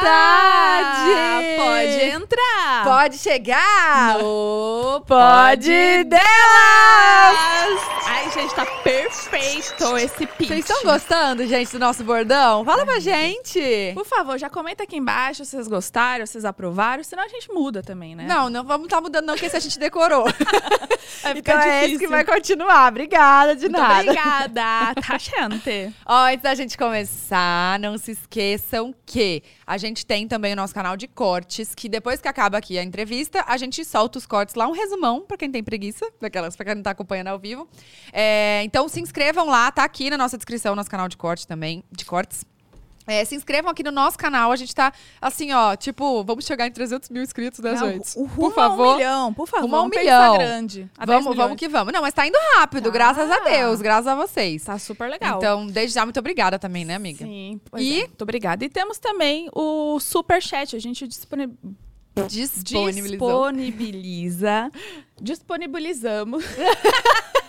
tarde! Pode entrar! Pode chegar! No Pode delas! Ai, gente, tá perfeito esse pitch. Vocês estão gostando, gente, do nosso bordão? Fala pra gente! Por favor, já comenta aqui embaixo se vocês gostaram, se vocês aprovaram, senão a gente muda também, né? Não, não vamos estar mudando não, porque esse a gente decorou. Vai então ficar é esse que vai continuar. Obrigada de Muito nada. obrigada, tá gente. Ó, antes da gente começar, não se esqueçam que a gente tem também o nosso canal de cortes, que depois que acaba aqui a entrevista, a gente solta os cortes lá, um resumão, pra quem tem preguiça, daquelas, pra quem não tá acompanhando ao vivo. É, então se inscrevam lá, tá aqui na nossa descrição, nosso canal de corte também, de cortes. É, se inscrevam aqui no nosso canal, a gente tá assim, ó, tipo, vamos chegar em 300 mil inscritos, né, Não, gente? rumo Por favor. a um milhão, por favor. Rumo a um milhão. grande. A 10 Vamos, vamos que vamos. Não, mas tá indo rápido, Tá. graças a Deus, graças a vocês. Tá super legal. Então, desde já, muito obrigada também, né, amiga? Sim, E- é. Muito obrigada. E temos também o super chat. A gente Disponibilizou. disponibiliza. Disponibilizamos.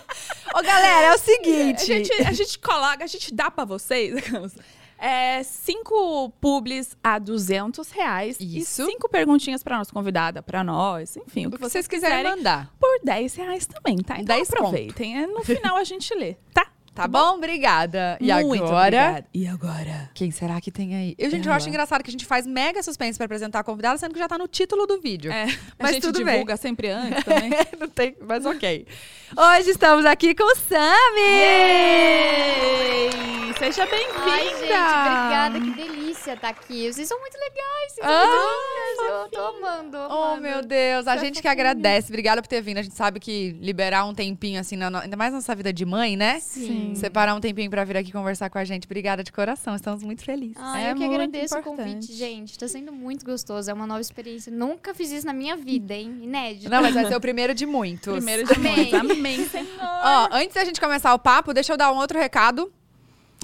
Ô, galera, é o A seguinte. gente, a gente coloca, a gente dá pra vocês é, cinco publis a 200 reais. Isso. E cinco perguntinhas pra nossa convidada, pra nós. Enfim, o que vocês quiserem mandar. por 10 reais também, tá? Então 10 aproveitem. É, No final a gente lê, tá? Tá bom? Obrigada. E Muito agora? obrigada. E agora? Quem será que tem aí? Eu, gente, eu acho engraçado que a gente faz mega suspense pra apresentar a convidada, sendo que já tá no título do vídeo. É, Mas a gente tudo bem. divulga sempre antes também. Não tem, mas ok. Hoje estamos aqui com o Sami! Yay! Seja bem-vinda! Ai, gente, obrigada. Que delícia estar aqui. Vocês são muito legais. Vocês Ah, são muito lindas. Eu tô amando, Oh, amando. meu Deus, a é gente que agradece. Obrigada por ter vindo. A gente sabe que liberar um tempinho, assim, na no- ainda mais na nossa vida de mãe, né? Sim. Separar um tempinho pra vir aqui conversar com a gente. Obrigada de coração, estamos muito felizes. Ai, É eu que muito agradeço o importante. convite, gente. Tá sendo muito gostoso. É uma nova experiência. Nunca fiz isso na minha vida, hein? Inédito. Não, mas vai ser o primeiro de muitos. Primeiro de Amém. muitos. Amém, Senhor. Ó, antes da gente começar o papo, deixa eu dar um outro recado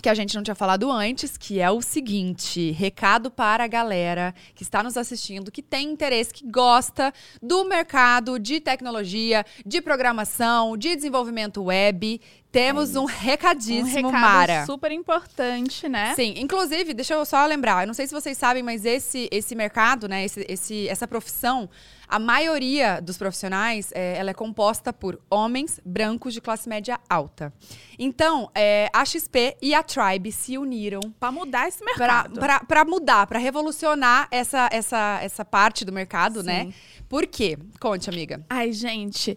que a gente não tinha falado antes, que é o seguinte: recado para a galera que está nos assistindo, que tem interesse, que gosta do mercado de tecnologia, de programação, de desenvolvimento web. Temos um um recadíssimo, recado Mara. super importante, né? Sim, inclusive, deixa eu só lembrar, eu não sei se vocês sabem, mas esse, esse mercado, né, esse, esse- essa profissão, a maioria dos profissionais, é, ela é composta por homens brancos de classe média alta. Então, é, a XP e a Tribe se uniram Pra mudar esse para mercado. mudar, para revolucionar essa, essa, essa parte do mercado, Sim. né? Por quê? Conte, amiga. Ai, gente.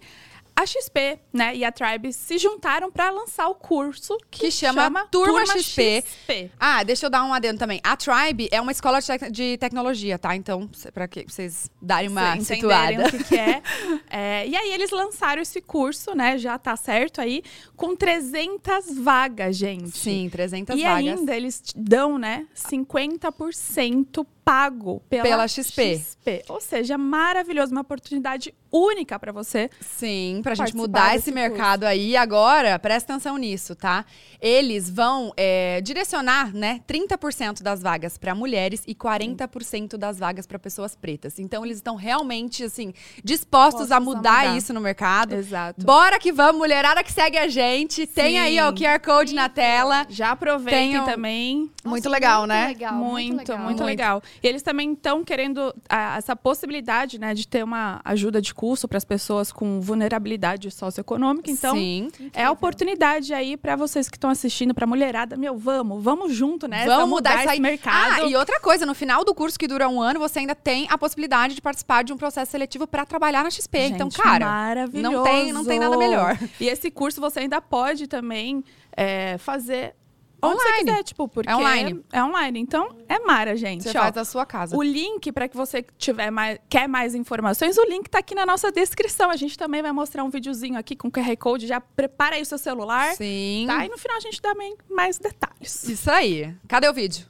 A XP, né, e a Tribe se juntaram pra lançar o curso que, Que chama Turma XP. XP. Ah, deixa eu dar um adendo também. A Tribe é uma escola de, tec- de tecnologia, tá? Então, para que vocês darem uma Cê situada. o que, que é. É, E aí eles lançaram esse curso, né? Já tá certo aí, com 300 vagas, gente. Sim, 300 e vagas. ainda eles dão, né, 50% pago pela, Pela XP. XP. Ou seja, maravilhoso, uma oportunidade única pra você. Sim, pra gente participar mudar esse mercado aí. Agora, presta atenção nisso, tá? Eles vão é, direcionar, né, 30% das vagas pra mulheres e 40% das vagas pra pessoas pretas. Então, eles estão realmente, assim, dispostos a a mudar, mudar. isso no mercado. Exato. Bora que vamos, mulherada que segue a gente. Tem Sim. aí, ó, o QR Code na tela. Já aproveitem Tenham- também. Muito Nossa, legal, muito né? Legal, muito, muito, legal. Muito. legal. E eles também estão querendo ah, essa possibilidade, né, de ter uma ajuda de curso para as pessoas com vulnerabilidade socioeconômica. Então, Sim. é a oportunidade aí para vocês que estão assistindo, para mulherada, meu, vamos, vamos junto, né? Vamos mudar isso esse aí. mercado. Ah, e outra coisa, no final do curso que dura um ano, você ainda tem a possibilidade de participar de um processo seletivo pra trabalhar na XP. então, Gente, cara, maravilhoso. não tem, não tem nada melhor. E esse curso você ainda pode também é, fazer onde Online. quiser, tipo, porque É online. É online. Então, é mara, gente. você ó. faz da sua casa. O link para que você tiver mais, quer mais informações, o link tá aqui na nossa descrição. A gente também vai mostrar um videozinho aqui com QR Code. Já prepara aí o seu celular, Sim. tá? E no final a gente dá mais detalhes. Isso aí. Cadê o vídeo?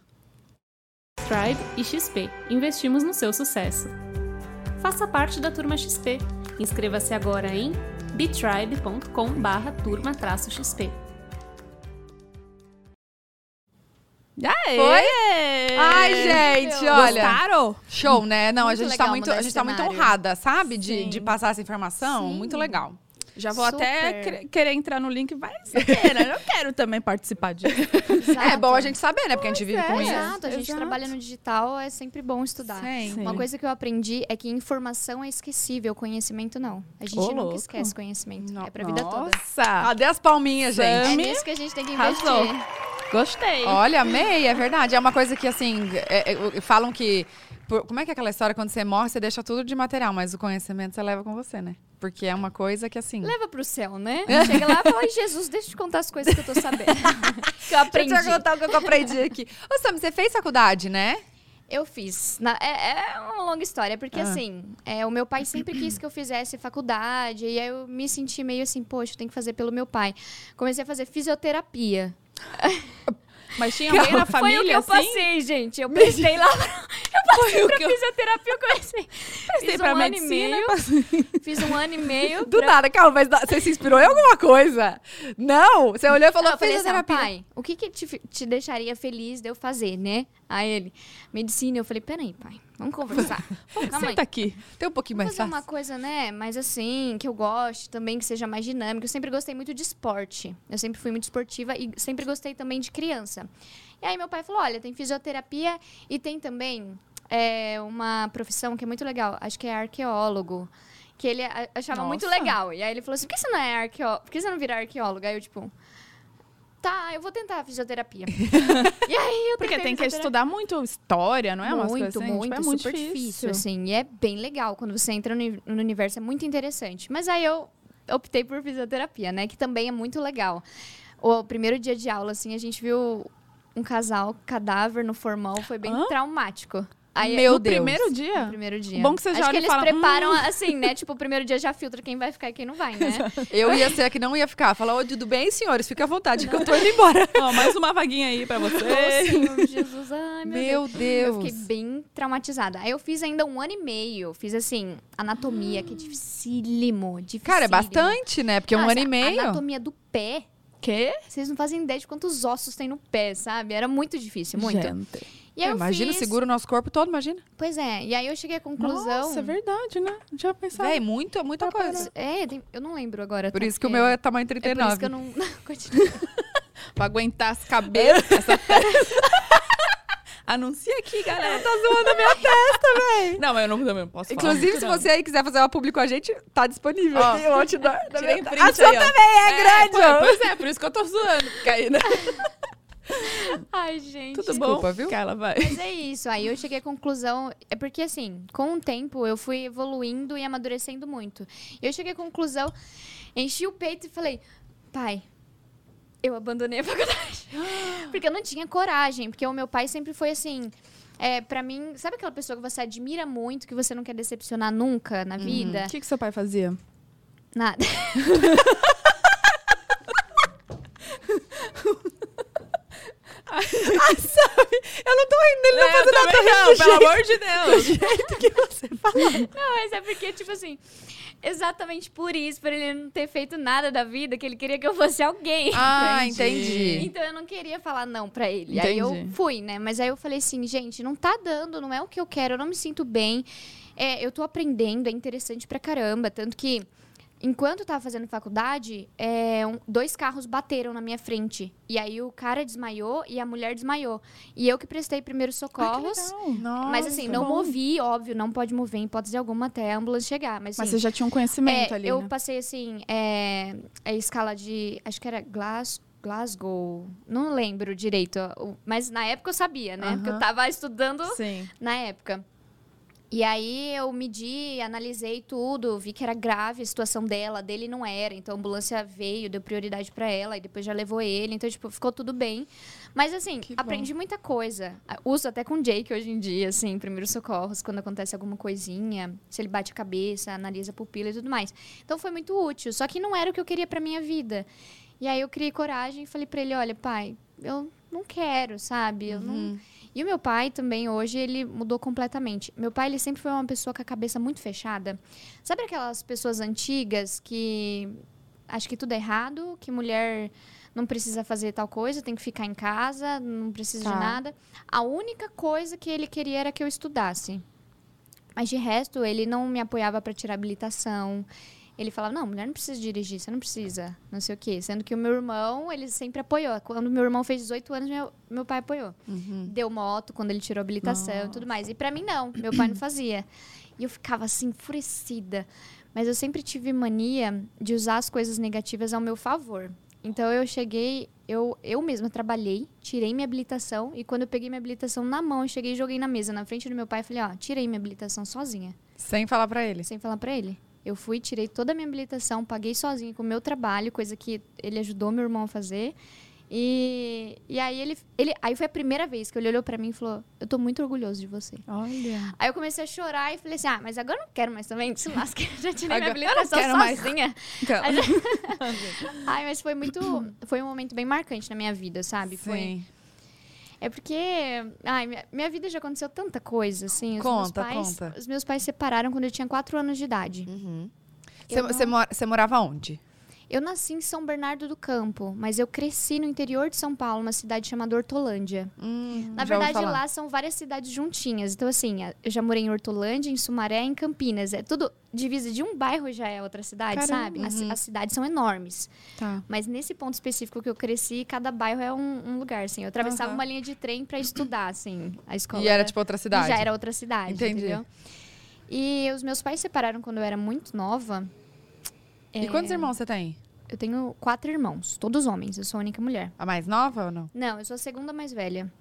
Tribe e XP. Investimos no seu sucesso. Faça parte da Turma XP. Inscreva-se agora em bitribe.com/turma-xp. Aê! Foi? Ai, gente, olha. Gostaram? Show, né? Não, a Muito gente tá muito, a gente tá muito honrada, sabe? De, de passar essa informação. Sim. Muito legal. Já vou até Super. querer- querer entrar no link. Vai saber, né? Eu quero também participar disso. É bom a gente saber, né? Porque a gente vive com isso. Exato, a gente Exato. trabalha no digital, é sempre bom estudar. Sim. Sim. Uma coisa que eu aprendi é que informação é esquecível, conhecimento não. A gente Ô, nunca louco. esquece conhecimento. No- é pra vida toda. Nossa! Cadê as palminhas, gente? É nisso que a gente tem que investir. arrasou. Gostei. Olha, amei, é verdade. É uma coisa que, assim, é- é- falam que. por- como é que é aquela história? Quando você morre, você deixa tudo de material, mas o conhecimento você leva com você, né? Porque é uma coisa que, assim. Leva pro céu, né? Chega lá e fala, "Ai, Jesus, deixa eu te contar as coisas que eu tô sabendo. que eu aprendi. Deixa eu contar o que eu aprendi aqui. Ô, Sam, você fez faculdade, né? Eu fiz. Na- é, é uma longa história, porque Ah. assim, é, o meu pai sempre quis que eu fizesse faculdade, e aí eu me senti meio assim, poxa, eu tenho que fazer pelo meu pai. Comecei a fazer fisioterapia. Mas tinha alguém na Foi o que família, eu assim? passei, gente. Eu prestei lá. Eu passei o pra que eu- fisioterapia, eu comecei. Passei Fiz pra um ano e medicina, meio. passei- Fiz um ano e meio. Do pra- nada, calma, mas você se inspirou em alguma coisa? Não! Você olhou e falou, eu falei assim, pai, o que, que te, te deixaria feliz de eu fazer, né? Aí ele, medicina. Eu falei, peraí, pai, vamos conversar. Calma. Senta aqui. Tem um pouquinho Vamos mais fazer fácil. uma coisa, né? Mas assim, que eu goste também, que seja mais dinâmica. Eu sempre gostei muito de esporte. Eu sempre fui muito esportiva e sempre gostei também de criança. E aí meu pai falou: olha, tem fisioterapia e tem também é, uma profissão que é muito legal. Acho que é arqueólogo. Que ele achava muito Nossa. legal. E aí ele falou assim: por que você não é arqueólogo? Por que você não vira arqueólogo? Aí eu, tipo. Tá, eu vou tentar a fisioterapia. e aí eu Porque tem que estudar muito história, não é? Muito, coisas assim, tipo, muito, é muito super difícil. assim. E é bem legal quando você entra no, no universo, é muito interessante. Mas aí eu optei por fisioterapia, né? Que também é muito legal. O primeiro dia de aula, assim, a gente viu um casal cadáver no formol, foi bem Hã? traumático. Aí, Meu no Deus. primeiro dia? no primeiro dia. Bom que você já Acho que eles fala, preparam "Hum." assim, né? Tipo, o primeiro dia já filtra quem vai ficar e quem não vai, né? Eu ia ser a que não ia ficar. Falar, ô, tudo bem, senhores? Fica à vontade, que eu tô indo embora. Ó, mais uma vaguinha aí pra você. Ô, Senhor Jesus, ai meu, Meu Deus. Deus. Eu fiquei bem traumatizada. Aí eu fiz ainda um ano e meio. Fiz assim, anatomia, que é dificílimo. dificílimo. Cara, é bastante, né? Porque um ano e meio. Anatomia do pé. Quê? Vocês não fazem ideia de quantos ossos tem no pé, sabe? Era muito difícil, muito. Gente. E eu imagina, fiz... segura o nosso corpo todo, imagina. Pois é. E aí eu cheguei à conclusão... Nossa, é verdade, né? Não tinha pensado. Véi, muito, muita coisa. É, tem- eu não lembro agora. Por tá? isso que o meu é tamanho É por 39. isso que eu não... Continua. Pra aguentar as cabeças. essa testa. Anuncia aqui, galera. Tá zoando a minha testa, véi. Não, mas eu não, também não posso Inclusive, muito, se não. você aí quiser fazer uma publi com a gente, tá disponível Ó, aqui o outdoor. da minha- A sua aí, também é, grande, pô, ó. Pois é, por isso que eu tô zoando. Porque aí, né? Ai, gente. Tudo Desculpa, bom? viu? Carla, vai. Mas é isso. Aí eu cheguei à conclusão. É porque, assim, com o tempo eu fui evoluindo e amadurecendo muito. E eu cheguei à conclusão, enchi o peito e falei, pai. Eu abandonei a faculdade. porque eu não tinha coragem. Porque o meu pai sempre foi assim. É, para mim, sabe aquela pessoa que você admira muito, que você não quer decepcionar nunca na vida? O que, que seu pai fazia? Nada. Eu não tô rindo, ele não É, faz eu nada não, do pelo jeito- amor de Deus. do jeito que você fala. Não, mas é porque, tipo assim, exatamente por isso, por ele não ter feito nada da vida, que ele queria que eu fosse alguém. Ah, Entendi. entendi. Então eu não queria falar não pra ele. Aí eu Entendi. fui, né? Mas aí eu falei assim, gente, não tá dando, não é o que eu quero, eu não me sinto bem. É, eu tô aprendendo, é interessante pra caramba. Tanto que, enquanto eu tava fazendo faculdade, é, um- dois carros bateram na minha frente. E aí o cara desmaiou e a mulher desmaiou. E eu que prestei primeiros socorros. Nossa, mas assim, não bom. movi, óbvio, não pode mover em hipótese alguma até a ambulância chegar. Mas, Mas assim, você já tinha um conhecimento é, ali, eu né? passei assim, é, a escala de. Acho que era Glas, Glasgow. Não lembro direito. Mas na época eu sabia, né? Porque eu tava estudando Sim. na época. E aí eu medi, analisei tudo, vi que era grave a situação dela, dele não era. Então a ambulância veio, deu prioridade pra ela e depois já levou ele. Então, tipo, ficou tudo bem. Mas assim, Que bom. aprendi muita coisa. Uso até com o Jake hoje em dia, assim, primeiros socorros, quando acontece alguma coisinha, se ele bate a cabeça, analisa a pupila e tudo mais. Então foi muito útil, só que não era o que eu queria pra minha vida. E aí eu criei coragem e falei pra ele, olha, pai, eu não quero, sabe? Eu não e o meu pai também, hoje, ele mudou completamente. Meu pai, ele sempre foi uma pessoa com a cabeça muito fechada. Sabe aquelas pessoas antigas que acham que tudo é errado, que mulher não precisa fazer tal coisa, tem que ficar em casa, não precisa Tá. de nada. A única coisa que ele queria era que eu estudasse. Mas de resto, ele não me apoiava para tirar habilitação. Ele falava, não, mulher não precisa dirigir, você não precisa, não sei o quê. Sendo que o meu irmão, ele sempre apoiou. Quando meu irmão fez 18 anos, meu, meu pai apoiou. Deu moto quando ele tirou a habilitação e tudo mais. E pra mim, não. Meu pai não fazia. E eu ficava assim, enfurecida. Mas eu sempre tive mania de usar as coisas negativas ao meu favor. Então eu cheguei, eu, eu mesma trabalhei, tirei minha habilitação e quando eu peguei minha habilitação na mão, eu cheguei e joguei na mesa na frente do meu pai e falei, ó, tirei minha habilitação sozinha, Sem falar pra ele. sem falar pra ele. Eu fui, tirei toda a minha habilitação, paguei sozinha com o meu trabalho, coisa que ele ajudou meu irmão a fazer. E, e aí ele, ele. Aí foi a primeira vez que ele olhou pra mim e falou: Eu tô muito orgulhoso de você. Olha. Aí eu comecei a chorar e falei assim: Ah, mas agora eu não quero mais também. Se lasca, eu já tirei minha Agora- eu não habilitação quero mais. sozinha. Então, Aí já- Ai, mas foi muito. Foi um momento bem marcante na minha vida, sabe? Foi, Sim. É porque. Ai, minha, minha vida já aconteceu tanta coisa, assim. Os Conta, meus pais, conta. Os meus pais separaram quando eu tinha 4 anos de idade. Você não- mora- você morava onde? Eu nasci em São Bernardo do Campo, mas eu cresci no interior de São Paulo, uma cidade chamada Hortolândia. Hum, Na verdade, lá são várias cidades juntinhas. Então, assim, eu já morei em Hortolândia, em Sumaré, em Campinas. É tudo divisa de um bairro já é outra cidade, Caramba. sabe? As, as cidades são enormes. tá. Mas nesse ponto específico que eu cresci, cada bairro é um, um lugar, assim. Eu atravessava Aham. uma linha de trem pra estudar, assim, a escola. E era tipo outra cidade? já era outra cidade, Entendi. entendeu? E os meus pais se separaram quando eu era muito nova. E É, quantos irmãos você tem? Eu tenho quatro irmãos, todos homens. Eu sou a única mulher. A mais nova ou não? Não, eu sou a segunda mais velha.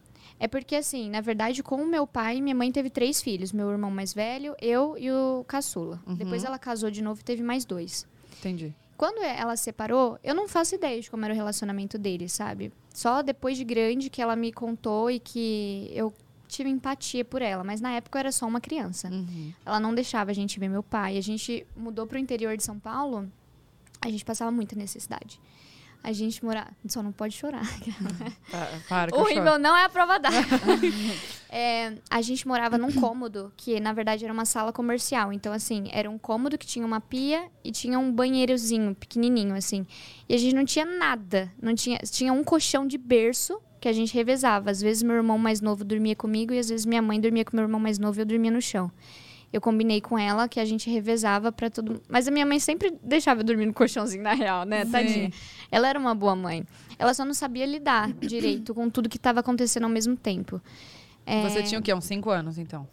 É porque, assim, na verdade, com o meu pai, minha mãe teve três filhos. Meu irmão mais velho, eu e o caçula. Uhum. Depois ela casou de novo e teve mais dois. Entendi. Quando ela separou, eu não faço ideia de como era o relacionamento deles, sabe? Só depois de grande que ela me contou e que eu tive empatia por ela. Mas na época eu era só uma criança. Uhum. Ela não deixava a gente ver meu pai. A gente mudou pro interior de São Paulo, a gente passava muita necessidade. A gente morava. Só não pode chorar. Pa- Para, eu choro. Horrível não é a prova d'água. É, a gente morava num cômodo, que na verdade era uma sala comercial. Então, assim, era um cômodo que tinha uma pia e tinha um banheirozinho pequenininho, assim. E a gente não tinha nada. Não tinha, tinha um colchão de berço que a gente revezava. Às vezes meu irmão mais novo dormia comigo e às vezes minha mãe dormia com meu irmão mais novo e eu dormia no chão. Eu combinei com ela que a gente revezava pra todo Mas a minha mãe sempre deixava eu dormir no colchãozinho, na real, né? Sim. Tadinha. Ela era uma boa mãe. Ela só não sabia lidar direito com tudo que estava acontecendo ao mesmo tempo. É, Você tinha o quê? Uns cinco anos, então?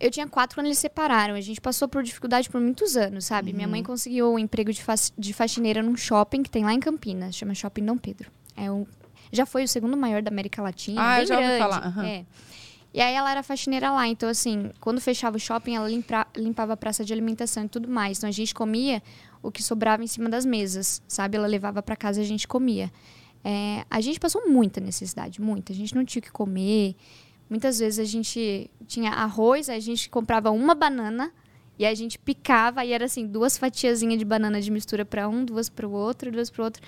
Eu tinha quatro quando eles separaram. A gente passou por dificuldade por muitos anos, sabe? Minha mãe conseguiu um emprego de, fa- de faxineira num shopping que tem lá em Campinas. Chama Shopping Dom Pedro. É um, já foi o segundo maior da América Latina. Ah, bem eu já ouvi grande. falar, aham. É. E aí ela era faxineira lá. Então, assim, quando fechava o shopping, ela limpa- limpava a praça de alimentação e tudo mais. Então, a gente comia o que sobrava em cima das mesas, sabe? Ela levava para casa e a gente comia. É, a gente passou muita necessidade, muita. A gente não tinha o que comer. Muitas vezes a gente tinha arroz, a gente comprava uma banana e a gente picava e era assim, duas fatiazinhas de banana de mistura para um, duas para o outro, duas para o outro.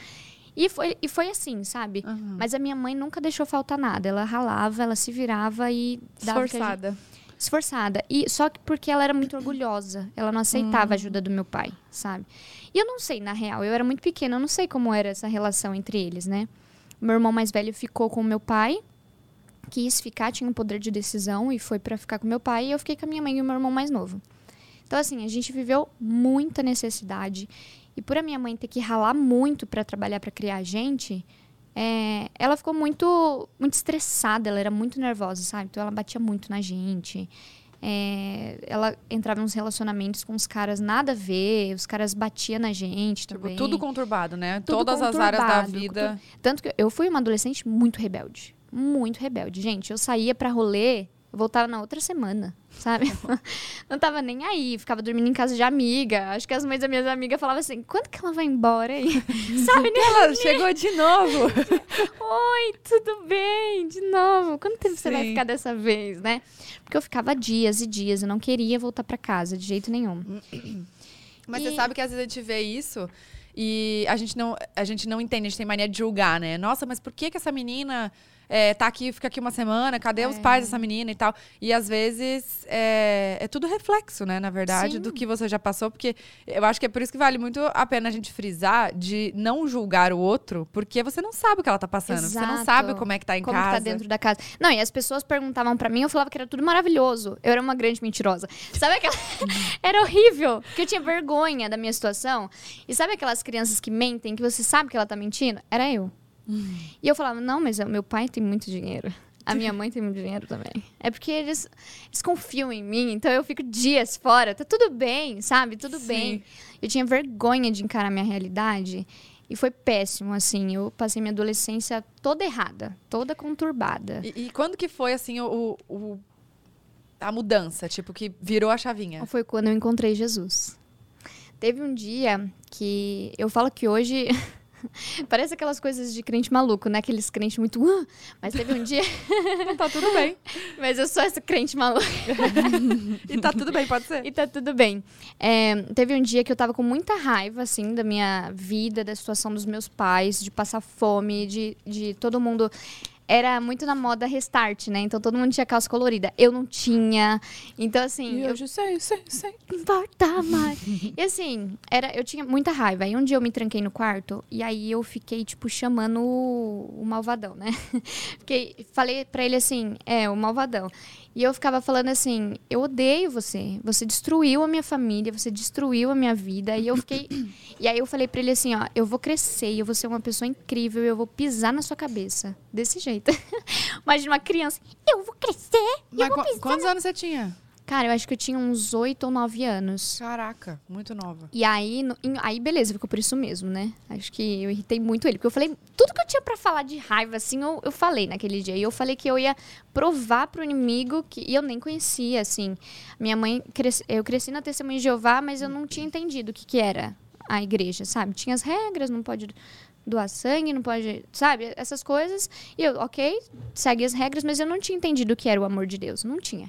E foi, e foi assim, sabe? Mas a minha mãe nunca deixou faltar nada. Ela ralava, ela se virava e dava o que a gente- Esforçada. esforçada. E só que porque ela era muito orgulhosa. Ela não aceitava a ajuda do meu pai, sabe? E eu não sei, na real, eu era muito pequena, eu não sei como era essa relação entre eles, né? Meu irmão mais velho ficou com o meu pai, quis ficar, tinha um poder de decisão e foi pra ficar com meu pai, e eu fiquei com a minha mãe e o meu irmão mais novo. Então, assim, a gente viveu muita necessidade. E por a minha mãe ter que ralar muito pra trabalhar pra criar a gente, é, ela ficou muito, muito estressada, ela era muito nervosa, sabe? Então ela batia muito na gente. É, ela entrava nos relacionamentos com os caras nada a ver, os caras batiam na gente Tipo, também. tudo conturbado, né? Tudo Todas as áreas da conturbado, vida. Tanto que eu fui uma adolescente muito rebelde. Muito rebelde. Gente, eu saía pra rolê, voltava na outra semana, sabe? Não tava nem aí, ficava dormindo em casa de amiga. Acho que as mães das minhas amigas falavam assim: quando que ela vai embora aí? sabe? Nem Ela chegou de novo. Oi, tudo bem? De novo. Quanto tempo você vai Sim. ficar dessa vez, né? Porque eu ficava dias e dias, eu não queria voltar pra casa de jeito nenhum. Mas E- você sabe que às vezes a gente vê isso e a gente não, a gente não entende, a gente tem mania de julgar, né? Nossa, mas por que, que essa menina é, tá aqui, fica aqui uma semana, cadê os pais dessa menina e tal? E às vezes é, é tudo reflexo, né, na verdade, Sim. do que você já passou, porque eu acho que é por isso que vale muito a pena a gente frisar de não julgar o outro, porque você não sabe o que ela tá passando. Você não Exato. sabe como é que tá em como casa. que tá dentro da casa. Não, e as pessoas perguntavam pra mim, eu falava que era tudo maravilhoso. Eu era uma grande mentirosa. Sabe aquela. era horrível, porque eu tinha vergonha da minha situação. E sabe aquelas crianças que mentem, que você sabe que ela tá mentindo? Era eu. E eu falava, não, mas meu pai tem muito dinheiro. A minha mãe tem muito dinheiro também. É porque eles, eles confiam em mim, então eu fico dias fora. Tá tudo bem, sabe? Tudo Sim. bem. Eu tinha vergonha de encarar minha realidade. E foi péssimo, assim. Eu passei minha adolescência toda errada, toda conturbada. E, e quando que foi, assim, o, o- a mudança? Tipo, que virou a chavinha? Foi quando eu encontrei Jesus. Teve um dia que eu falo que hoje parece aquelas coisas de crente maluco, né? Aqueles crentes muito, "Ah", mas teve um dia, tá tudo bem. mas eu sou essa crente maluca E tá tudo bem, pode ser. e tá tudo bem. É, teve um dia que eu tava com muita raiva, assim, da minha vida, da situação dos meus pais, de passar fome, de, de todo mundo. Era muito na moda restart, né? Então todo mundo tinha calça colorida. Eu não tinha. Então, assim. E eu hoje sei, sei, sei. não importa mais. e assim, era, eu tinha muita raiva. Aí um dia eu me tranquei no quarto e aí eu fiquei, tipo, chamando o, o malvadão, né? Fiquei, falei pra ele assim, é, o malvadão. E eu ficava falando assim, eu odeio você. Você destruiu a minha família, você destruiu a minha vida. E eu fiquei. e aí eu falei pra ele assim, ó, eu vou crescer, eu vou ser uma pessoa incrível, eu vou pisar na sua cabeça. Desse jeito. Imagina uma criança, eu vou crescer, e Mas eu vou pisar. quantos anos você tinha? Cara, eu acho que eu tinha uns oito ou nove anos. Caraca, muito nova. E aí, no- aí beleza, ficou por isso mesmo, né? Acho que eu irritei muito ele. Porque eu falei, tudo que eu tinha pra falar de raiva, assim, eu, eu falei naquele dia. E eu falei que eu ia provar pro inimigo que e eu nem conhecia, assim. Minha mãe, cresce, eu cresci na Testemunha de Jeová, mas eu não tinha entendido o que, que era a igreja, sabe? Tinha as regras, não pode doar sangue, não pode, sabe? Essas coisas. E eu, ok, segue as regras, mas eu não tinha entendido o que era o amor de Deus. Não tinha.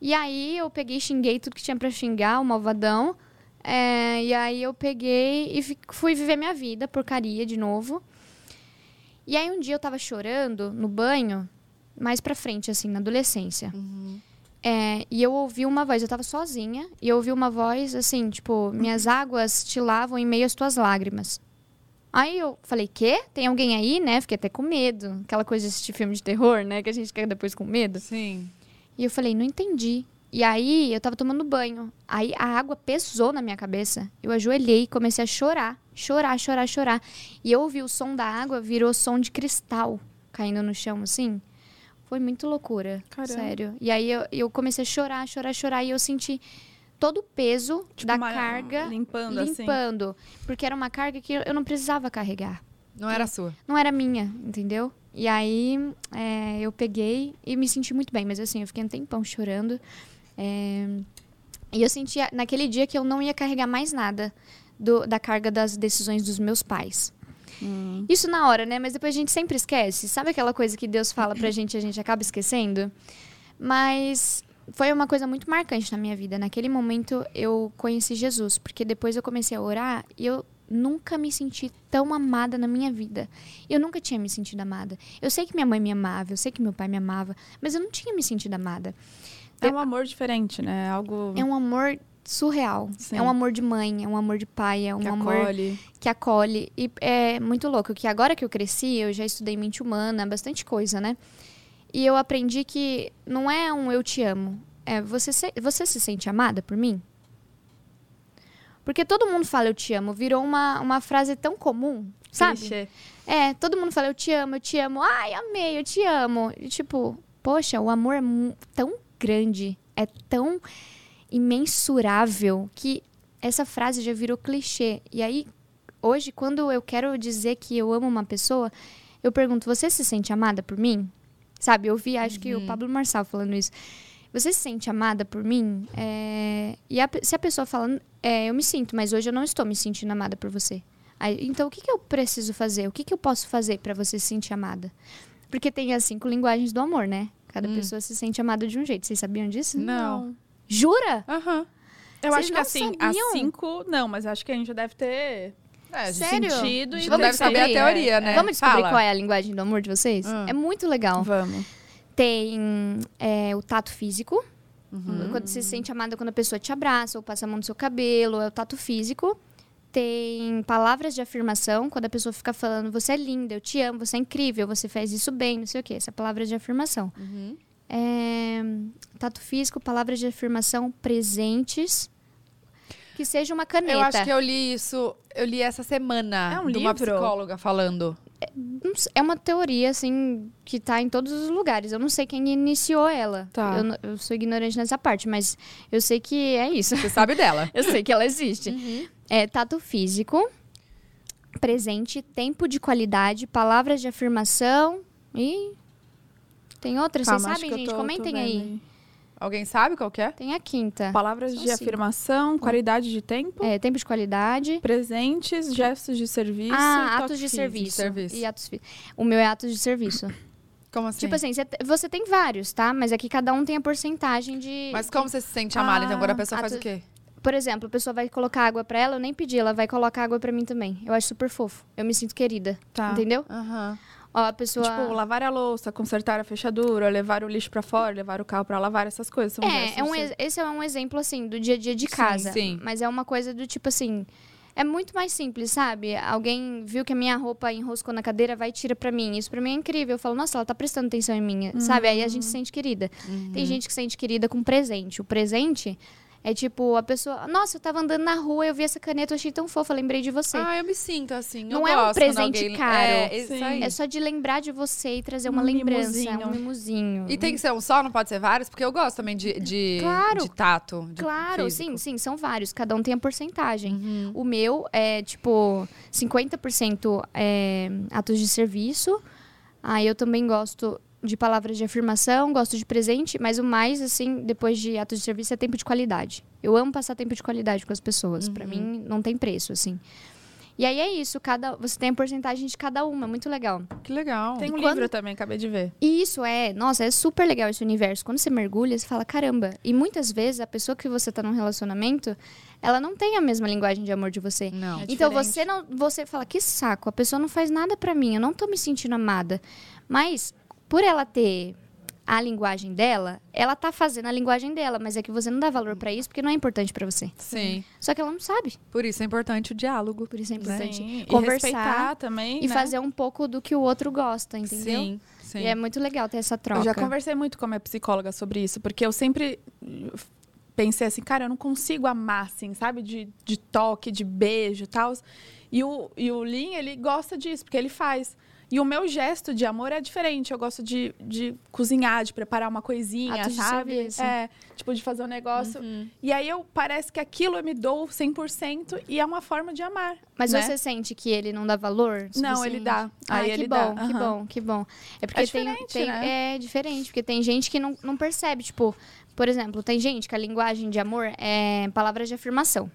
E aí eu peguei xinguei tudo que tinha pra xingar, o malvadão. É, e aí eu peguei e fui viver minha vida, porcaria de novo. E aí um dia eu tava chorando no banho, mais pra frente, assim, na adolescência. É, e eu ouvi uma voz, eu tava sozinha, e eu ouvi uma voz assim, tipo, minhas águas te lavam em meio às tuas lágrimas. Aí eu falei, quê? Tem alguém aí, né? Fiquei até com medo. Aquela coisa de assistir filme de terror, né? Que a gente fica depois com medo. Sim. E eu falei, não entendi. E aí eu tava tomando banho. Aí a água pesou na minha cabeça. Eu ajoelhei e comecei a chorar. Chorar, chorar, chorar. E eu ouvi o som da água, virou som de cristal caindo no chão, assim. Foi muito loucura. Caramba. Sério. E aí eu, eu comecei a chorar, chorar, chorar. E eu senti todo o peso Tipo, da carga limpando, assim. limpando. Porque era uma carga que eu não precisava carregar Não era sua. não era minha, entendeu? E aí é, eu peguei e me senti muito bem, mas assim, eu fiquei um tempão chorando. É, e eu sentia naquele dia que eu não ia carregar mais nada do- da carga das decisões dos meus pais. Isso na hora, né? Mas depois a gente sempre esquece. Sabe aquela coisa que Deus fala pra gente e a gente acaba esquecendo? Mas foi uma coisa muito marcante na minha vida. Naquele momento eu conheci Jesus, porque depois eu comecei a orar e eu nunca me senti tão amada na minha vida. Eu nunca tinha me sentido amada. Eu sei que minha mãe me amava, eu sei que meu pai me amava, mas eu não tinha me sentido amada. É um amor diferente, né? Algo É um amor surreal. Sim. É um amor de mãe, é um amor de pai, é um que amor acolhe. que acolhe. E é muito louco que agora que eu cresci, eu já estudei mente humana, bastante coisa, né? E eu aprendi que não é um eu te amo. É você se, você se sente amada por mim? Porque todo mundo fala eu te amo, virou uma, uma frase tão comum, sabe? Clichê. É, todo mundo fala eu te amo, eu te amo. Ai, amei, eu te amo. E tipo, poxa, o amor é tão grande, é tão imensurável que essa frase já virou clichê. E aí, hoje, quando eu quero dizer que eu amo uma pessoa, eu pergunto: você se sente amada por mim? Sabe, eu vi, acho que o Pablo Marçal falando isso. Você se sente amada por mim? É, E a se a pessoa fala, é, eu me sinto, mas hoje eu não estou me sentindo amada por você. Aí, então, o que, que eu preciso fazer? O que, que eu posso fazer para você se sentir amada? Porque tem as cinco linguagens do amor, né? Cada Hum. pessoa se sente amada de um jeito. Vocês sabiam disso? Não. Jura? Aham. Eu Vocês acho que não assim, sabiam? as cinco, não, mas acho que a gente já deve ter É, Sério? Sentido A e gente não deve saber a teoria, né? Vamos descobrir Fala. qual é a linguagem do amor de vocês? Hum. É muito legal. Vamos. Tem é, o tato físico. Uhum. Quando você se sente amada quando a pessoa te abraça ou passa a mão no seu cabelo, é o tato físico. Tem palavras de afirmação, quando a pessoa fica falando, você é linda, eu te amo, você é incrível, você faz isso bem, não sei o quê. Essa é a palavra de afirmação. Uhum. É, tato físico, palavras de afirmação presentes. Que seja uma caneta. Eu acho que eu li isso, eu li essa semana É um de uma livro? psicóloga falando. É uma teoria, assim, que tá em todos os lugares. Eu não sei quem iniciou ela. Tá. Eu, eu sou ignorante nessa parte, mas eu sei que é isso. Você sabe dela. Eu sei que ela existe. Uhum. É tato físico, presente, tempo de qualidade, palavras de afirmação e. Tem outras? Vocês Calma, acho sabem, gente? tô- Comentem tô vendo aí. Alguém sabe qual que é? Tem a quinta. Palavras São de cinco. afirmação, qualidade de tempo, É, tempo de qualidade. presentes, gestos de serviço ah, e atos de serviço. serviço. E atos fi- O meu é atos de serviço. Como assim? Tipo assim, você, te- você tem vários, tá? Mas aqui cada um tem a porcentagem de. Mas como você se sente amada? então agora a Ah, pessoa faz o quê? Por exemplo, a pessoa vai colocar água pra ela, eu nem pedi, ela vai colocar água pra mim também. Eu acho super fofo. Eu me sinto querida. Tá. Entendeu? Aham. Ó, a pessoa. Tipo, lavar a louça, consertar a fechadura, levar o lixo pra fora, levar o carro pra lavar, essas coisas. São É, é um, esse é um exemplo, assim, do dia a dia de Sim, casa. sim. Mas é uma coisa do tipo assim. É muito mais simples, sabe? Alguém viu que a minha roupa enroscou na cadeira, vai e tira pra mim. Isso pra mim é incrível. Eu falo, nossa, ela tá prestando atenção em mim, sabe? Aí a gente se sente querida. Tem gente que se sente querida com presente. O presente é tipo, a pessoa, nossa, eu tava andando na rua, eu vi essa caneta, eu achei tão fofa, lembrei de você. Ah, eu me sinto assim. Não eu é um presente alguém- caro. É. É só de lembrar de você e trazer uma Um lembrança, mimosinho. um mimosinho. E tem que ser um só, não pode ser vários? Porque eu gosto também de, de, Claro. de tato. de Claro, físico. sim, sim, são vários. Cada um tem a porcentagem. Uhum. O meu é, tipo, 50% é atos de serviço. Aí eu também gosto de palavras de afirmação, gosto de presente, mas o mais, assim, depois de atos de serviço, é tempo de qualidade. Eu amo passar tempo de qualidade com as pessoas. Pra mim, não tem preço, assim. E aí é isso, cada, você tem a porcentagem de cada uma, muito legal. Que legal. Tem um quando- livro também, acabei de ver. E isso é, nossa, é super legal esse universo. Quando você mergulha, você fala, caramba. E muitas vezes a pessoa que você tá num relacionamento, ela não tem a mesma linguagem de amor de você. Não. É então você não, você fala que saco, a pessoa não faz nada pra mim, eu não tô me sentindo amada. Mas por ela ter a linguagem dela, ela tá fazendo a linguagem dela, mas é que você não dá valor pra isso porque não é importante pra você. Sim. Só que ela não sabe. Por isso é importante o diálogo. Por isso é importante Sim, e conversar respeitar também, e né? fazer um pouco do que o outro gosta, entendeu? Sim, sim. E é muito legal ter essa troca. Eu já conversei muito com a minha psicóloga sobre isso, porque eu sempre pensei assim, cara, eu não consigo amar, assim, sabe? De, de toque, de beijo e tal. E o, e o Lin, ele gosta disso, porque ele faz. E o meu gesto de amor é diferente. Eu gosto de, de cozinhar, de preparar uma coisinha, de sabe? É, tipo, de fazer um negócio. Uhum. E aí eu parece que aquilo eu me dou 100% e é uma forma de amar. Mas né? você sente que ele não dá valor? Não, suficiente? ele dá. Ah, Aí que ele bom, dá. que Aham. bom, que bom. É porque É tem, diferente, tem- né? é diferente, porque tem gente que não, não percebe, tipo, por exemplo, tem gente que a linguagem de amor é palavras de afirmação.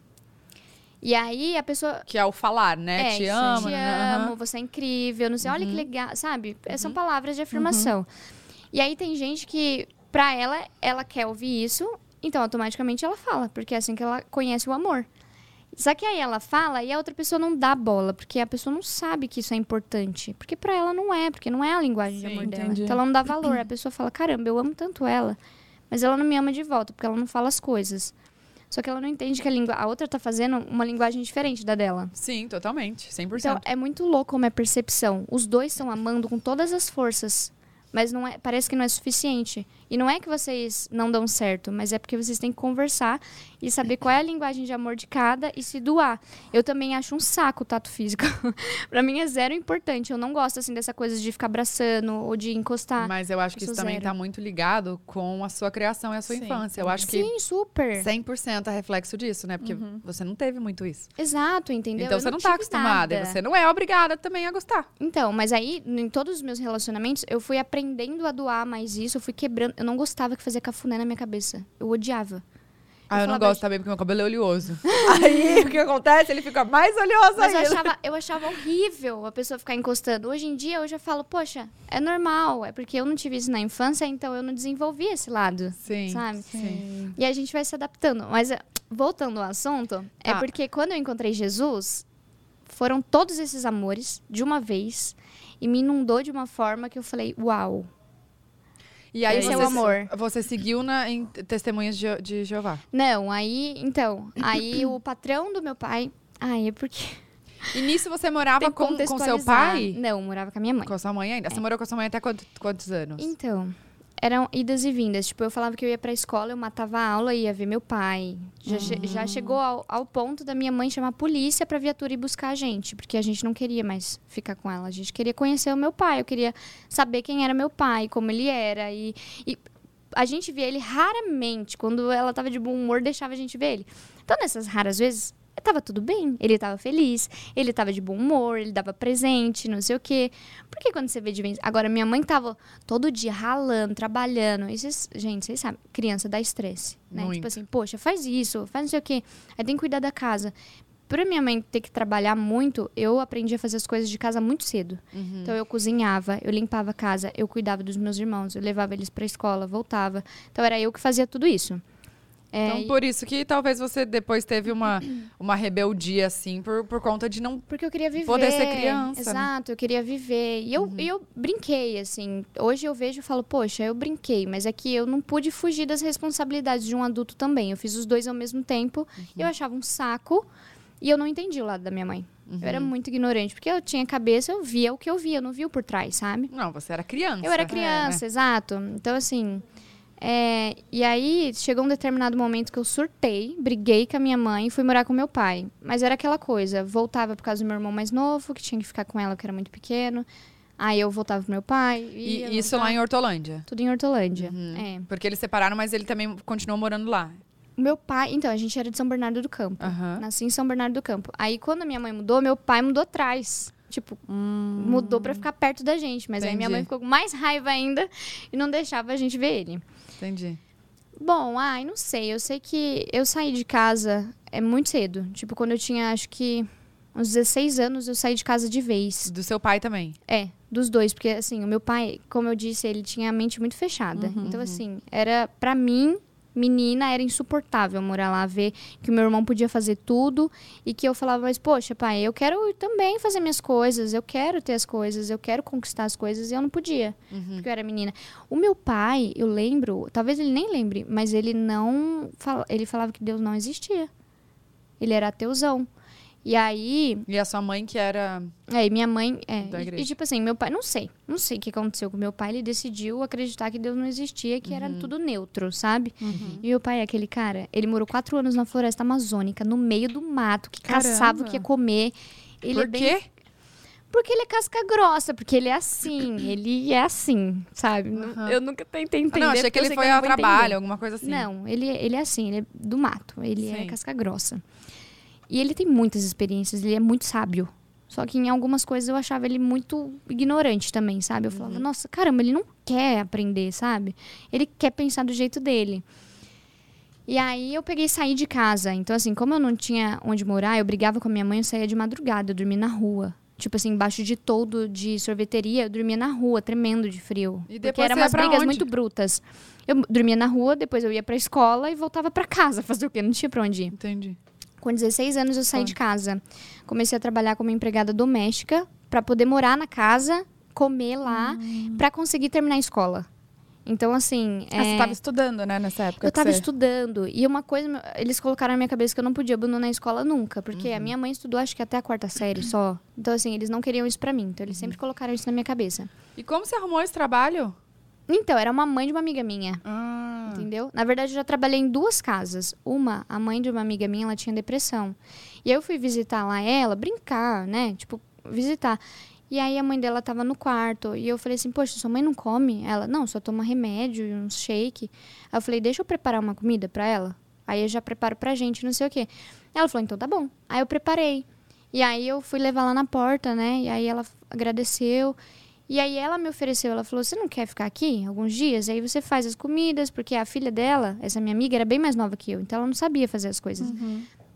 E aí a pessoa Que é o falar, né? é, te amo. te né? amo, você é incrível, não sei, olha que Uhum. legal, sabe? São palavras de afirmação. E aí tem gente que, pra ela, ela quer ouvir isso, então automaticamente ela fala, porque é assim que ela conhece o amor. Só que aí ela fala e a outra pessoa não dá bola, porque a pessoa não sabe que isso é importante. Porque pra ela não é, porque não é a linguagem de Sim, amor dela. entendi. Então ela não dá valor. A pessoa fala, caramba, eu amo tanto ela, mas ela não me ama de volta, porque ela não fala as coisas. Só que ela não entende que a, língua, a outra tá fazendo uma linguagem diferente da dela. Sim, totalmente. 100%. Então, é muito louco como é percepção. Os dois estão amando com todas as forças, mas não é, parece que não é suficiente. E não é que vocês não dão certo, mas é porque vocês têm que conversar e saber qual é a linguagem de amor de cada e se doar. Eu também acho um saco o tato físico. pra mim é zero importante. Eu não gosto assim dessa coisa de ficar abraçando ou de encostar. Mas eu acho que eu isso sou também zero. tá muito ligado com a sua criação e a sua Sim, infância. Eu acho que Sim, super. 100% é reflexo disso, né? Porque você não teve muito isso. Exato, entendeu? Então Eu você não, tá tive acostumada. nada. E você não é obrigada também a gostar. Então, mas aí, em todos os meus relacionamentos, eu fui aprendendo a doar mais isso, eu fui quebrando. Eu não gostava que fazia cafuné na minha cabeça. Eu odiava. Ah, eu, não gosto também porque meu cabelo é oleoso. Aí o que acontece? Ele fica mais oleoso Mas eu ainda. achava, eu achava horrível a pessoa ficar encostando. Hoje em dia, eu já falo, poxa, é normal. É porque eu não tive isso na infância, então eu não desenvolvi esse lado, Sim. sabe? Sim. E a gente vai se adaptando. Mas, eh, voltando ao assunto, é Tá. porque quando eu encontrei Jesus, foram todos esses amores de uma vez e me inundou de uma forma que eu falei, uau. E aí Esse você, é o amor. você seguiu na, em Testemunhas de, de Jeová. Não, aí, então, aí o patrão do meu pai, ai, é porque E nisso você morava com, com seu pai? Não, morava com a minha mãe. Com a sua mãe ainda? Você morou com a sua mãe até quanto- quantos anos? Então, eram idas e vindas. Tipo, eu falava que eu ia pra escola, eu matava a aula e ia ver meu pai. Já, che- já chegou ao, ao ponto da minha mãe chamar a polícia pra viatura ir buscar a gente, porque a gente não queria mais ficar com ela. A gente queria conhecer o meu pai, eu queria saber quem era meu pai, como ele era. E, e a gente via ele raramente. Quando ela tava de bom humor, deixava a gente ver ele. Então, nessas raras vezes, tava tudo bem. Ele tava feliz, ele tava de bom humor, ele dava presente, não sei o quê. Porque quando você vê de. Agora, minha mãe tava todo dia ralando, trabalhando. E vocês- gente, vocês sabem, criança dá estresse, né? Muito. Tipo assim, poxa, faz isso, faz não sei o quê. Aí tem que cuidar da casa. Pra minha mãe ter que trabalhar muito, eu aprendi a fazer as coisas de casa muito cedo. Uhum. Então eu cozinhava, eu limpava a casa, eu cuidava dos meus irmãos, eu levava eles pra escola, voltava. Então era eu que fazia tudo isso. É, Então, e- por isso que talvez você depois teve uma, uma rebeldia, assim, por, por conta de não. Porque eu queria viver. Poder ser criança, né? Exato, eu queria viver. E eu, e eu brinquei, assim. Hoje eu vejo e falo, poxa, eu brinquei, mas é que eu não pude fugir das responsabilidades de um adulto também. Eu fiz os dois ao mesmo tempo. Eu achava um saco e eu não entendi o lado da minha mãe. Eu era muito ignorante, porque eu tinha cabeça, eu via o que eu via, eu não via o por trás, sabe? Não, você era criança. Eu era É, criança, né? exato. Então, assim. É, e aí, chegou um determinado momento que eu surtei, briguei com a minha mãe e fui morar com meu pai. Mas era aquela coisa: voltava por causa do meu irmão mais novo, que tinha que ficar com ela, que era muito pequeno. Aí eu voltava pro meu pai. E isso voltava. lá em Hortolândia. Tudo em Hortolândia. Uhum. É. Porque eles separaram, mas ele também continuou morando lá. Meu pai. Então, a gente era de São Bernardo do Campo. Aham. Nasci em São Bernardo do Campo. Aí, quando a minha mãe mudou, meu pai mudou atrás. Tipo, mudou pra ficar perto da gente. Mas aí minha Entendi. mãe ficou com mais raiva ainda e não deixava a gente ver ele. Entendi. Bom, ai, não sei. Eu sei que eu saí de casa é muito cedo. Tipo, quando eu tinha, acho que uns 16 anos, eu saí de casa de vez. Do seu pai também. É, dos dois. Porque, assim, o meu pai, como eu disse, ele tinha a mente muito fechada. Então, assim, era, pra mim, menina, era insuportável morar lá, ver que o meu irmão podia fazer tudo e que eu falava, mas, poxa, pai, eu quero também fazer minhas coisas, eu quero ter as coisas, eu quero conquistar as coisas e eu não podia, porque eu era menina. O meu pai, eu lembro, talvez ele nem lembre, mas ele não, ele falava que Deus não existia. Ele era ateuzão. E aí, E a sua mãe, que era. é, e minha mãe. É, Da e- igreja. e, tipo assim, meu pai, não sei. Não sei o que aconteceu com meu pai. Ele decidiu acreditar que Deus não existia, que Uhum. era tudo neutro, sabe? E meu pai é aquele cara. Ele morou quatro anos na floresta amazônica, no meio do mato, que Caramba. caçava o que ia comer. Ele Por é bem quê? porque ele é casca grossa, porque ele é assim, ele é assim, sabe? Aham. Eu nunca tentei Ah, entender. não, achei que ele foi eu não a vou entender. trabalho, alguma coisa assim. Não, ele, ele é assim, ele é do mato, ele é Sim. casca grossa. E ele tem muitas experiências, ele é muito sábio. Só que em algumas coisas eu achava ele muito ignorante também, sabe? Eu Uhum. falava, nossa, caramba, ele não quer aprender, sabe? Ele quer pensar do jeito dele. E aí eu peguei e saí de casa. Então, assim, como eu não tinha onde morar, eu brigava com a minha mãe, eu saía de madrugada, eu dormia na rua. Tipo assim, embaixo de todo de sorveteria, eu dormia na rua, tremendo de frio. E porque depois eram você ia umas brigas onde? muito brutas. Eu dormia na rua, depois eu ia pra escola e voltava pra casa. Fazer o quê? Não tinha pra onde ir. Entendi. Com 16 anos eu saí de casa. Comecei a trabalhar como empregada doméstica pra poder morar na casa, comer lá, pra conseguir terminar a escola. Então, assim. Ah, você é, estava estudando, né, nessa época? eu que tava você- estudando. E uma coisa, eles colocaram na minha cabeça que eu não podia abandonar a escola nunca. Porque a minha mãe estudou, acho que até a quarta série só. Então, assim, eles não queriam isso pra mim. Então, eles sempre colocaram isso na minha cabeça. E como você arrumou esse trabalho? Então, era uma mãe de uma amiga minha. Ah, Entendeu? Na verdade, eu já trabalhei em duas casas. Uma, a mãe de uma amiga minha, ela tinha depressão. E aí eu fui visitar lá ela, brincar, né? Tipo, visitar. E aí a mãe dela tava no quarto. E eu falei assim, poxa, sua mãe não come? Ela, não, só toma remédio e uns shake. Aí eu falei, deixa eu preparar uma comida pra ela. Aí eu já preparo pra gente, não sei o quê. Ela falou, então tá bom. Aí eu preparei. E aí eu fui levar lá na porta, né? E aí ela agradeceu. E aí ela me ofereceu, ela falou: "Você não quer ficar aqui alguns dias? Aí você faz as comidas, porque a filha dela, essa minha amiga, era bem mais nova que eu, então ela não sabia fazer as coisas".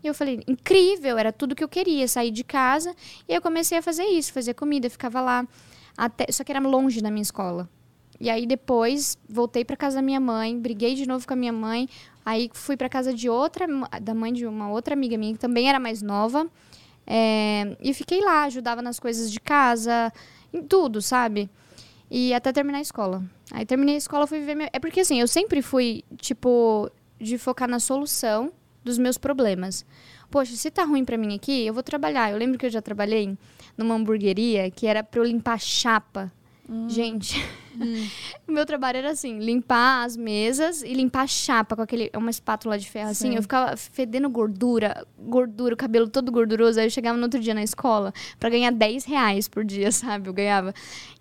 E eu falei: "Incrível, era tudo que eu queria, sair de casa". E eu comecei a fazer isso, fazer comida, ficava lá até, só que era longe da minha escola. E aí depois voltei para casa da minha mãe, briguei de novo com a minha mãe, aí fui para casa de outra da mãe de uma outra amiga minha que também era mais nova. É, e fiquei lá, ajudava nas coisas de casa, em tudo, sabe? E até terminar a escola. Aí terminei a escola, fui viver. Minha... É porque assim, eu sempre fui, tipo, de focar na solução dos meus problemas. Poxa, se tá ruim pra mim aqui, eu vou trabalhar. Eu lembro que eu já trabalhei numa hamburgueria que era pra eu limpar chapa. Gente, o meu trabalho era assim, limpar as mesas e limpar a chapa com aquele, uma espátula de ferro, assim. Sim. Eu ficava fedendo gordura, gordura, o cabelo todo gorduroso. Aí eu chegava no outro dia na escola pra ganhar 10 reais por dia, sabe? Eu ganhava.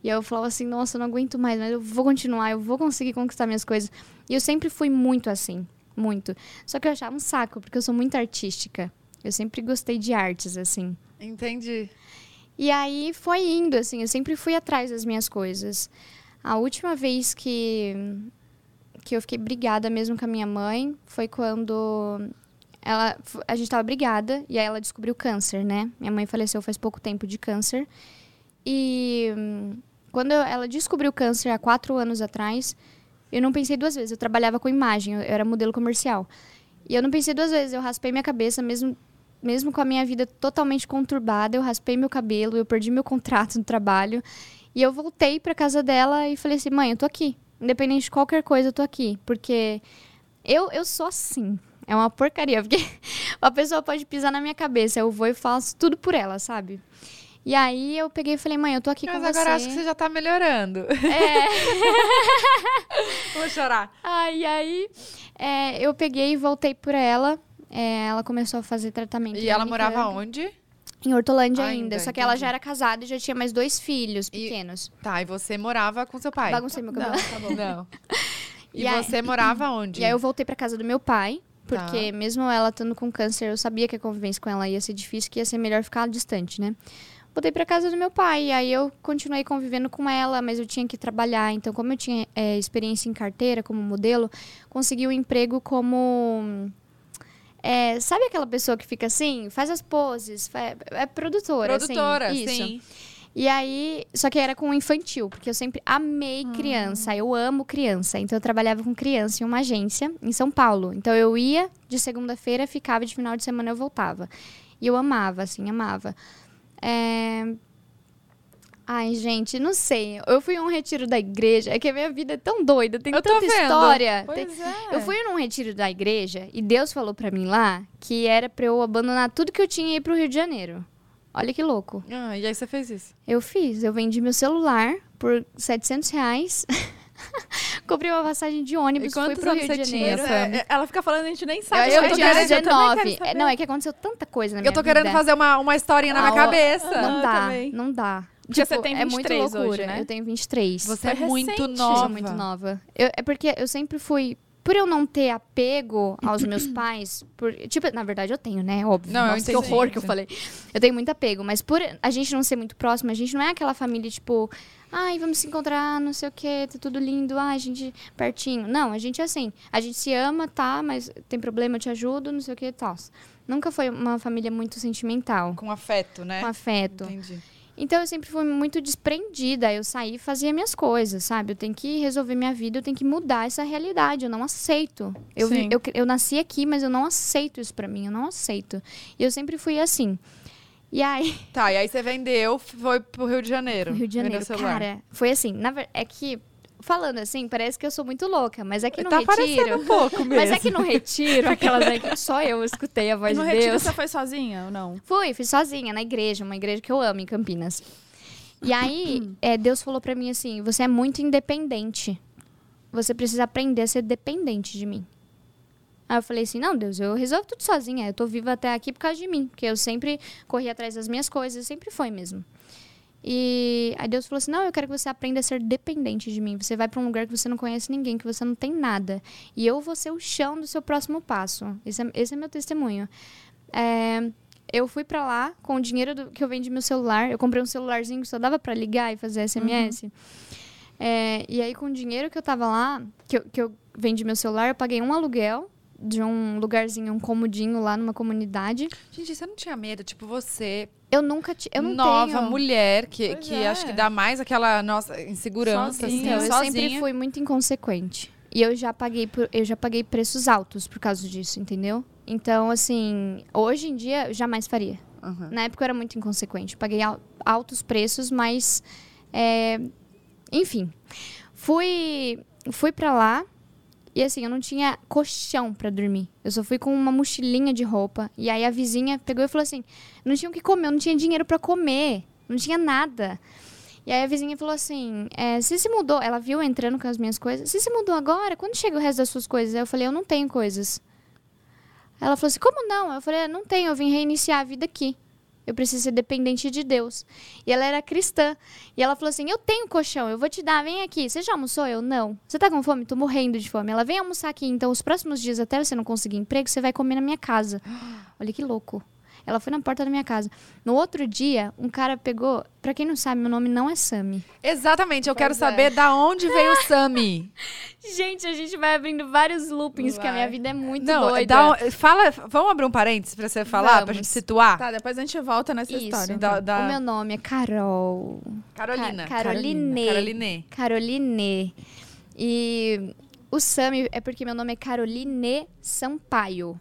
E aí eu falava assim, nossa, eu não aguento mais, mas eu vou continuar, eu vou conseguir conquistar minhas coisas. E eu sempre fui muito assim, muito. Só que eu achava um saco, porque eu sou muito artística. Eu sempre gostei de artes, assim. Entendi. E aí foi indo, assim, eu sempre fui atrás das minhas coisas. A última vez que, que eu fiquei brigada mesmo com a minha mãe foi quando ela, a gente tava brigada e aí ela descobriu câncer, né? Minha mãe faleceu faz pouco tempo de câncer. E quando ela descobriu câncer há quatro anos atrás, eu não pensei duas vezes. Eu trabalhava com imagem, eu era modelo comercial. E eu não pensei duas vezes. Eu raspei minha cabeça, mesmo, mesmo com a minha vida totalmente conturbada. Eu raspei meu cabelo, eu perdi meu contrato no trabalho. E eu voltei pra casa dela e falei assim: mãe, eu tô aqui. Independente de qualquer coisa, eu tô aqui. Porque eu, eu sou assim. É uma porcaria. Porque a pessoa pode pisar na minha cabeça. Eu vou e faço tudo por ela, sabe? E aí eu peguei e falei: mãe, eu tô aqui Mas com agora você. acho que você já tá melhorando. É. Vou chorar. Ai, aí é, eu peguei e voltei por ela. É, ela começou a fazer tratamento. E ela morava onde? Em Hortolândia Ainda, ainda. Só que ela já era casada e já tinha mais dois filhos E- pequenos. Tá, e você morava com seu pai? Baguncei meu cabelo. tá bom. Não. E, E aí- você morava onde? E aí eu voltei pra casa do meu pai. Tá. Porque mesmo ela estando com câncer, eu sabia que a convivência com ela ia ser difícil, que ia ser melhor ficar distante, né? Voltei pra casa do meu pai, e aí eu continuei convivendo com ela, mas eu tinha que trabalhar. Então, como eu tinha é, experiência em carteira como modelo, consegui um emprego como. É, sabe aquela pessoa que fica assim, faz as poses, é produtora, assim, Produtora, isso. sim. E aí, só que era com infantil, porque eu sempre amei criança, eu amo criança. Então eu trabalhava com criança em uma agência em São Paulo. Então eu ia de segunda-feira, ficava de final de semana eu voltava. E eu amava, assim, amava. É... Ai, gente, não sei. Eu fui a um retiro da igreja, é que a minha vida é tão doida, tem Eu tanta história. tem- é. eu fui num retiro da igreja e Deus falou pra mim lá que era pra eu abandonar tudo que eu tinha e ir pro Rio de Janeiro. Olha que louco. Ah, e aí você fez isso? Eu fiz. Eu vendi meu celular por 700 reais. Comprei uma passagem de E ônibus, fui quantos pro anos Rio de você tinha, Janeiro. Sam? É, ela fica falando, a gente nem sabe. Eu Eu tô tinha querendo- 19. É, Não, é que aconteceu tanta coisa na minha Eu tô vida. querendo fazer uma, uma historinha na Ah, minha ó, cabeça. Não eu dá, não dá. Porque você tem é muito 23 hoje, loucura. né? Eu tenho 23. Você é muito nova. Eu sou muito nova. Eu- é porque eu sempre fui. Por eu não ter apego aos meus pais, por, tipo, na verdade eu tenho, né? Óbvio. Não, Nossa, que horror que eu falei. Eu tenho muito apego, mas por a gente não ser muito próxima, a gente não é aquela família, tipo, ai, vamos se encontrar, não sei o quê, tá tudo lindo, ai, a gente pertinho. Não, a gente é assim. A gente se ama, tá, mas tem problema, eu te ajudo, não sei o quê, tal. Nunca foi uma família muito sentimental, Com afeto, né? com afeto. Entendi. Então eu sempre fui muito desprendida. Eu saí e fazia minhas coisas, sabe? Eu tenho que resolver minha vida, eu tenho que mudar essa realidade. Eu não aceito. Eu, vi- eu, eu nasci aqui, mas eu não aceito isso pra mim. Eu não aceito. E eu sempre fui assim. E aí, Tá, e aí você vendeu, foi pro Rio de Janeiro. Rio de Janeiro, cara, foi assim. Na. É que, falando assim, parece que eu sou muito louca, mas é que no tá retiro. um pouco mesmo. Mas é que no retiro, aquelas aí que só eu escutei a voz no de retiro Deus. você foi sozinha ou não? Fui, fui sozinha na igreja, uma igreja que eu amo em Campinas. E aí, é, Deus falou pra mim assim: você é muito independente. Você precisa aprender a ser dependente de mim. Aí eu falei assim: não, Deus, eu resolvo tudo sozinha. Eu tô viva até aqui por causa de mim. Porque eu sempre corri atrás das minhas coisas, sempre foi mesmo. E aí Deus falou assim: não, eu quero que você aprenda a ser dependente de mim. Você vai pra um lugar que você não conhece ninguém, que você não tem nada. E eu vou ser o chão do seu próximo passo. Esse é, esse é meu testemunho. É, eu fui pra lá com o dinheiro do- que eu vendi meu celular. Eu comprei um celularzinho que só dava pra ligar e fazer SMS. É, e aí, com o dinheiro que eu tava lá, que eu, que eu vendi meu celular, eu paguei um aluguel de um lugarzinho, um comodinho lá numa comunidade. Gente, você não tinha medo? Tipo, você, Eu nunca ti- eu não nova tenho. mulher, que, Pois é. acho que dá mais aquela nossa insegurança, Sozinha. assim, Então, eu sozinha. sempre fui muito inconsequente. E eu já paguei por- eu já paguei preços altos por causa disso, entendeu? Então, assim, hoje em dia eu jamais faria. Aham. Na época eu era muito inconsequente. Paguei al- altos preços, mas. é, enfim. Fui, fui pra lá e assim, eu não tinha colchão pra dormir. Eu só fui com uma mochilinha de roupa. E aí a vizinha pegou e falou assim: não tinha o que comer, eu não tinha dinheiro pra comer. Não tinha nada. E aí a vizinha falou assim: é, você se mudou? Ela viu entrando com as minhas coisas. Você se mudou agora? Quando chega o resto das suas coisas? Aí eu falei: eu não tenho coisas. Ela falou assim: como não? Eu falei: não tenho, eu vim reiniciar a vida aqui. Eu preciso ser dependente de Deus. E ela era cristã. E ela falou assim: Eu tenho colchão, eu vou te dar, vem aqui. Você já almoçou? Eu não. Você tá com fome? Tô morrendo de fome. Ela vem almoçar aqui. Então, os próximos dias, até você não conseguir emprego, você vai comer na minha casa. Olha que louco. Ela foi na porta da minha casa. No outro dia, um cara pegou. Pra quem não sabe, meu nome não é Sami. Exatamente, eu quero Pois é. saber da onde veio o Sami. Gente, a gente vai abrindo vários loopings, porque a minha Vai. vida é muito Não, doida. fala, vamos abrir um parênteses pra você falar, pra Vamos. gente situar? Tá, depois a gente volta nessa Isso. história. Da, da- O meu nome é Carol. Carolina. Ca- Caroline. Caroline. Caroline. E o Sami é porque meu nome é Caroline Sampaio.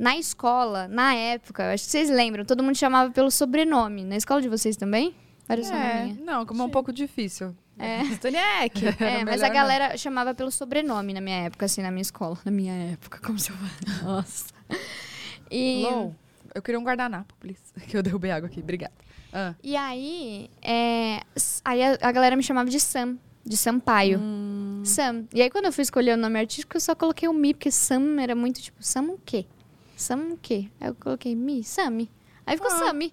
Na escola, na época, eu acho que vocês lembram, todo mundo chamava pelo sobrenome. Na escola de vocês também? Era o seu É. nome? Não, como é um pouco difícil. É. Stoniek. É, mas a não. galera chamava pelo sobrenome na minha época, assim, na minha escola. Na minha época, como se eu Nossa. E, Lou, eu queria um guardanapo, please. Que eu derrubei água aqui, obrigada. Ah. e aí, é, aí a, a galera me chamava de Sam, de Sampaio. Hum. Sam. E aí, quando eu fui escolher o nome artístico, eu só coloquei o Mi, porque Sam era muito tipo, Sam o quê? Sam o quê? Aí eu coloquei Mi, Sami. Aí ficou Ah. Sami.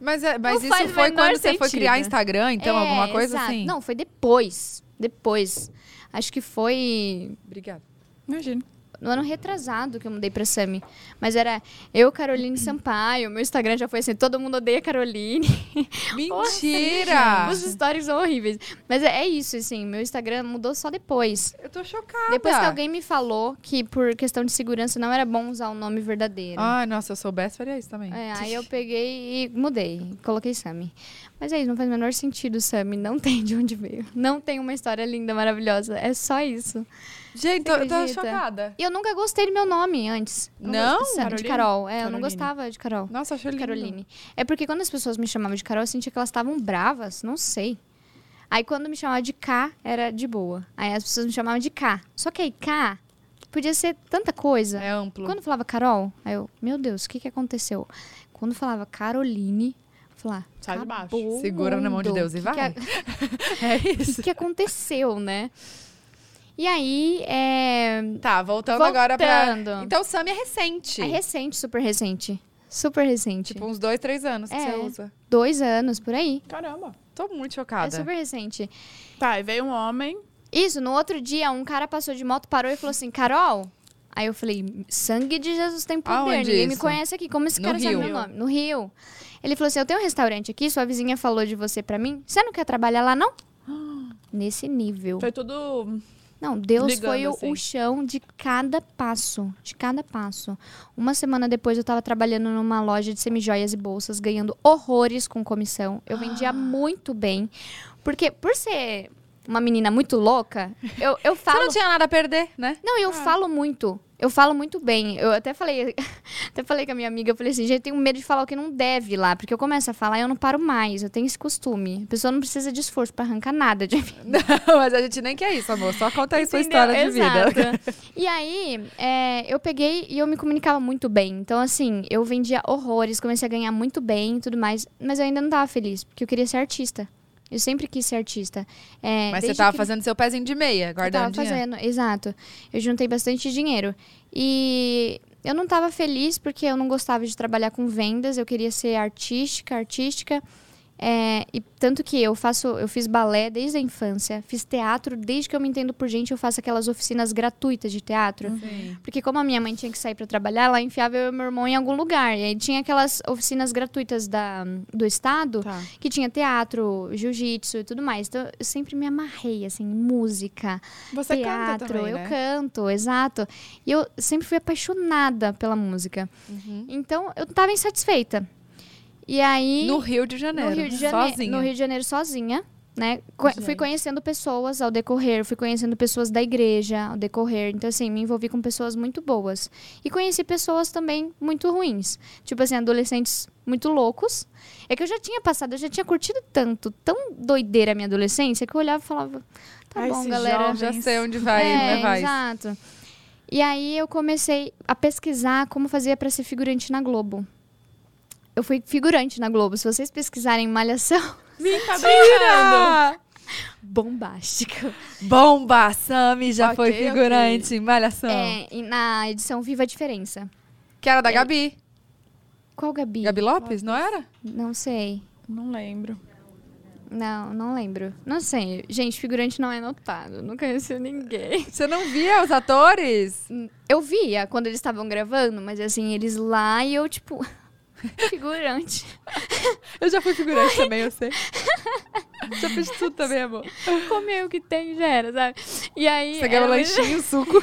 Mas, é, mas isso foi quando você foi sentido. criar Instagram, então, É, alguma coisa exato. assim? Não, foi depois. Depois. Acho que foi Obrigada. Imagina. No ano retrasado que eu mudei pra Sami. Mas era eu, Caroline Sampaio. Meu Instagram já foi assim, todo mundo odeia Caroline. Mentira! Os stories são horríveis. Mas é, é isso, assim, meu Instagram mudou só depois. Eu tô chocada. Depois que alguém me falou que por questão de segurança não era bom usar o nome verdadeiro. Ai, nossa, se eu soubesse, faria isso também. É, aí eu peguei e mudei, coloquei Sami. Mas é isso, não faz o menor sentido, Sami. Não tem de onde veio. Não tem uma história linda, maravilhosa. É só isso. Gente, tô, tô chocada. E eu nunca gostei do meu nome antes. Não? gosto- De Caroline? Carol. É, eu não Caroline. gostava de Carol. Nossa, achei lindo. Caroline. É porque quando as pessoas me chamavam de Carol, eu sentia que elas estavam bravas, não sei. Aí quando me chamavam de K, era de boa. Aí as pessoas me chamavam de K. Só que aí K podia ser tanta coisa. É amplo. Quando falava Carol, aí eu, meu Deus, o que que aconteceu? Quando falava Caroline, eu falava, Sai de baixo. "Acabou o Segura na mão de. Deus e Que vai. que a- É O isso. que, que aconteceu, né? E aí, é, Tá, voltando, agora pra... Voltando. Então, o Sami é recente. é recente, super recente. Super recente. Tipo, uns dois, três anos que É. você usa. Dois anos, por aí. Caramba. Tô muito É chocada. super recente. Tá, e veio um homem. Isso, no outro dia, um cara passou de moto, parou e falou assim, Carol... Aí eu falei, sangue de Jesus tem poder, Aonde ninguém me isso? conhece aqui. Como esse No cara sabe Rio. meu nome? No Rio. Ele falou assim, eu tenho um restaurante aqui, sua vizinha falou de você pra mim. Você não quer trabalhar lá, não? Nesse nível. Foi tudo. Não, Deus Ligando, foi o, assim. o chão de cada passo. De cada passo. Uma semana depois eu tava trabalhando numa loja de semijoias e bolsas, ganhando horrores com comissão. Eu vendia muito bem. Porque, por ser uma menina muito louca, eu, eu Você falo. não tinha nada a perder, né? Não, eu falo muito. Eu falo muito bem. Eu até falei, até falei com a minha amiga, eu falei assim, gente, eu tenho medo de falar o que não deve lá, porque eu começo a falar e eu não paro mais. Eu tenho esse costume. A pessoa não precisa de esforço pra arrancar nada de mim. Não, mas a gente nem quer isso, amor. Só conta aí sua Entendeu? história de vida. Exato. E aí, é, eu peguei e eu me comunicava muito bem. Então, assim, eu vendia horrores, comecei a ganhar muito bem e tudo mais. Mas eu ainda não tava feliz, porque eu queria ser artista. Eu sempre quis ser artista. É, Mas você desde tava que- fazendo seu pezinho de meia, eu guardando tava dinheiro. fazendo, exato. Eu juntei bastante dinheiro. E eu não tava feliz porque eu não gostava de trabalhar com vendas, eu queria ser artística, artística. É, e tanto que eu faço, eu fiz balé desde a infância, fiz teatro desde que eu me entendo por gente, eu faço aquelas oficinas gratuitas de teatro. Sim. Porque como a minha mãe tinha que sair para trabalhar, ela enfiava eu e meu irmão em algum lugar. E aí tinha aquelas oficinas gratuitas da, do estado Tá. que tinha teatro, jiu-jitsu e tudo mais. Então eu sempre me amarrei assim, música, Você teatro, canta também, eu né? canto, exato. E eu sempre fui apaixonada pela música. Uhum. Então eu tava insatisfeita. E aí No Rio de Janeiro. no Rio de Janeiro, Sozinha. no Rio de Janeiro sozinha, né? Co- Gente. Fui conhecendo pessoas ao decorrer, fui conhecendo pessoas da igreja ao decorrer. Então, assim, me envolvi com pessoas muito boas. E conheci pessoas também muito ruins. Tipo assim, adolescentes muito loucos. É que eu já tinha passado, eu já tinha curtido tanto, tão doideira a minha adolescência, que eu olhava e falava, tá Ai, bom, esses galera. Já sei onde vai é, levar isso. exato. E aí eu comecei a pesquisar como fazia pra ser figurante na Globo. Eu fui figurante na Globo. Se vocês pesquisarem Malhação, Tá brincando. bombástica. Bomba! Sami já Ok, foi figurante em Malhação. É, e na edição Viva a Diferença. Que era da Gabi. Qual Gabi? Gabi Lopes, não era? Não sei. Não lembro. Não, não lembro. Não sei. Gente, figurante não é notado. Não conheço ninguém. Você não via os atores? Eu via quando eles estavam gravando, mas assim, eles lá e eu, tipo, figurante. Eu já fui figurante também, eu sei. já fiz tudo também, amor. Comer o que tem já era, sabe? E aí. Você ganhou era- lanchinho, suco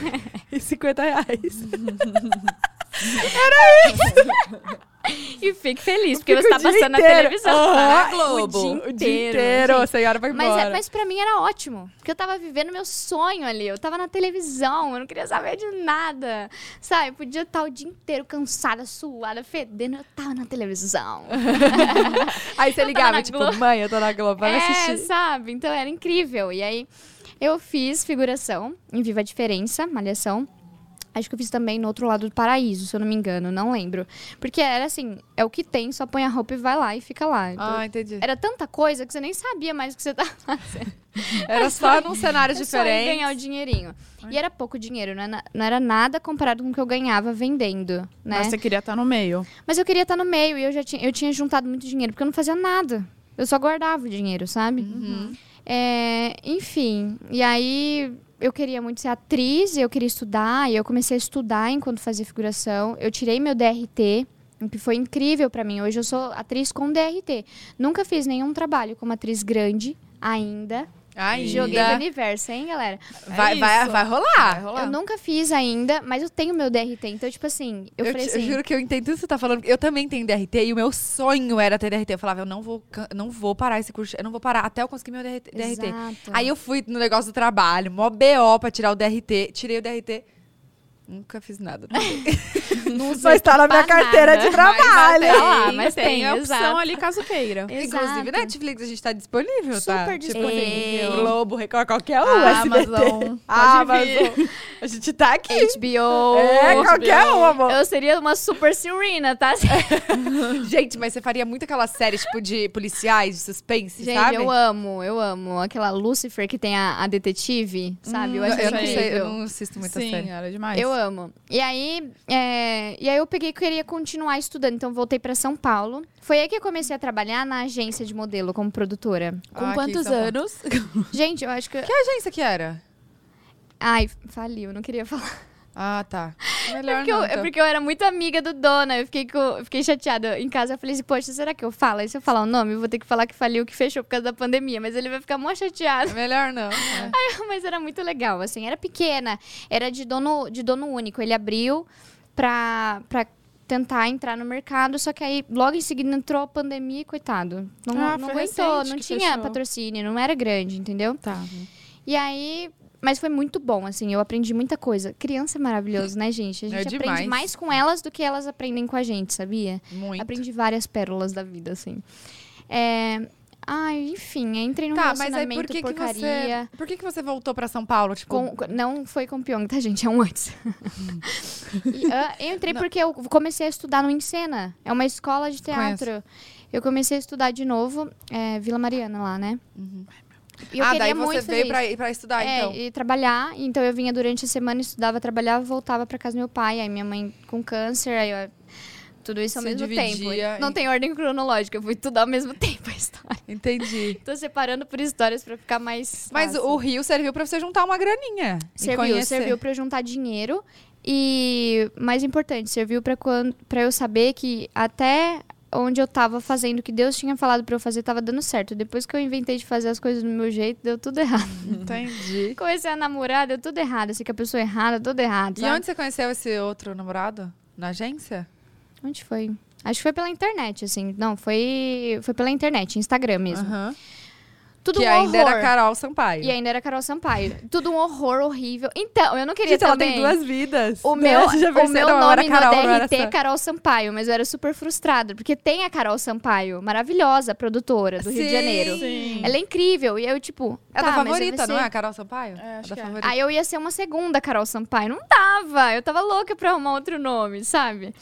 e 50 reais. E fique feliz, porque você tá o passando na televisão. Aham, tá? Globo. O dia O inteiro. dia inteiro, gente. a senhora vai Mas, embora. é, mas pra mim era ótimo. Porque eu tava vivendo meu sonho ali. Eu tava na televisão, eu não queria saber de nada. Sabe? Eu podia estar o dia inteiro cansada, suada, fedendo. Eu tava na televisão. Aí você eu ligava, na tipo, Globo. mãe, eu tô na Globo, vai é, assistir. sabe? Então era incrível. E aí eu fiz figuração em Viva a Diferença, Malhação. Acho que eu fiz também no outro lado do paraíso, se eu não me engano, não lembro. Porque era assim, é o que tem, só põe a roupa e vai lá e fica lá. Então, Ah, entendi. Era tanta coisa que você nem sabia mais o que você tava fazendo. Era só num cenário só ir diferente. ganhar o dinheirinho. E era pouco dinheiro, não era, não era nada comparado com o que eu ganhava vendendo, né? Mas você queria estar no meio. Mas eu queria estar no meio e eu já tinha, eu tinha juntado muito dinheiro, porque eu não fazia nada. Eu só guardava o dinheiro, sabe? Uhum. É, enfim, e aí eu queria muito ser atriz, eu queria estudar, e eu comecei a estudar enquanto fazia figuração. Eu tirei meu DRT, o que foi incrível pra mim. Hoje eu sou atriz com DRT. Nunca fiz nenhum trabalho como atriz grande ainda. Ainda. Joguei no universo, hein, galera? Vai, É vai, vai rolar. Vai rolar. Eu nunca fiz ainda, mas eu tenho meu DRT. Então, tipo assim, eu, Eu, falei assim. eu juro que eu entendo tudo que você tá falando. Eu também tenho DRT e o meu sonho era ter DRT. Eu falava, eu não vou, não vou parar esse curso, eu não vou parar até eu conseguir meu DRT. DRT. Exato. Aí eu fui no negócio do trabalho, mó BO pra tirar o DRT. Tirei o DRT. Nunca fiz nada. não usei Mas tá na minha carteira nada. de trabalho. Tá lá, mas tem, tem, a opção exato. ali caso queira. Inclusive. Netflix, a gente tá disponível, tá? Super Tipo, disponível. Globo, Record, qualquer um. A SBT. Amazon. Pode Amazon. vir. A gente tá aqui. HBO. É, qualquer um, amor. Eu seria uma super Serena, tá? Gente, mas você faria muito aquela série, tipo, de policiais, de suspense, Gente, sabe? eu amo, eu amo. Aquela Lucifer que tem a, a detetive, sabe? eu Hum, acho eu não incrível. sei, eu não assisto muita Sim, série. era demais. Eu amo. E aí, é, e aí eu peguei que eu queria continuar estudando, então voltei pra São Paulo. Foi aí que eu comecei a trabalhar na agência de modelo como produtora. Com Ah, quantos anos? Gente, eu acho que. Que agência que era? Ai, faliu, não queria falar. Ah, tá. É Melhor porque, não, eu, é então. porque eu era muito amiga do dono, eu fiquei, com, eu fiquei chateada. Em casa eu falei assim, poxa, será que eu falo? Aí se eu falar o nome, eu vou ter que falar que faliu, que fechou por causa da pandemia. Mas ele vai ficar mó chateado. Melhor não. é. Mas era muito legal, assim, era pequena, era de dono, de dono único. Ele abriu pra, pra tentar entrar no mercado, só que aí logo em seguida entrou a pandemia e coitado. Não, Ah, não aguentou, não tinha fechou. patrocínio, não era grande, entendeu? Tá. E aí. Mas foi muito bom, assim, eu aprendi muita coisa. Criança é maravilhoso, né, gente? A É gente demais. aprende mais com elas do que elas aprendem com a gente, sabia? Muito. Aprendi várias pérolas da vida, assim. É... Ai, enfim, entrei num Tá, mas aí relacionamento por que, que porcaria. você. Por que, que você voltou pra São Paulo? Tipo, Com- não foi com Pyong, tá, gente? É um antes. E, ah, eu entrei porque eu comecei a estudar no Encena. É uma escola de teatro. Eu comecei a estudar de novo, é, Vila Mariana lá, né? E eu ah, daí você veio pra, ir pra estudar, é, então. e trabalhar. Então eu vinha durante a semana, estudava, trabalhava, voltava pra casa do meu pai. Aí minha mãe com câncer, aí eu- tudo isso ao Se mesmo tempo. Não em- tem ordem cronológica, foi tudo ao mesmo tempo a história. Entendi. Tô separando por histórias pra ficar mais. Mas fácil. o Rio serviu pra você juntar uma graninha. e Serviu, serviu para eu juntar dinheiro e, mais importante, serviu para quando para eu saber que até onde eu tava fazendo o que Deus tinha falado para eu fazer tava dando certo. Depois que eu inventei de fazer as coisas do meu jeito, deu tudo errado. Entendi. Comecei a namorar, deu tudo errado. Assim, que a pessoa errada, tudo errado. E sabe? onde você conheceu esse outro namorado? Na agência? Onde foi? Acho que foi pela internet, assim. Não, foi, foi pela internet, Instagram mesmo. Aham. Tudo que um ainda horror. era Carol Sampaio. E ainda era Carol Sampaio. Tudo um horror horrível. Então, eu não queria Gente, ela também... tem duas vidas. O né? meu, já o meu era nome Carol, no DRT é. Carol Sampaio, mas eu era super frustrada, porque tem a Carol Sampaio, maravilhosa, produtora do Rio de Sim. Janeiro. Sim. Ela é incrível. E eu, tipo. É a tá, da favorita, não é? A Carol Sampaio? É, acho da que é. favorita. Aí eu ia ser uma segunda Carol Sampaio. Não dava. Eu tava louca pra arrumar outro nome, sabe?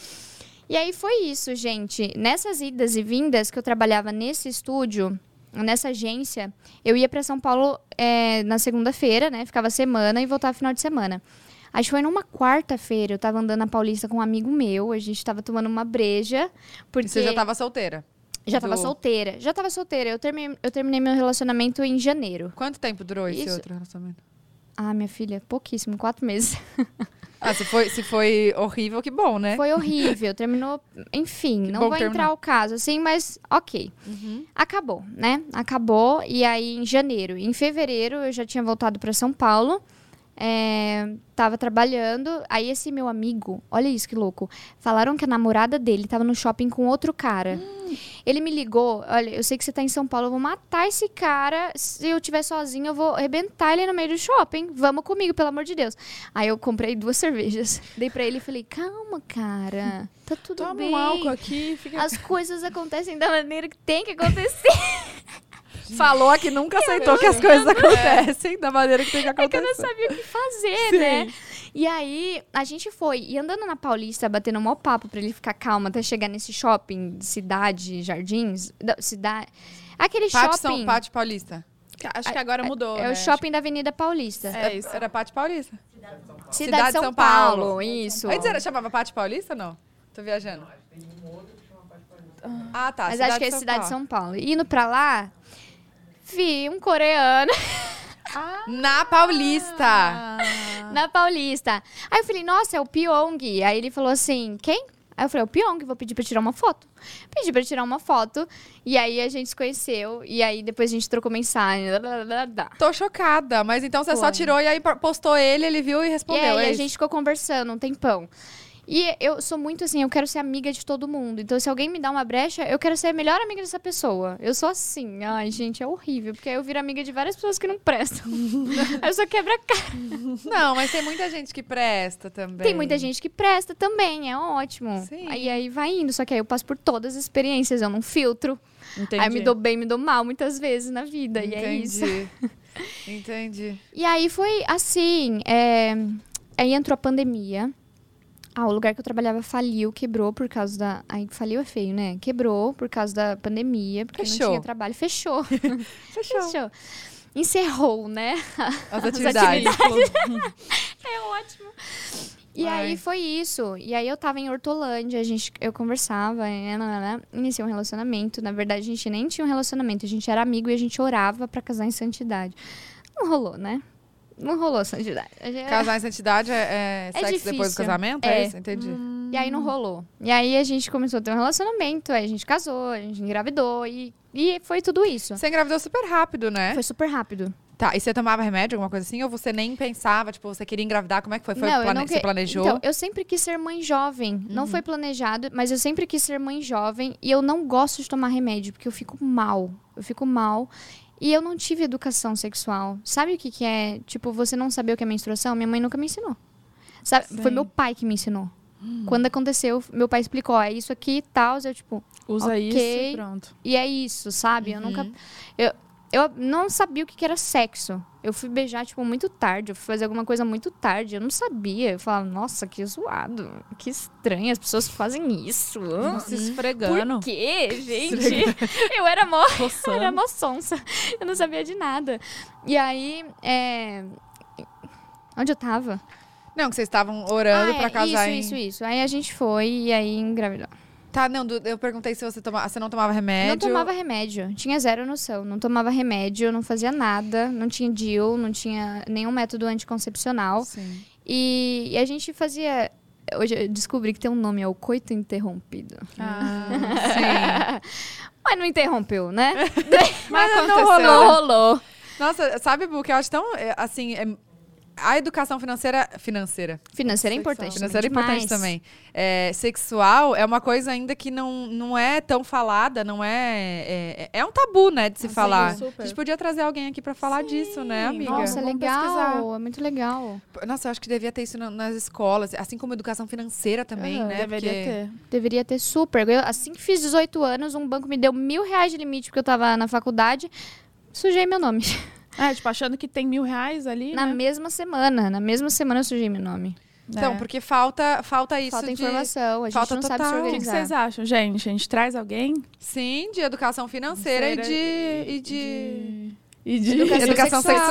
E aí foi isso, gente. Nessas idas e vindas que eu trabalhava nesse estúdio, nessa agência, eu ia pra São Paulo é, na segunda-feira, né? Ficava semana e voltava final de semana. Acho que foi numa quarta-feira, eu tava andando na Paulista com um amigo meu, a gente tava tomando uma breja, porque E você já tava solteira? já tava do- solteira. Já tava solteira. Eu terminei, eu terminei meu relacionamento em janeiro. Quanto tempo durou esse Isso. outro relacionamento? Ah, minha filha, pouquíssimo, quatro meses. Ah, se foi, se foi horrível, que bom, né? Foi horrível, terminou. Enfim, não bom vou que entrar ao caso, assim, mas ok. Uhum. Acabou, né? Acabou. E aí, em janeiro. Em fevereiro, eu já tinha voltado para São Paulo. É, tava trabalhando. Aí, esse meu amigo, olha isso que louco. Falaram que a namorada dele tava no shopping com outro cara. Ele me ligou: Olha, eu sei que você tá em São Paulo, eu vou matar esse cara. Se eu estiver sozinho, eu vou arrebentar ele no meio do shopping. Vamos comigo, pelo amor de Deus. Aí eu comprei duas cervejas. Dei pra ele e falei: Calma, cara. Tá tudo Toma bem. um álcool aqui, fica. As coisas acontecem da maneira que tem que acontecer. Falou que nunca aceitou que as coisas acontecem da maneira que tem que É que eu acontecer. não sabia o que fazer, Sim. né? E aí, a gente foi. E andando na Paulista, batendo um maior papo pra ele ficar calmo até chegar nesse shopping, cidade, jardins. da- Cidade. Aquele Pátio shopping. São Pátio Paulista. Acho que agora mudou. é né? o shopping da Avenida Paulista. É isso. Era Pátio Paulista. Cidade, de São, São Paulo. Paulo. Isso. Antes era, chamava Pátio Paulista não? Tô viajando. Ah, tá. Mas acho que é Cidade de São Paulo. Indo pra lá, vi um coreano Na Paulista. Ah. na Paulista. Aí eu falei, nossa, é o Pyong. Aí ele falou assim, quem? Aí eu falei, é o Pyong, vou pedir pra tirar uma foto. Pedi pra tirar uma foto. E aí a gente se conheceu. E aí depois a gente trocou mensagem. blá. Tô chocada. Mas então você só Foi. tirou e aí postou ele, ele viu e E respondeu. aí é a gente ficou conversando um tempão. E eu sou muito assim, eu quero ser amiga de todo mundo. Então, se alguém me dá uma brecha, eu quero ser a melhor amiga dessa pessoa. Eu sou assim. Ai, gente, é horrível. Porque aí eu viro amiga de várias pessoas que não prestam. eu só quebra a cara. Não, mas tem muita gente que presta também. Tem muita gente que presta também, é ótimo. Sim. Aí, aí vai indo. Só que aí eu passo por todas as experiências, eu não filtro. Entendi. Aí eu me dou bem, me dou mal muitas vezes na vida. E é isso. Entendi. Entendi. E aí foi assim. é, Aí entrou a pandemia. Ah, o lugar que eu trabalhava faliu, quebrou por causa da. Aí faliu é feio, né? Quebrou por causa da pandemia, porque Fechou. não tinha trabalho. Fechou. Fechou. Fechou. Encerrou, né? As atividades. É ótimo. E Vai. aí foi isso. E aí eu tava em Hortolândia, a gente, eu conversava, né, né, né, iniciei um relacionamento. Na verdade, a gente nem tinha um relacionamento, a gente era amigo e a gente orava pra casar em santidade. Não rolou, né? Não rolou santidade. A gente- Casar em santidade é, é É sexo depois do difícil. casamento? É, É. isso? Entendi. E aí não rolou. E aí a gente começou a ter um relacionamento, aí a gente casou, a gente engravidou e, e foi tudo isso. Você engravidou super rápido, né? Foi super rápido. Tá, e você tomava remédio, alguma coisa assim? Ou você nem pensava, tipo, você queria engravidar? Como é que foi? foi não, plane- não Você que- planejou? Uhum. Então, eu sempre quis ser mãe jovem. Não foi planejado, mas eu sempre quis ser mãe jovem. E eu não gosto de tomar remédio, porque eu fico mal. Eu fico mal. E eu não tive educação sexual. Sabe o que, que é? Tipo, você não saber o que é menstruação? Minha mãe nunca me ensinou. Sabe? Foi meu pai que me ensinou. Quando aconteceu, meu pai explicou, é isso aqui e tal. Eu, tipo, Usa Ok. isso e pronto. e é isso, sabe? Eu Uhum. nunca. Eu, eu não sabia o que, que era sexo. Eu fui beijar, tipo, muito tarde. Eu fui fazer alguma coisa muito tarde. Eu não sabia. Eu falava, nossa, que zoado. Que estranho. As pessoas fazem isso. hã? Se esfregando. Por quê, gente? eu era mó, eu era mó sonsa. Eu não sabia de nada. E aí, é... Onde eu tava? Não, que vocês estavam orando ah, pra é, casar isso, em... isso, isso. Aí a gente foi e aí engravidou. Tá, não, eu perguntei se você, toma... você não tomava remédio. Não tomava remédio. Tinha zero noção. Não tomava remédio, não fazia nada. Não tinha DIL, não tinha nenhum método anticoncepcional. Sim. E, e a gente fazia... Hoje eu descobri que tem um nome, é o coito interrompido. Ah, Mas não interrompeu, né? Mas não aconteceu. rolou. Não rolou. Nossa, sabe, Bu, que eu acho tão, é, assim, é- a educação financeira. Financeira. Financeira é Sexual. importante. Financeira é demais. importante também. É, sexual é uma coisa ainda que não, não é tão falada, não é, é. É um tabu, né, de se Sim, falar. super. A gente podia trazer alguém aqui pra falar disso, né, amiga? Nossa, é legal. pesquisar. É muito legal. Nossa, eu acho que devia ter isso na- nas escolas, assim como educação financeira também, Aham, né? Deveria Porque- ter. Deveria ter super. Eu, assim que fiz 18 anos, um banco me deu mil reais de limite porque eu tava na faculdade. Sujei meu nome. É, tipo, achando que tem mil reais ali, Na né? mesma semana. Na mesma semana eu sujei meu nome. Então, É. porque falta, falta isso Falta de... informação. A gente falta não sabe se total. O que, que organizar. vocês acham, gente? A gente traz alguém? Sim, de educação financeira e de... E de... E de Educação Educação sexual.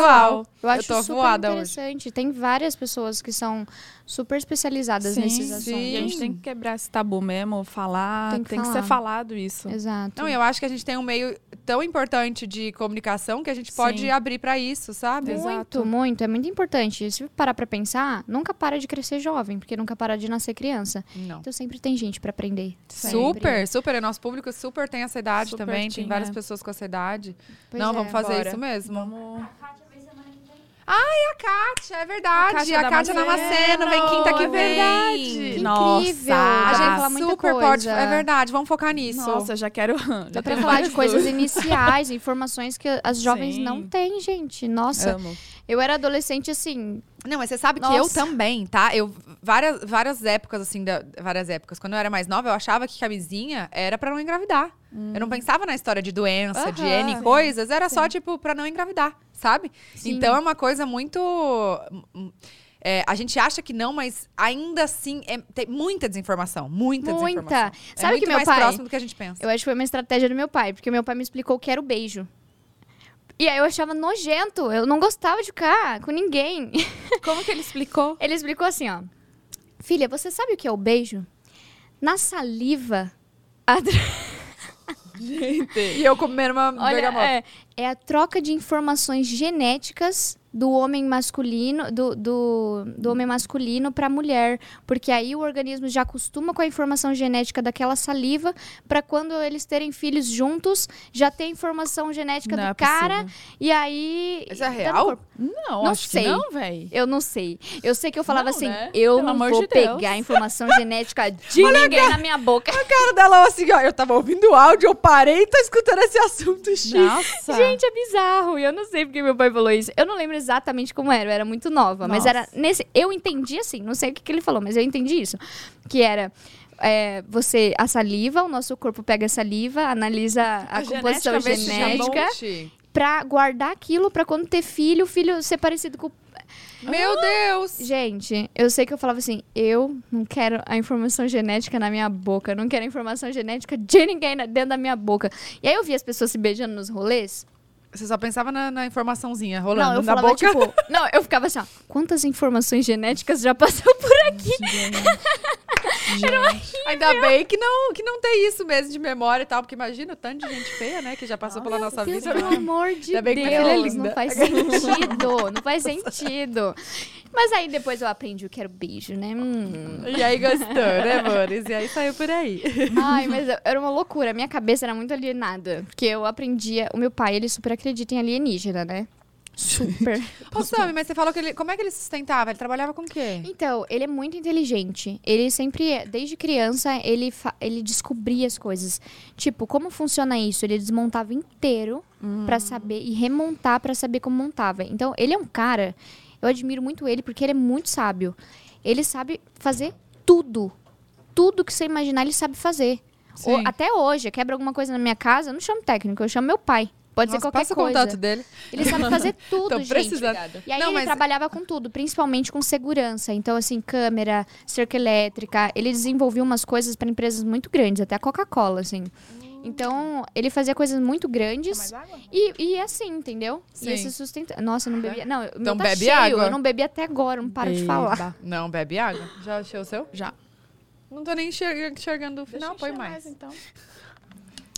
sexual. Eu acho tô super voada hoje. interessante. Tem várias pessoas que são super especializadas Sim, nesses sim. assuntos. E a gente tem que quebrar esse tabu mesmo, falar. Tem Tem que que, falar. ser falado isso. Exato. Não, eu acho que a gente tem um meio tão importante de comunicação que a gente pode Sim. abrir pra isso, sabe? Exato. Muito, muito. É muito importante. Se parar pra pensar, nunca para de crescer jovem, porque nunca para de nascer criança. Não. Então sempre tem gente pra aprender. Sempre. Super, super. E nosso público super tem essa idade Super também. Tem teen, várias pessoas com essa idade. Pois Não, é. vamos fazer Bora. isso mesmo. Vamos. E a Kátia, é verdade. A A Kátia Damasceno, Damasceno vem quinta que é vem. verdade. Que Nossa. incrível. A gente falar muita super coisa. pode. É verdade, vamos focar nisso. Nossa, já quero. Dá Já pra tenho falar de coisas iniciais, informações que as jovens Sim. não têm, gente. Nossa, Amo. eu era adolescente assim. Não, mas você sabe que eu Nossa. também, tá? Eu várias, várias épocas assim, da- várias épocas, quando eu era mais nova, eu achava que camisinha era pra não engravidar. Eu não pensava na história de doença, de. N Sim. coisas, era só tipo pra não engravidar, sabe? Sim. Então é uma coisa muito hum, é, a gente acha que não, mas ainda assim é- tem muita desinformação, muita, Muita. desinformação. é Sabe muito que meu mais pai- próximo do que a gente pensa. Eu acho que foi uma estratégia do meu pai, porque meu pai me explicou que era o beijo. E aí eu achava nojento, eu não gostava de ficar com ninguém. Como que ele explicou? Ele explicou assim, ó. Filha, você sabe o que é o beijo? Na saliva. a Gente. E eu comendo uma Olha, bergamota. é, é a troca de informações genéticas do homem masculino, do, do, do homem masculino para a mulher, porque aí o organismo já acostuma com a informação genética daquela saliva para quando eles terem filhos juntos, já tem informação genética Não do é cara possível. e aí Isso é real? Não, Não acho sei. que não, velho. Eu não sei. Eu sei que eu falava Não, assim, né? eu Pelo não amor vou de pegar a informação genética de ninguém na minha boca. A cara dela assim, ó, eu tava ouvindo o áudio, eu parei e tô escutando esse assunto X. Nossa. Gente, é bizarro. E eu não sei porque meu pai falou isso. Eu não lembro exatamente como era, eu era muito nova. Mas Nossa. era nesse. Eu entendi assim, não sei o que, que ele falou, mas eu entendi isso. Que era. é, você, a saliva, o nosso corpo pega a saliva, analisa a, A composição genética, genética pra guardar aquilo pra quando ter filho, o filho ser parecido com. Meu Deus! Gente, eu sei que eu falava assim: eu não quero a informação genética na minha boca, eu não quero a informação genética de ninguém dentro da minha boca. E aí eu vi as pessoas se beijando nos rolês. Você só pensava na, na informaçãozinha rolando Não, eu na falava boca. tipo. Não, eu ficava assim, ó, quantas informações genéticas já passou por aqui? Gente. Ainda bem que não, que não tem isso mesmo de memória e tal, porque imagina o tanto de gente feia, né, que já passou pela nossa Deus, vida. pelo amor de Ainda bem que minha filha é Deus, linda. não faz sentido, não faz sentido. Mas aí depois eu aprendi o que era o beijo, né? Hum. E aí gostou, né, amores? E aí saiu por aí. Ai, mas era uma loucura. Minha cabeça era muito alienada. Porque eu aprendia. O meu pai, ele super acredita em alienígena, né? Super. Ô, Sami, mas você falou que ele. Como é que ele sustentava? Ele trabalhava com o quê? Então, ele é muito inteligente. Ele sempre, desde criança, ele, fa- ele descobria as coisas. Tipo, como funciona isso? Ele desmontava inteiro pra saber e remontar pra saber como montava. Então, ele é um cara, eu admiro muito ele porque ele é muito sábio. Ele sabe fazer tudo. Tudo que você imaginar, ele sabe fazer. Ou- até hoje, quebra alguma coisa na minha casa, eu não chamo técnico, eu chamo meu pai. Pode Nossa, ser qualquer passa o coisa. contato dele. Ele sabe fazer tudo, Tô gente. precisando. E aí Não, ele mas- trabalhava com tudo, principalmente com segurança. Então, assim, câmera, cerca elétrica. Ele desenvolveu umas coisas para empresas muito grandes, até a Coca-Cola, assim. Então, ele fazia coisas muito grandes. água? E, e assim, entendeu? Sim. E se sustenta... Nossa, eu não bebia. Não, o meu Então tá bebe cheio. água. Eu não bebi até agora, não para de falar. Não, bebe água. Já achou o seu? Já. Não tô nem enxerga- enxergando o final, põe encher mais. então.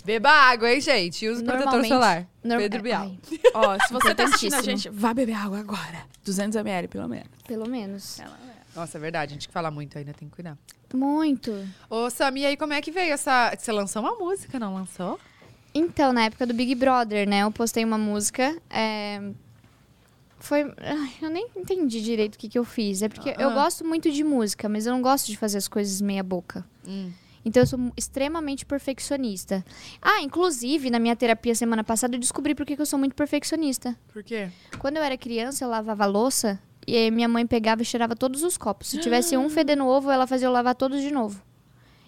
Beba água, hein, gente? E use protetor solar. Norm- Pedro Bial. Ai, Ó, se você tá assistindo a gente, vá beber água agora. 200 ml, pelo menos. pelo menos. Nossa, é verdade. A gente que fala muito ainda tem que cuidar. Muito. Ô, Sam, e aí como é que veio essa... Você lançou uma música, não lançou? Então, na época do Big Brother, né? Eu postei uma música. é, Foi. ai, Eu nem entendi direito o que, que eu fiz. É porque eu Ah. gosto muito de música, mas eu não gosto de fazer as coisas meia-boca. Hum. Então eu sou extremamente perfeccionista. Ah, inclusive, na minha terapia semana passada, eu descobri por que eu sou muito perfeccionista. Por quê? Quando eu era criança, eu lavava louça e aí minha mãe pegava e cheirava todos os copos. Se tivesse um fedendo ovo, ela fazia eu lavar todos de novo.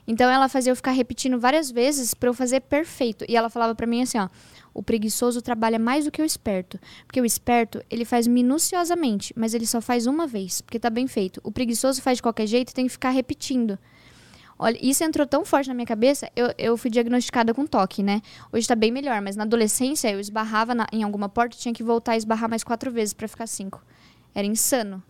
Então ela fazia eu ficar repetindo várias vezes pra eu fazer perfeito. E ela falava pra mim assim, ó: "O preguiçoso trabalha mais do que o esperto, porque o esperto, ele faz minuciosamente, mas ele só faz uma vez, porque tá bem feito. O preguiçoso faz de qualquer jeito e tem que ficar repetindo." Olha, isso entrou tão forte na minha cabeça, eu, eu fui diagnosticada com toque, né? Hoje tá bem melhor, mas na adolescência eu esbarrava na- em alguma porta e tinha que voltar a esbarrar mais quatro vezes pra ficar cinco. Era insano.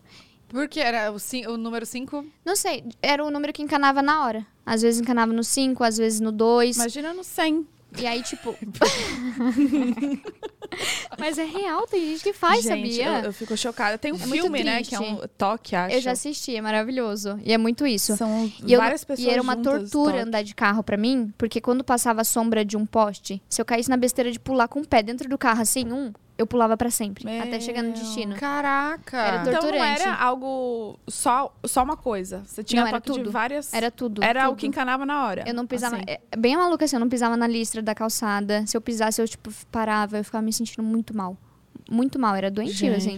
Porque era o, o número 5? Não sei, era o número que encanava na hora. Às vezes encanava no 5, às vezes no 2. Imagina no 100. E aí, tipo. Mas é real, tem gente que faz, Gente, sabia? Eu, eu fico chocada. Tem um É filme, né? Que é um toque, acho. Eu já assisti, é maravilhoso. E é muito isso. São E, eu- várias pessoas e era uma tortura toque. andar de carro pra mim, porque quando passava a sombra de um poste, se eu caísse na besteira de pular com o pé dentro do carro assim, um, eu pulava pra sempre, até chegar no Meu. destino. Caraca! Era Então não torturante. era algo só, só uma coisa. Você tinha Não, era toque de tudo. várias. Era tudo. Era o tudo. que encanava na hora. Eu não pisava. assim. É bem maluca assim, eu não pisava na listra da calçada. Se eu pisasse, eu, tipo, parava, eu ficava me sentindo muito mal. Muito mal, era doentio, assim.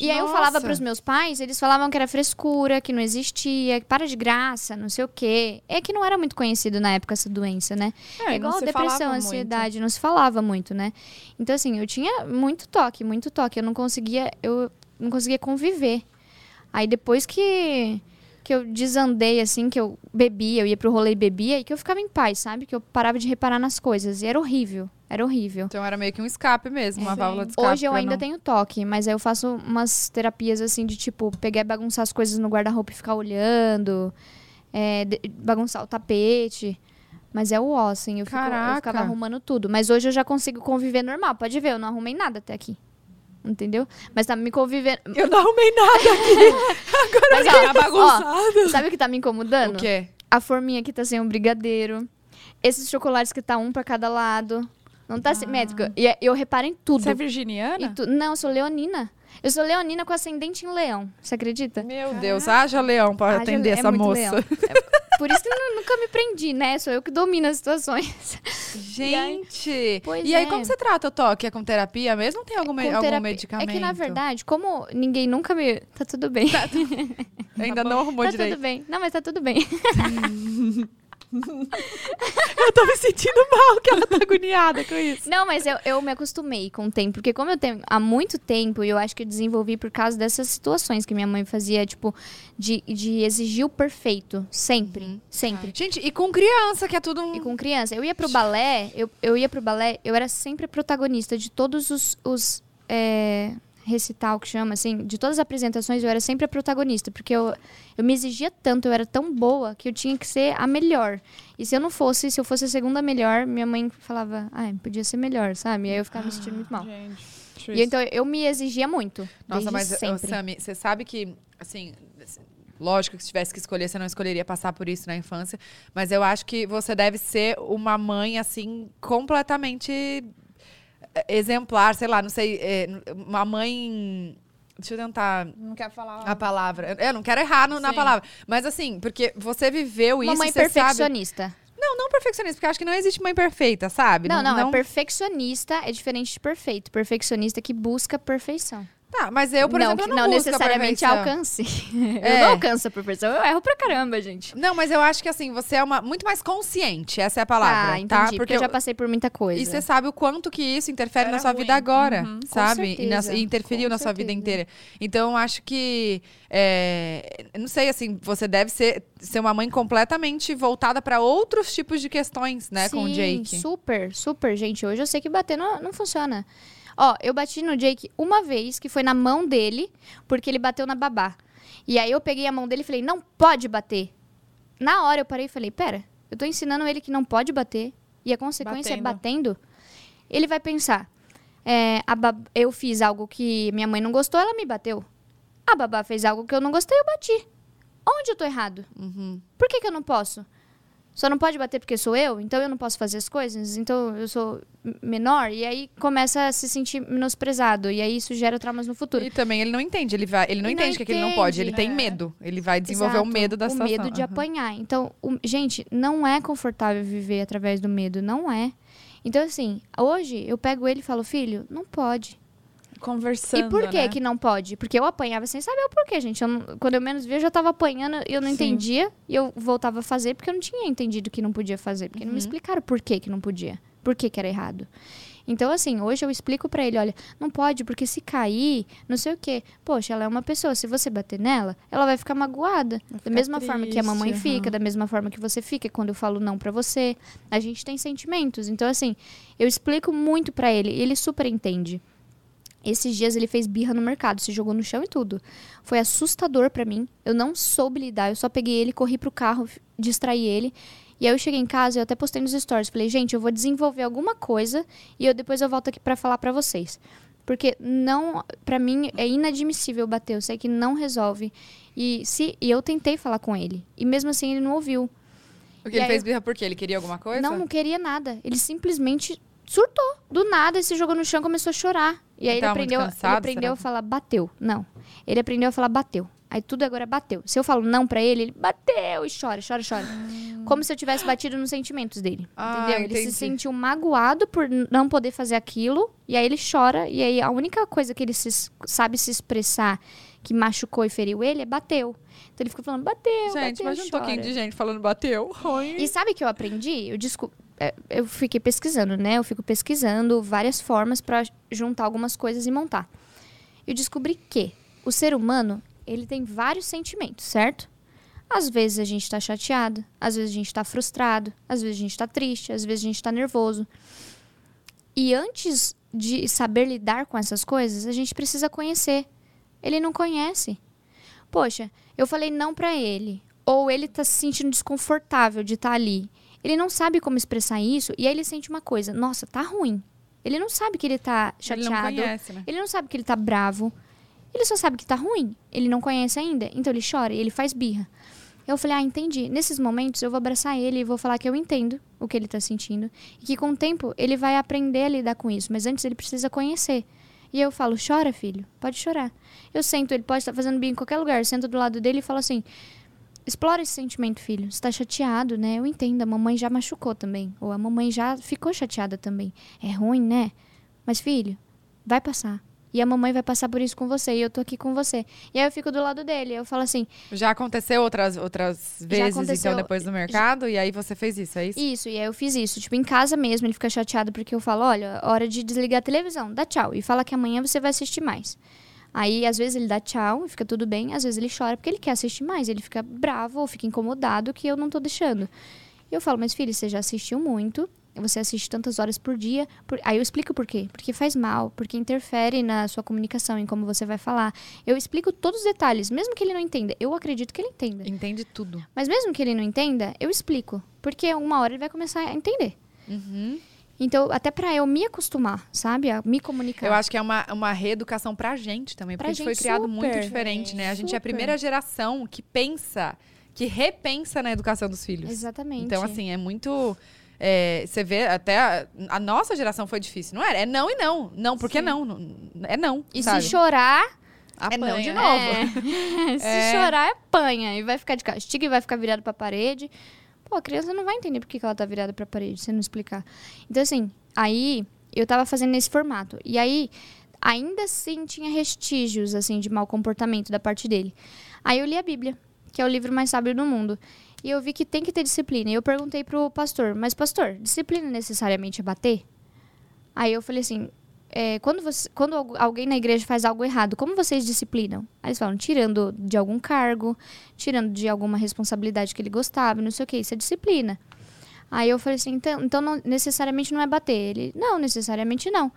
E aí eu falava Nossa. pros meus pais, eles falavam que era frescura, que não existia, que para de graça, não sei o quê. É que não era muito conhecido na época essa doença, né? É, É igual depressão, ansiedade, não se falava muito, né? Então, assim, eu tinha muito toque, muito toque. Eu não conseguia, eu não conseguia conviver. Aí depois que, que eu desandei, assim, que eu bebia, eu ia pro rolê e bebia, e que eu ficava em paz, sabe? Que eu parava de reparar nas coisas. E era horrível, era horrível. Então era meio que um escape mesmo, uma Sim. válvula de escape. Hoje eu ainda não- tenho toque, mas aí eu faço umas terapias assim de tipo, pegar e bagunçar as coisas no guarda-roupa e ficar olhando, é, bagunçar o tapete. Mas é o ó, assim, eu, fico, eu ficava arrumando tudo. Mas hoje eu já consigo conviver normal. Pode ver, eu não arrumei nada até aqui. Entendeu? Mas tá me convivendo. Eu não arrumei nada. Mas, ó, Tá bagunçado. ó, sabe o que tá me incomodando? o quê? A forminha que tá sem um brigadeiro. Esses chocolates que tá um pra cada lado. Não tá simétrico. E eu reparo em tudo. Você é E virginiana? tu- Não, eu sou leonina. Eu sou leonina com ascendente em leão. Você acredita? Meu Deus, haja leão pra Haja atender le- é essa muito moça. leão. É Por isso que eu nu- nunca me prendi, né? Sou eu que domino as situações. Gente! Pois e aí, é. como você trata o toque? É com terapia mesmo ou tem algum, algum terapia- medicamento? É que, na verdade, como ninguém nunca me... Tá tudo bem. Tá, Ainda não arrumou direito. tudo bem. Não, mas tá tudo bem. Eu tô me sentindo mal que ela tá agoniada com isso. Não, mas eu, eu me acostumei com o tempo. Porque como eu tenho há muito tempo, e eu acho que eu desenvolvi por causa dessas situações que minha mãe fazia, tipo, de, de exigir o perfeito. Sempre. Uhum. Sempre. Gente, e com criança, que é tudo um... E com criança. Eu ia pro balé, eu, eu ia pro balé, eu era sempre a protagonista de todos os, os é, recital que chama, assim, de todas as apresentações, eu era sempre a protagonista, porque eu, eu me exigia tanto, eu era tão boa que eu tinha que ser a melhor. E se eu não fosse, se eu fosse a segunda melhor, minha mãe falava, ah, podia ser melhor, sabe? E aí eu ficava me sentindo muito mal. Gente, E então eu me exigia muito. Nossa, desde mas, ô, sempre. Sami, você sabe que, assim, lógico que se tivesse que escolher, você não escolheria passar por isso na infância, mas eu acho que você deve ser uma mãe, assim, completamente exemplar, sei lá, não sei, eh, uma mãe... Deixa eu tentar Não quer falar. a palavra. Eu não quero errar no- na palavra. Mas assim, porque você viveu Uma isso, mãe você sabe... perfeccionista. Não, não perfeccionista, porque eu acho que não existe mãe perfeita, sabe? Não, não, é perfeccionista é diferente de perfeito. Perfeccionista que busca perfeição. Tá, mas eu, por não, exemplo, eu não, busco a necessariamente alcance. É. Eu não alcanço a perfeição. Eu erro pra caramba, gente. Não, mas eu acho que assim, você é uma muito mais consciente, essa é a palavra, ah, entendi. tá? Porque eu já passei por muita coisa. E você sabe o quanto que isso interfere Era na sua ruim. vida agora, Uhum. sabe? Com E, na- e interferiu com na sua vida certeza. inteira. Então, eu acho que. é, não sei, assim, você deve ser, ser uma mãe completamente voltada para outros tipos de questões, né, com o Sim, Jake. super, super, gente. Hoje eu sei que bater não, não funciona. Ó, eu bati no Jake uma vez, que foi na mão dele, porque ele bateu na babá. E aí eu peguei a mão dele e falei, não pode bater. Na hora eu parei e falei, pera, eu tô ensinando ele que não pode bater, e a consequência é batendo. Ele vai pensar, é, eu fiz algo que minha mãe não gostou, ela me bateu. A babá fez algo que eu não gostei, eu bati. Onde eu tô errado? Uhum. Por que, que eu não posso? Só não pode bater porque sou eu, então eu não posso fazer as coisas, então eu sou menor. E aí começa a se sentir menosprezado. E aí isso gera traumas no futuro. E também ele não entende, ele, vai, ele não Ele não entende que, que ele não pode, ele entende. tem medo. Ele vai desenvolver o Exato, medo da o situação. medo de Aham. apanhar. Então, o- gente, não é confortável viver através do medo, não é. Então, assim, hoje eu pego ele e falo, filho, não pode. Conversando. e por que né? que não pode? Porque eu apanhava sem saber o porquê, gente. Eu não- quando eu menos via, eu já tava apanhando, eu não Sim. entendia. E eu voltava a fazer porque eu não tinha entendido que não podia fazer. Porque não me Uhum. explicaram por que que não podia. Por que que era errado. Então, assim, hoje eu explico pra ele, olha, não pode, porque se cair, não sei o quê. Poxa, ela é uma pessoa, se você bater nela, ela vai ficar magoada. Vai Da ficar mesma forma que a mamãe triste, fica, da mesma forma que você fica quando eu falo não pra você. A gente tem sentimentos. Então, assim, eu explico muito pra ele e ele super entende. Esses dias ele fez birra no mercado, se jogou no chão e tudo. Foi assustador pra mim. Eu não soube lidar. Eu só peguei ele, corri pro carro, distraí ele. E aí eu cheguei em casa, eu até postei nos stories. Falei, gente, eu vou desenvolver alguma coisa e eu depois eu volto aqui pra falar pra vocês. Porque não, Pra mim é inadmissível bater. Eu sei que não resolve. E se e eu tentei falar com ele e mesmo assim ele não ouviu. Porque E ele fez birra porque ele queria alguma coisa? Não, não queria nada. Ele simplesmente surtou. Do nada, ele se jogou no chão começou a chorar. E aí Ele ele tava aprendeu, ele cansado, aprendeu será? a falar bateu. Não. Ele aprendeu a falar bateu. Aí tudo agora é bateu. Se eu falo não pra ele, ele bateu e chora, chora, chora. Como se eu tivesse batido nos sentimentos dele. Ah, entendeu? Ele entendi. se sentiu magoado por não poder fazer aquilo. E aí ele chora. E aí a única coisa que ele se sabe se expressar que machucou e feriu ele é bateu. Então ele fica falando bateu, Gente, bateu, imagina um pouquinho de gente falando bateu. Ai. E sabe o que eu aprendi? Eu, desco- é, eu fiquei pesquisando, né? Eu fico pesquisando várias formas pra juntar algumas coisas e montar. Eu descobri que o ser humano, ele tem vários sentimentos, certo? Às vezes a gente tá chateado, às vezes a gente tá frustrado, às vezes a gente tá triste, às vezes a gente tá nervoso. E antes de saber lidar com essas coisas, a gente precisa conhecer. Ele não conhece. Poxa, eu falei não pra ele, ou ele tá se sentindo desconfortável de estar ali. Ele não sabe como expressar isso e aí ele sente uma coisa, nossa, tá ruim. Ele não sabe que ele tá Ele não chateado. conhece, né? Ele não sabe que ele tá bravo. Ele só sabe que tá ruim. Ele não conhece ainda. Então ele chora e ele faz birra. Eu falei, ah, entendi. Nesses momentos eu vou abraçar ele e vou falar que eu entendo o que ele tá sentindo. E que com o tempo ele vai aprender a lidar com isso. Mas antes ele precisa conhecer. E eu falo, chora, filho. Pode chorar. Eu sento, ele pode estar fazendo birra em qualquer lugar. Eu sento do lado dele e falo assim, explora esse sentimento, filho. Você tá chateado, né? Eu entendo. A mamãe já machucou também. Ou a mamãe já ficou chateada também. É ruim, né? Mas, filho, vai passar. E a mamãe vai passar por isso com você. E eu tô aqui com você. E aí eu fico do lado dele. Eu falo assim, Já aconteceu outras, outras vezes, aconteceu- então, depois do mercado? E aí você fez isso, é isso? Isso, e aí eu fiz isso. Tipo, em casa mesmo, ele fica chateado porque eu falo, olha, hora de desligar a televisão, dá tchau. E fala que amanhã você vai assistir mais. Aí, às vezes, ele dá tchau e fica tudo bem. Às vezes, ele chora porque ele quer assistir mais. Ele fica bravo ou fica incomodado que eu não tô deixando. E eu falo, mas filho, você já assistiu muito. Você assiste tantas horas por dia. por- Aí eu explico por quê. Porque faz mal, porque interfere na sua comunicação, em como você vai falar. Eu explico todos os detalhes, mesmo que ele não entenda. Eu acredito que ele entenda. Entende tudo. Mas mesmo que ele não entenda, eu explico. Porque uma hora ele vai começar a entender. Uhum. Então, até pra eu me acostumar, sabe? A me comunicar. Eu acho que é uma, uma reeducação pra gente também, porque Pra a gente foi criado super. muito diferente, né? A gente é a Super. primeira geração que pensa, que repensa na educação dos filhos. Exatamente. Então, assim, é muito. é, você vê, até a, a nossa geração foi difícil, não era? É não e não. Não, porque Sim. não. É não. E sabe? se chorar, É não de Apanha. novo. é, se É. chorar, apanha. E vai ficar de castigo e vai ficar virado pra parede. Pô, a criança não vai entender por que ela tá virada pra parede, se não explicar. Então, assim, aí eu tava fazendo nesse formato. E aí, ainda assim, tinha vestígios, assim, de mau comportamento da parte dele. Aí eu li a Bíblia, que é o livro mais sábio do mundo. E eu vi que tem que ter disciplina. E eu perguntei pro pastor, mas pastor, disciplina necessariamente é bater? Aí eu falei assim, é, quando, você, quando algu- alguém na igreja faz algo errado, como vocês disciplinam? Aí eles falam, tirando de algum cargo, tirando de alguma responsabilidade que ele gostava, não sei o que, isso é disciplina. Aí eu falei assim, então, então não, necessariamente não é bater. Ele, não, necessariamente não.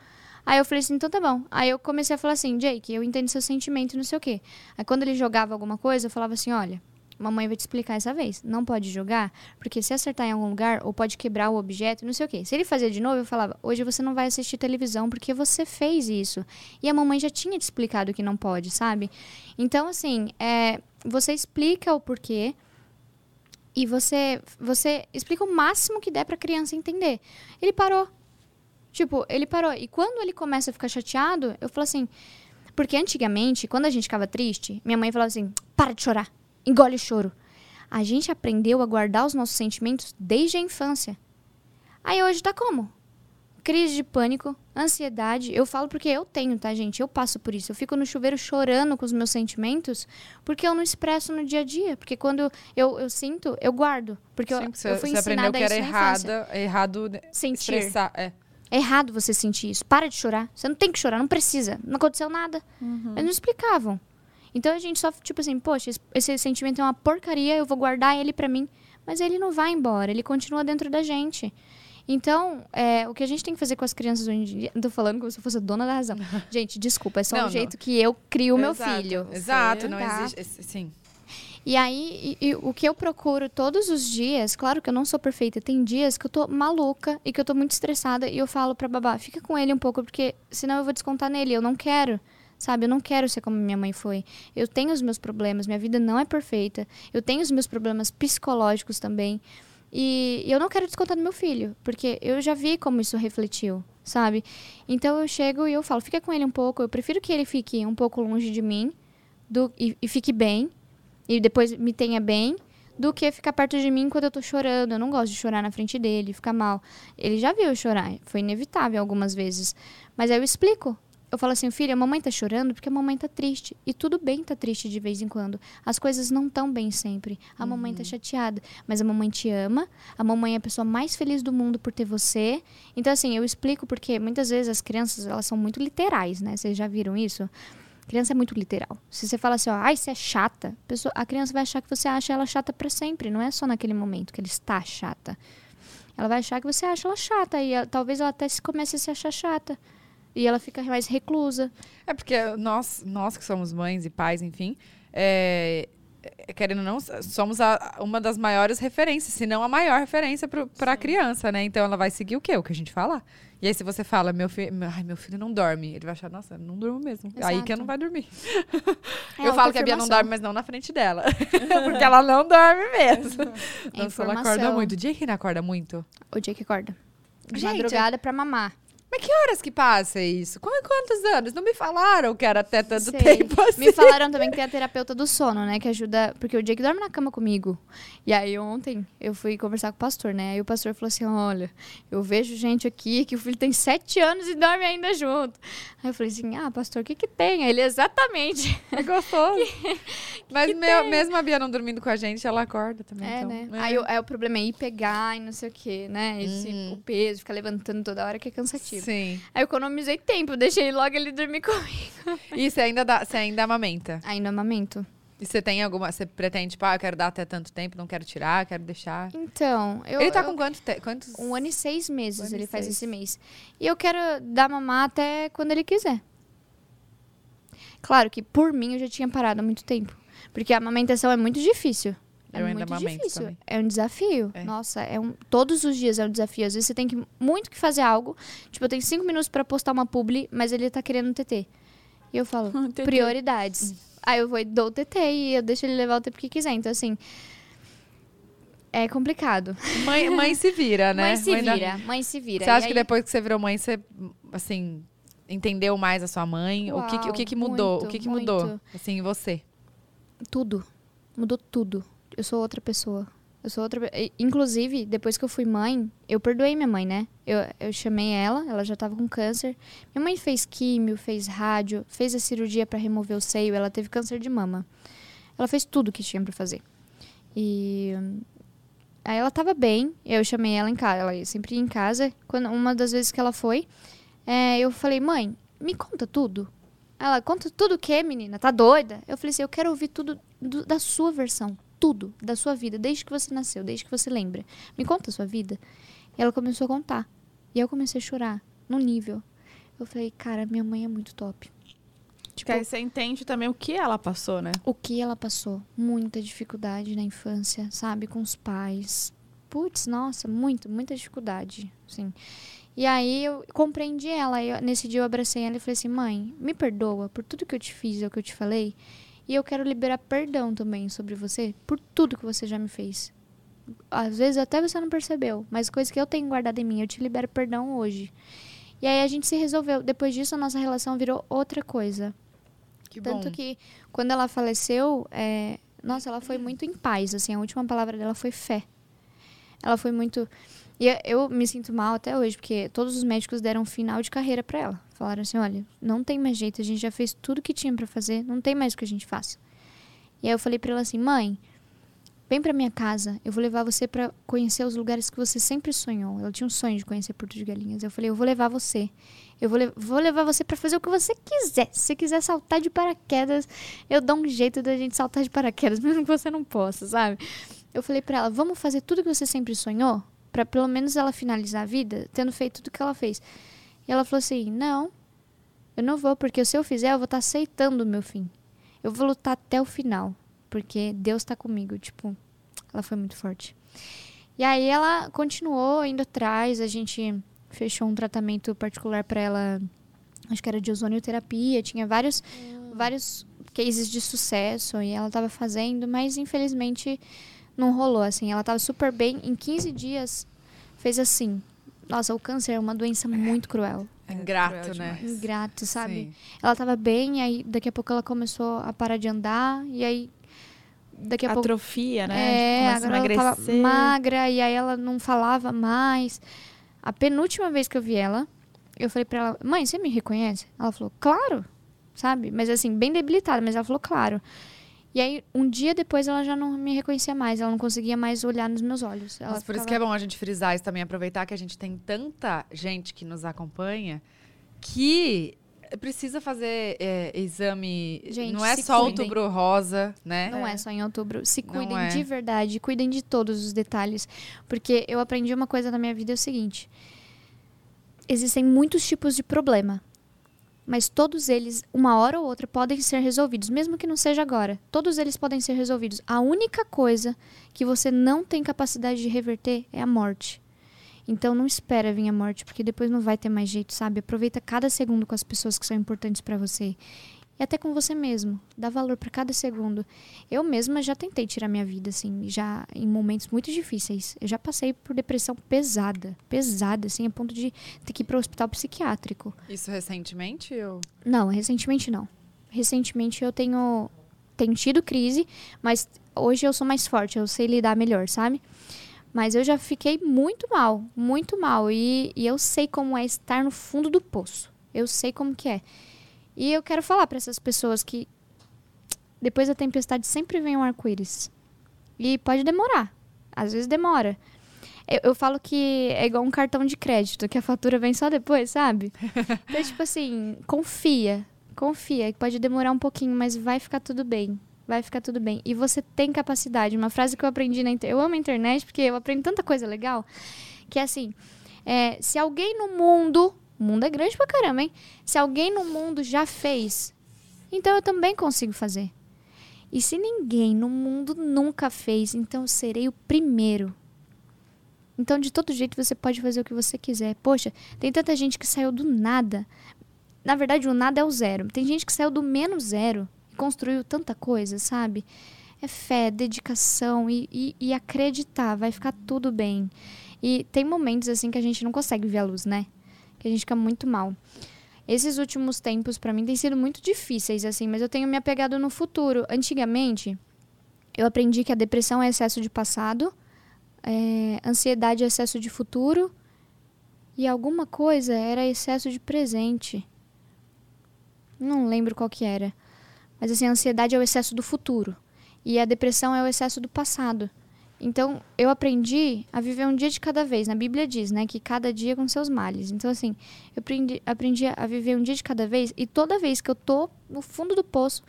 Aí eu falei assim, então tá bom. Aí eu comecei a falar assim, Jake, eu entendo seu sentimento, não sei o quê. Aí quando ele jogava alguma coisa, eu falava assim, olha, mamãe vai te explicar essa vez. Não pode jogar, porque se acertar em algum lugar, ou pode quebrar o objeto, não sei o quê. Se ele fazia de novo, eu falava, hoje você não vai assistir televisão porque você fez isso. E a mamãe já tinha te explicado que não pode, sabe? Então, assim, é, você explica o porquê. E você, você explica o máximo que der pra criança entender. Ele parou. Tipo, ele parou. E quando ele começa a ficar chateado, eu falo assim. Porque antigamente, quando a gente ficava triste, minha mãe falava assim: para de chorar, engole o choro. A gente aprendeu a guardar os nossos sentimentos desde a infância. Aí hoje tá como? Crise de pânico, ansiedade. Eu falo porque eu tenho, tá, gente? Eu passo por isso. Eu fico no chuveiro chorando com os meus sentimentos porque eu não expresso no dia a dia. Porque quando eu, eu sinto, eu guardo. Porque Sim, eu, você, eu fui você aprendeu ensinada que era errada, errado Sentir. expressar. É. É errado você sentir isso. Para de chorar. Você não tem que chorar, não precisa. Não aconteceu nada. Eles não explicavam. Então a gente só, tipo assim, poxa, esse- sentimento é uma porcaria, eu vou guardar ele pra mim. Mas ele não vai embora, ele continua dentro da gente. Então, é, o que a gente tem que fazer com as crianças hoje em dia. Tô falando como se eu fosse a dona da razão. Gente, desculpa, é só Não, o não. jeito que eu crio o meu Exato, filho. Exato, não Tá. existe. Sim. E aí, e- e o que eu procuro todos os dias, claro que eu não sou perfeita, tem dias que eu tô maluca e que eu tô muito estressada e eu falo pra babá, fica com ele um pouco, porque senão eu vou descontar nele, eu não quero. Sabe, eu não quero ser como minha mãe foi. Eu tenho os meus problemas, minha vida não é perfeita. Eu tenho os meus problemas psicológicos também. E, eu não quero descontar no meu filho, porque eu já vi como isso refletiu, sabe? Então eu chego e eu falo, fica com ele um pouco. Eu prefiro que ele fique um pouco longe de mim do, e, e fique bem, e depois me tenha bem, do que ficar perto de mim quando eu tô chorando. Eu não gosto de chorar na frente dele, ficar mal. Ele já viu eu chorar, foi inevitável algumas vezes. Mas aí eu explico. Eu falo assim, filha, a mamãe tá chorando porque a mamãe tá triste. E tudo bem tá triste de vez em quando. As coisas não tão bem sempre. A mamãe tá chateada, mas a mamãe te ama. A mamãe é a pessoa mais feliz do mundo por ter você. Então, assim, eu explico porque muitas vezes as crianças, elas são muito literais, né? Vocês já viram isso? Criança é muito literal. Se você fala assim, ó, ai, você é chata, a, pessoa, a criança vai achar que você acha ela chata pra sempre. Não é só naquele momento que ela está chata. Ela vai achar que você acha ela chata. E ela- talvez ela até se comece a se achar chata. E ela fica mais reclusa. É porque nós, nós que somos mães e pais, enfim, é, é, querendo ou não, somos a- uma das maiores referências, se não a maior referência para a criança, né? Então ela vai seguir o quê? O que a gente falar. E aí, se você fala, meu filho, ai, meu filho não dorme, ele vai achar, nossa, não durmo mesmo. Aí que eu não Exato. vai dormir. É eu falo que a Bia não dorme, mas não na frente dela. porque ela não dorme mesmo. É Nossa, ela acorda muito. O dia que acorda muito. O dia que acorda. De Gente, madrugada pra mamar. Mas que horas que passa isso? Qu- Quantos anos? Não me falaram que era até tanto Sei. tempo assim. Me falaram também que tem a terapeuta do sono, né? Que ajuda. Porque o Jake dorme na cama comigo. E aí ontem eu fui conversar com o pastor, né? Aí o pastor falou assim: olha, eu vejo gente aqui que o filho tem sete anos e dorme ainda junto. Aí eu falei assim: ah, pastor, o que que tem? Aí Ele, exatamente. É gostoso. Mas meu- mesmo a Bia não dormindo com a gente, ela acorda também. É, então. né? É. Aí, o- aí o problema é ir pegar e não sei o quê, né? Esse, Uhum. O peso, ficar levantando toda hora que é cansativo. Sim. Aí eu economizei tempo, deixei logo ele dormir comigo. E você ainda, dá, você ainda amamenta? No amamento. E você tem alguma. Você pretende, tipo, ah, eu quero dar até tanto tempo, não quero tirar, quero deixar. Então, eu. Ele tá eu- com quanto te- quantos? Um ano e seis Um meses e ele faz seis. esse mês. E eu quero dar mamar até quando ele quiser. Claro que por mim eu já tinha parado há muito tempo. Porque a amamentação é muito difícil. É Eu ainda muito difícil. também. É um desafio. É. Nossa, é um, todos os dias é um desafio. Às vezes você tem que muito que fazer algo. Tipo, eu tenho cinco minutos pra postar uma publi, mas ele tá querendo um TT. E eu falo, prioridades. Aí eu vou e dou o TT e eu deixo ele levar o tempo que quiser. Então, assim, é complicado. Mãe, mãe se vira, né? Mãe se da- vira, mãe se vira. Você acha E que aí- depois que você virou mãe, você, assim, entendeu mais a sua mãe? o que, o que, que Uau, mudou? muito, o que, que muito. mudou, assim, em você? Tudo. Mudou tudo. Eu sou outra pessoa. Eu sou outra. Inclusive, depois que eu fui mãe, eu perdoei minha mãe, né? Eu, eu chamei ela, ela já tava com câncer. Minha mãe fez químio, fez rádio, fez a cirurgia pra remover o seio, ela teve câncer de mama. Ela fez tudo que tinha pra fazer. E. Aí ela tava bem, eu chamei ela em casa, ela sempre ia em casa. Quando, uma das vezes que ela foi, é, eu falei, mãe, me conta tudo. Ela, conta tudo o quê, menina? Tá doida? Eu falei assim, eu quero ouvir tudo do- da sua versão. Tudo da sua vida, desde que você nasceu, desde que você lembra. Me conta a sua vida. E ela começou a contar. E eu comecei a chorar, no nível. Eu falei, cara, minha mãe é muito top. Tipo, aí você entende também o que ela passou, né? O que ela passou? Muita dificuldade na infância, sabe? Com os pais. Putz, nossa, muito, muita dificuldade, sim. E aí eu compreendi ela. Eu- nesse dia eu abracei ela e falei assim: mãe, me perdoa por tudo que eu te fiz, é o que eu te falei. E eu quero liberar perdão também sobre você por tudo que você já me fez. Às vezes até você não percebeu, mas coisa que eu tenho guardado em mim, eu te libero perdão hoje. E aí a gente se resolveu. Depois disso, a nossa relação virou outra coisa. Que Tanto bom. que quando ela faleceu, é, nossa, ela foi muito em paz. Assim, a última palavra dela foi fé. Ela foi muito. E eu- eu me sinto mal até hoje, porque todos os médicos deram final de carreira pra ela. Falaram assim: olha, não tem mais jeito, a gente já fez tudo que tinha pra fazer, não tem mais o que a gente faça. E aí eu falei pra ela assim: mãe, vem pra minha casa, eu vou levar você pra conhecer os lugares que você sempre sonhou. Ela tinha um sonho de conhecer Porto de Galinhas. Eu falei: eu vou levar você. Eu vou, le- vou levar você pra fazer o que você quiser. Se você quiser saltar de paraquedas, eu dou um jeito da gente saltar de paraquedas, mesmo que você não possa, sabe? Eu falei pra ela: vamos fazer tudo que você sempre sonhou? Pra pelo menos ela finalizar a vida tendo feito tudo que ela fez. E ela falou assim: não, eu não vou, porque se eu fizer, eu vou estar aceitando o meu fim. Eu vou lutar até o final, porque Deus tá comigo. Tipo, ela foi muito forte. E aí ela continuou indo atrás, a gente fechou um tratamento particular pra ela, acho que era de ozonioterapia, tinha vários, vários cases de sucesso e ela tava fazendo, mas infelizmente não rolou, assim. Ela tava super bem, em 15 dias fez assim. Nossa, o câncer é uma doença muito cruel. É ingrato, cruel né? Ingrato, sabe? Sim. Ela tava bem, aí daqui a pouco ela começou a parar de andar, e aí daqui a pouco. Atrofia, né? É, Começa a agora ela tava magra, e aí ela não falava mais. A penúltima vez que eu vi ela, eu falei pra ela, mãe, você me reconhece? Ela falou, claro, sabe? Mas assim, bem debilitada, mas ela falou, claro. E aí, um dia depois, ela já não me reconhecia mais, ela não conseguia mais olhar nos meus olhos. Ela Mas por isso ficava- que é bom a gente frisar isso também, aproveitar que a gente tem tanta gente que nos acompanha que precisa fazer é, exame. Gente, não é só cuidem. outubro rosa, né? Não é. só em outubro. Se cuidem é. de verdade, cuidem de todos os detalhes. Porque eu aprendi uma coisa na minha vida: é o seguinte. Existem muitos tipos de problema. Mas todos eles, uma hora ou outra, podem ser resolvidos, mesmo que não seja agora. Todos eles podem ser resolvidos. A única coisa que você não tem capacidade de reverter é a morte. Então não espera vir a morte, porque depois não vai ter mais jeito, sabe? Aproveita cada segundo com as pessoas que são importantes pra você. E até com você mesmo. Dá valor pra cada segundo. Eu mesma já tentei tirar minha vida, assim, já em momentos muito difíceis. Eu já passei por depressão pesada, pesada, assim, a ponto de ter que ir para o hospital psiquiátrico. Isso recentemente? Ou... Não, recentemente não. Recentemente eu tenho, tenho tido crise, mas hoje eu sou mais forte, eu sei lidar melhor, sabe? Mas eu já fiquei muito mal, muito mal. E, e eu sei como é estar no fundo do poço. Eu sei como que é. E eu quero falar para essas pessoas que depois da tempestade sempre vem um arco-íris. E pode demorar. Às vezes demora. Eu, eu falo que é igual um cartão de crédito, que a fatura vem só depois, sabe? Então, tipo assim, confia. Confia, que pode demorar um pouquinho, mas vai ficar tudo bem. Vai ficar tudo bem. E você tem capacidade. Uma frase que eu aprendi na internet. Eu amo a internet porque eu aprendo tanta coisa legal. Que é assim: é, se alguém no mundo. O mundo é grande pra caramba, hein? Se alguém no mundo já fez, então eu também consigo fazer. E se ninguém no mundo nunca fez, então eu serei o primeiro. Então, de todo jeito, você pode fazer o que você quiser. Poxa, tem tanta gente que saiu do nada. Na verdade, o nada é o zero. Tem gente que saiu do menos zero e construiu tanta coisa, sabe? É fé, dedicação e, e, e acreditar. Vai ficar tudo bem. E tem momentos assim que a gente não consegue ver a luz, né? Que a gente fica muito mal. Esses últimos tempos, pra mim, têm sido muito difíceis, assim, mas eu tenho me apegado no futuro. Antigamente, eu aprendi que a depressão é excesso de passado, é, ansiedade é excesso de futuro e alguma coisa era excesso de presente. Não lembro qual que era. Mas assim, a ansiedade é o excesso do futuro e a depressão é o excesso do passado. Então, eu aprendi a viver um dia de cada vez. Na Bíblia diz, né, que cada dia com seus males. Então, assim, eu aprendi, aprendi a viver um dia de cada vez e toda vez que eu tô no fundo do poço,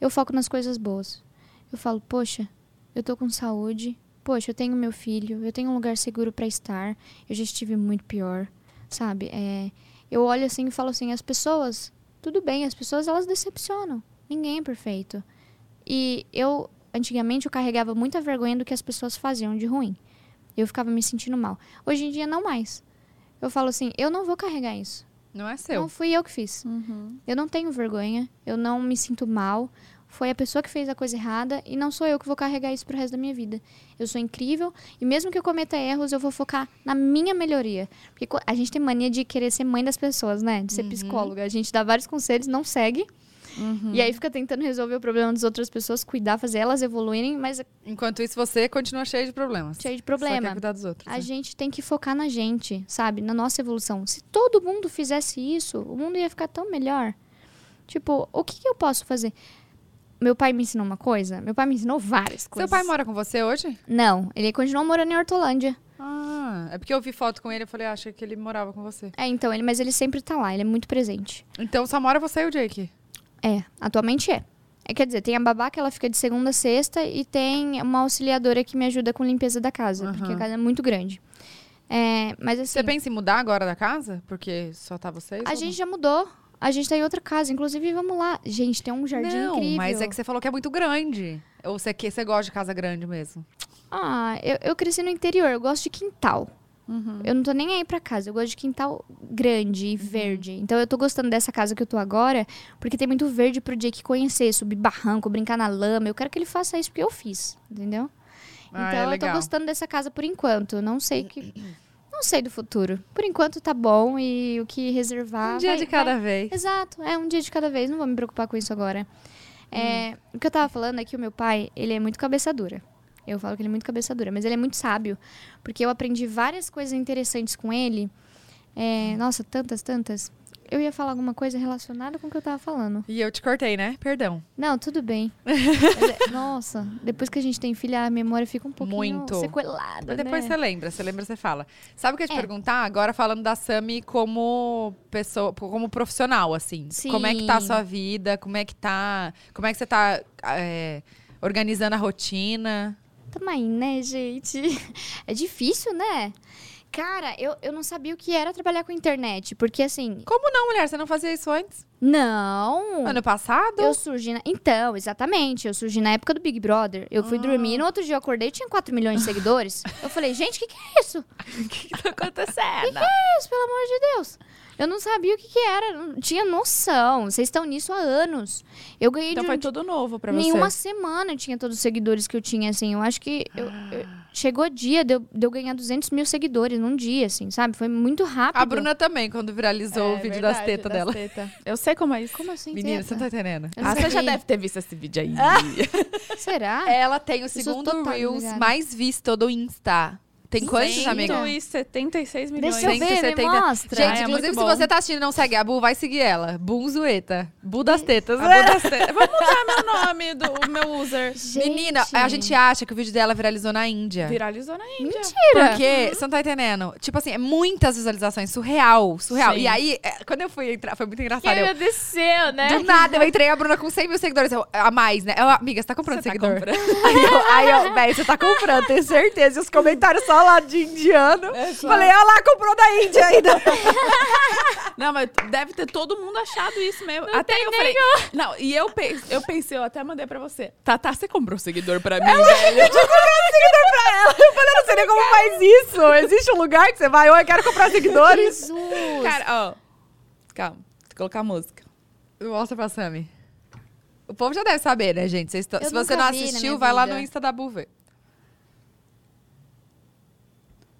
eu foco nas coisas boas. Eu falo, poxa, eu tô com saúde, poxa, eu tenho meu filho, eu tenho um lugar seguro para estar, eu já estive muito pior, sabe? É, eu olho assim e falo assim, as pessoas, tudo bem, as pessoas elas decepcionam, ninguém é perfeito. E eu, antigamente, eu carregava muita vergonha do que as pessoas faziam de ruim. Eu ficava me sentindo mal. Hoje em dia, não mais. Eu falo assim, eu não vou carregar isso. Não é seu. Não fui eu que fiz. Uhum. Eu não tenho vergonha, eu não me sinto mal. foi a pessoa que fez a coisa errada e não sou eu que vou carregar isso pro resto da minha vida. Eu sou incrível e mesmo que eu cometa erros, eu vou focar na minha melhoria. Porque a gente tem mania de querer ser mãe das pessoas, né? De ser psicóloga. A gente dá vários conselhos, não segue. E aí fica tentando resolver o problema das outras pessoas, cuidar, fazer elas evoluírem, mas é Enquanto isso, você continua cheio de problemas. cheio de Só problema. quer cuidar dos outros. A né? gente tem que focar na gente, sabe? Na nossa evolução. Se todo mundo fizesse isso, o mundo ia ficar tão melhor. Tipo, o que, que eu posso fazer? Meu pai me ensinou uma coisa? Meu pai me ensinou várias coisas. Seu pai mora com você hoje? Não, ele continuou morando em Hortolândia. Ah, é porque eu vi foto com ele e falei, ah, achei que ele morava com você. É, então, ele, mas ele sempre tá lá, ele é muito presente. Então só mora você e o Jake. É, atualmente é. É, quer dizer, tem a babá que ela fica de segunda a sexta e tem uma auxiliadora que me ajuda com limpeza da casa, porque a casa é muito grande. É, mas assim, Você pensa em mudar agora da casa? Porque só tá vocês? a gente já mudou. A gente tá em outra casa, inclusive vamos lá. Gente, tem um jardim não, incrível. mas é que você falou que é muito grande. Ou você, que, você gosta de casa grande mesmo? Ah, eu, eu cresci no interior, eu gosto de quintal. Uhum. Eu não tô nem aí pra casa, eu gosto de quintal grande e verde. Então eu tô gostando dessa casa que eu tô agora, porque tem muito verde pro Jake conhecer, subir barranco, brincar na lama. Eu quero que ele faça isso porque eu fiz, entendeu? Ah, então é eu tô gostando dessa casa por enquanto. Não sei que. Não sei do futuro. Por enquanto tá bom e o que reservar. Um dia vai- de cada vai- vez. Exato, é um dia de cada vez, não vou me preocupar com isso agora. É, O que eu tava falando é que o meu pai, ele é muito cabeça dura. Eu falo que ele é muito cabeça dura, mas ele é muito sábio, porque eu aprendi várias coisas interessantes com ele. É, nossa, tantas, tantas. Eu ia falar alguma coisa relacionada com o que eu tava falando. E eu te cortei, né? Perdão. Não, tudo bem. Mas é- nossa, depois que a gente tem filha, a memória fica um pouquinho Muito. sequelada, Mas depois né? você lembra, você lembra, você fala. Sabe o que eu ia te É. perguntar? Agora falando da Sami como pessoa, como profissional, assim. Como é que tá a Sim. sua vida? Como é que tá. Como é que você tá é, organizando a rotina? Tamo aí, né, gente? É difícil, né? Cara, eu, eu não sabia o que era trabalhar com internet, porque assim, Como não, mulher? Você não fazia isso antes? não. Ano passado? Eu surgi na... Então, exatamente. Eu surgi na época do Big Brother. Eu fui dormir, no outro dia eu acordei e tinha 4 milhões de seguidores. Eu falei, gente, o que, que é isso? O que, que tá acontecendo? É isso, pelo amor de Deus. Eu não sabia o que, que era, não tinha noção. Vocês estão nisso há anos. Eu ganhei Então de um foi tudo novo pra você. Nenhuma semana eu tinha todos os seguidores que eu tinha, assim. Eu acho que eu- eu- chegou dia de eu, de eu ganhar 200 mil seguidores num dia, assim, sabe? Foi muito rápido. A Bruna também, quando viralizou o vídeo das tetas dela. teta. Eu sei como é isso. Como assim? Menina, teta? você não tá entendendo? Eu Ah, você já deve ter visto esse vídeo aí. Será? Ela tem o segundo Reels mais visto do Insta. Tem quantos, amiga? 176 milhões. Deixa eu ver, me 170. mostra. Gente, Ah, é inclusive, muito se você tá assistindo e não segue a Bu, vai seguir ela. Bunzueta. Bu das tetas. A Buda Ste- Vamos mudar meu nome do o meu user. Menina, a gente acha que o vídeo dela viralizou na Índia. Viralizou na Índia. Mentira. Porque, você não tá entendendo? Tipo assim, é muitas visualizações, surreal, surreal. Sim. E aí, é, quando eu fui entrar, foi muito Que engraçado. Eu, agradeceu, né? do nada, eu entrei a Bruna com 100 mil seguidores eu- a mais, né? Eu, amiga, você tá comprando Você tá seguidor? comprando. Aí eu, aí eu véi, você tá comprando, tenho certeza. E os comentários só lá de indiano. É, só. Falei, olha lá, comprou da Índia ainda. Não, mas deve ter todo mundo achado isso mesmo. até eu falei. Não, e eu, pe- eu pensei, eu até mandei pra você. Tata, você comprou seguidor pra mim, velho? Eu tinha comprado seguidor pra ela. Eu falei, eu não sei nem como faz isso. Existe um lugar que você vai, eu quero comprar seguidores. Jesus. Cara, ó. Calma, vou colocar a música. Mostra pra Sammy. O povo já deve saber, né, gente? Se você não assistiu, vai lá vida. no Insta da Bu ver.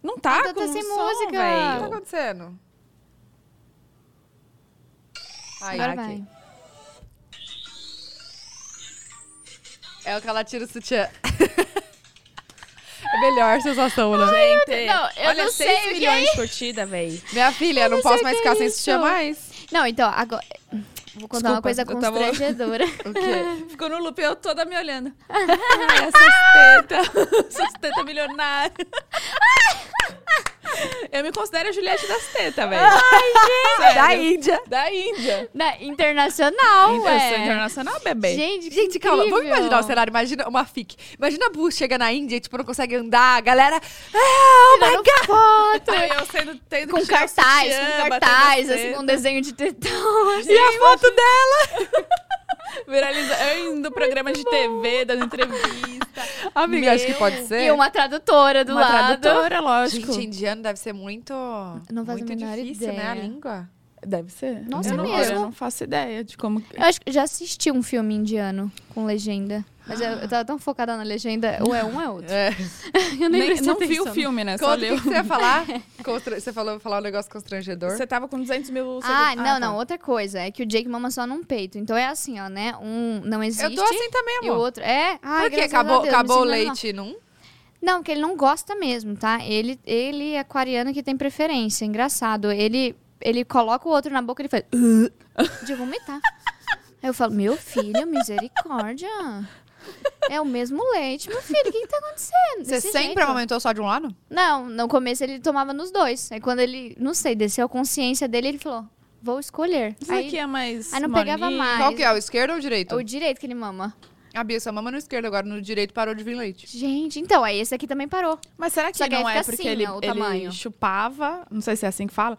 Não tá Ah, tá com sem som, música. O que tá acontecendo? Aí, Agora aqui. vai. É o que ela tira o sutiã. é melhor sensação, né? Gente, Não, eu olha, não 6 sei o que milhões de curtida, velho. Minha filha, eu não, não posso mais ficar é sem isso. sutiã mais. Não, então, agora. Vou contar uma Desculpa, coisa eu tava- constrangedora. O quê? Ficou no loop, eu toda me olhando. Ai, essas tetas. Essas tetas milionárias. Eu me considero a Juliette das tetas, velho. Ai, Da Índia. Da Índia. Na, internacional, Eu ué. sou internacional, bebê. Gente, que Gente, calma, vamos imaginar o cenário. Imagina uma fic. Imagina a Bu chega na Índia e, tipo, não consegue andar. A galera. Ah, oh my God! foto. Aí eu sendo, tendo Com cartaz, sutiã, com cartaz, as assim, com um desenho de tetão. assim. E a foto dela? Viraliza... Eu indo no programa de TV, dando entrevista. Amiga, acho que Meu. pode ser. E uma tradutora do Uma lado. tradutora, lógico. Gente, indiano deve ser muito. Não faço muito a menor difícil, né? A ideia. língua. Deve ser. Nossa, eu é não, mesmo? Eu não faço ideia de como. Eu acho que já assisti um filme indiano com legenda. Mas eu, eu tava tão focada na legenda, ou é um ou é outro. É. Eu nem Nem, não vi o filme, né? Só Conta o leu. que você ia falar? Constra- Você falou falar um negócio constrangedor. Você tava com 200 mil Ah, seguidores. não, tá. não. Outra coisa é que o Jake mama só num peito. Então é assim, ó, né? Um não existe. Eu tô assim também, E o amor. outro. É? Ai, Por quê? Acabou, Deus, acabou o leite num? Não, que ele não gosta mesmo, tá? Ele, ele é aquariano que tem preferência. Engraçado. Ele, ele coloca o outro na boca e ele faz. "Uh", de vomitar. Aí eu falo, meu filho, misericórdia. É o mesmo leite, meu filho. O que, que tá acontecendo? Você Desse sempre jeito. amamentou só de um lado? Não, no começo ele tomava nos dois. Aí quando ele, não sei, desceu a consciência dele, ele falou: vou escolher. Isso Aí, aqui é mais. aí não pegava mais. Qual que é? O esquerdo ou o direito? o direito que ele mama. A Bia só mama no esquerdo, agora no direito parou de vir leite. Gente, então, aí esse aqui também parou. Mas será que que não é porque assim, ele, o ele tamanho. chupava, não sei se é assim que fala,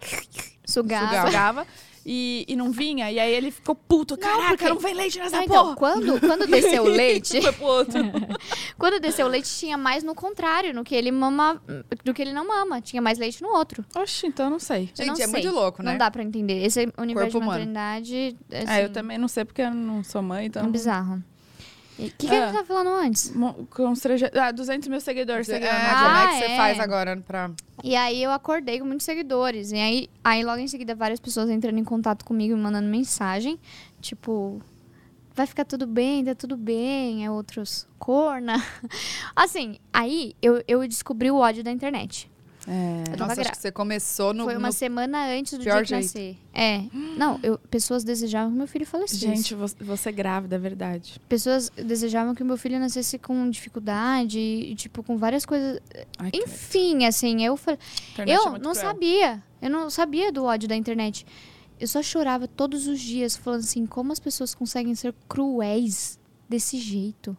Sugava. Sugava. sugava, e, e não vinha, e aí ele ficou puto, caraca, porque- não vem leite nessa Não, então, porra. quando, quando desceu o leite, Foi pro outro. quando desceu o leite, tinha mais no contrário, no que ele mama, do que ele não mama. Tinha mais leite no outro. Oxi, então eu não sei. Gente, não é sei. muito louco, né? Não dá pra entender. Esse universo Corpo de maternidade, assim, É, eu também não sei porque eu não sou mãe, é então... bizarro. O que, que É. a gente tá falando antes? Constrange... Ah, 200 mil seguidores É, seguindo. como Ah, é que você é. faz agora pra... E aí eu acordei com muitos seguidores. E aí, aí logo em seguida várias pessoas entrando em contato comigo e mandando mensagem. Tipo, vai ficar tudo bem, tá tudo bem. É outros corna. Assim, aí eu, eu descobri o ódio da internet. É. Eu Nossa, acho gra- que você começou no... Foi uma no- semana antes do pior dia de jeito. nascer. É. Não, eu, pessoas desejavam que meu filho falecesse. Gente, vo- você grávida, é verdade. Pessoas desejavam que meu filho nascesse com dificuldade e, tipo, com várias coisas. Ai, que Enfim, assim, eu falei. é Eu muito não cruel. sabia. Eu não sabia do ódio da internet. Eu só chorava todos os dias, falando assim, como as pessoas conseguem ser cruéis desse jeito.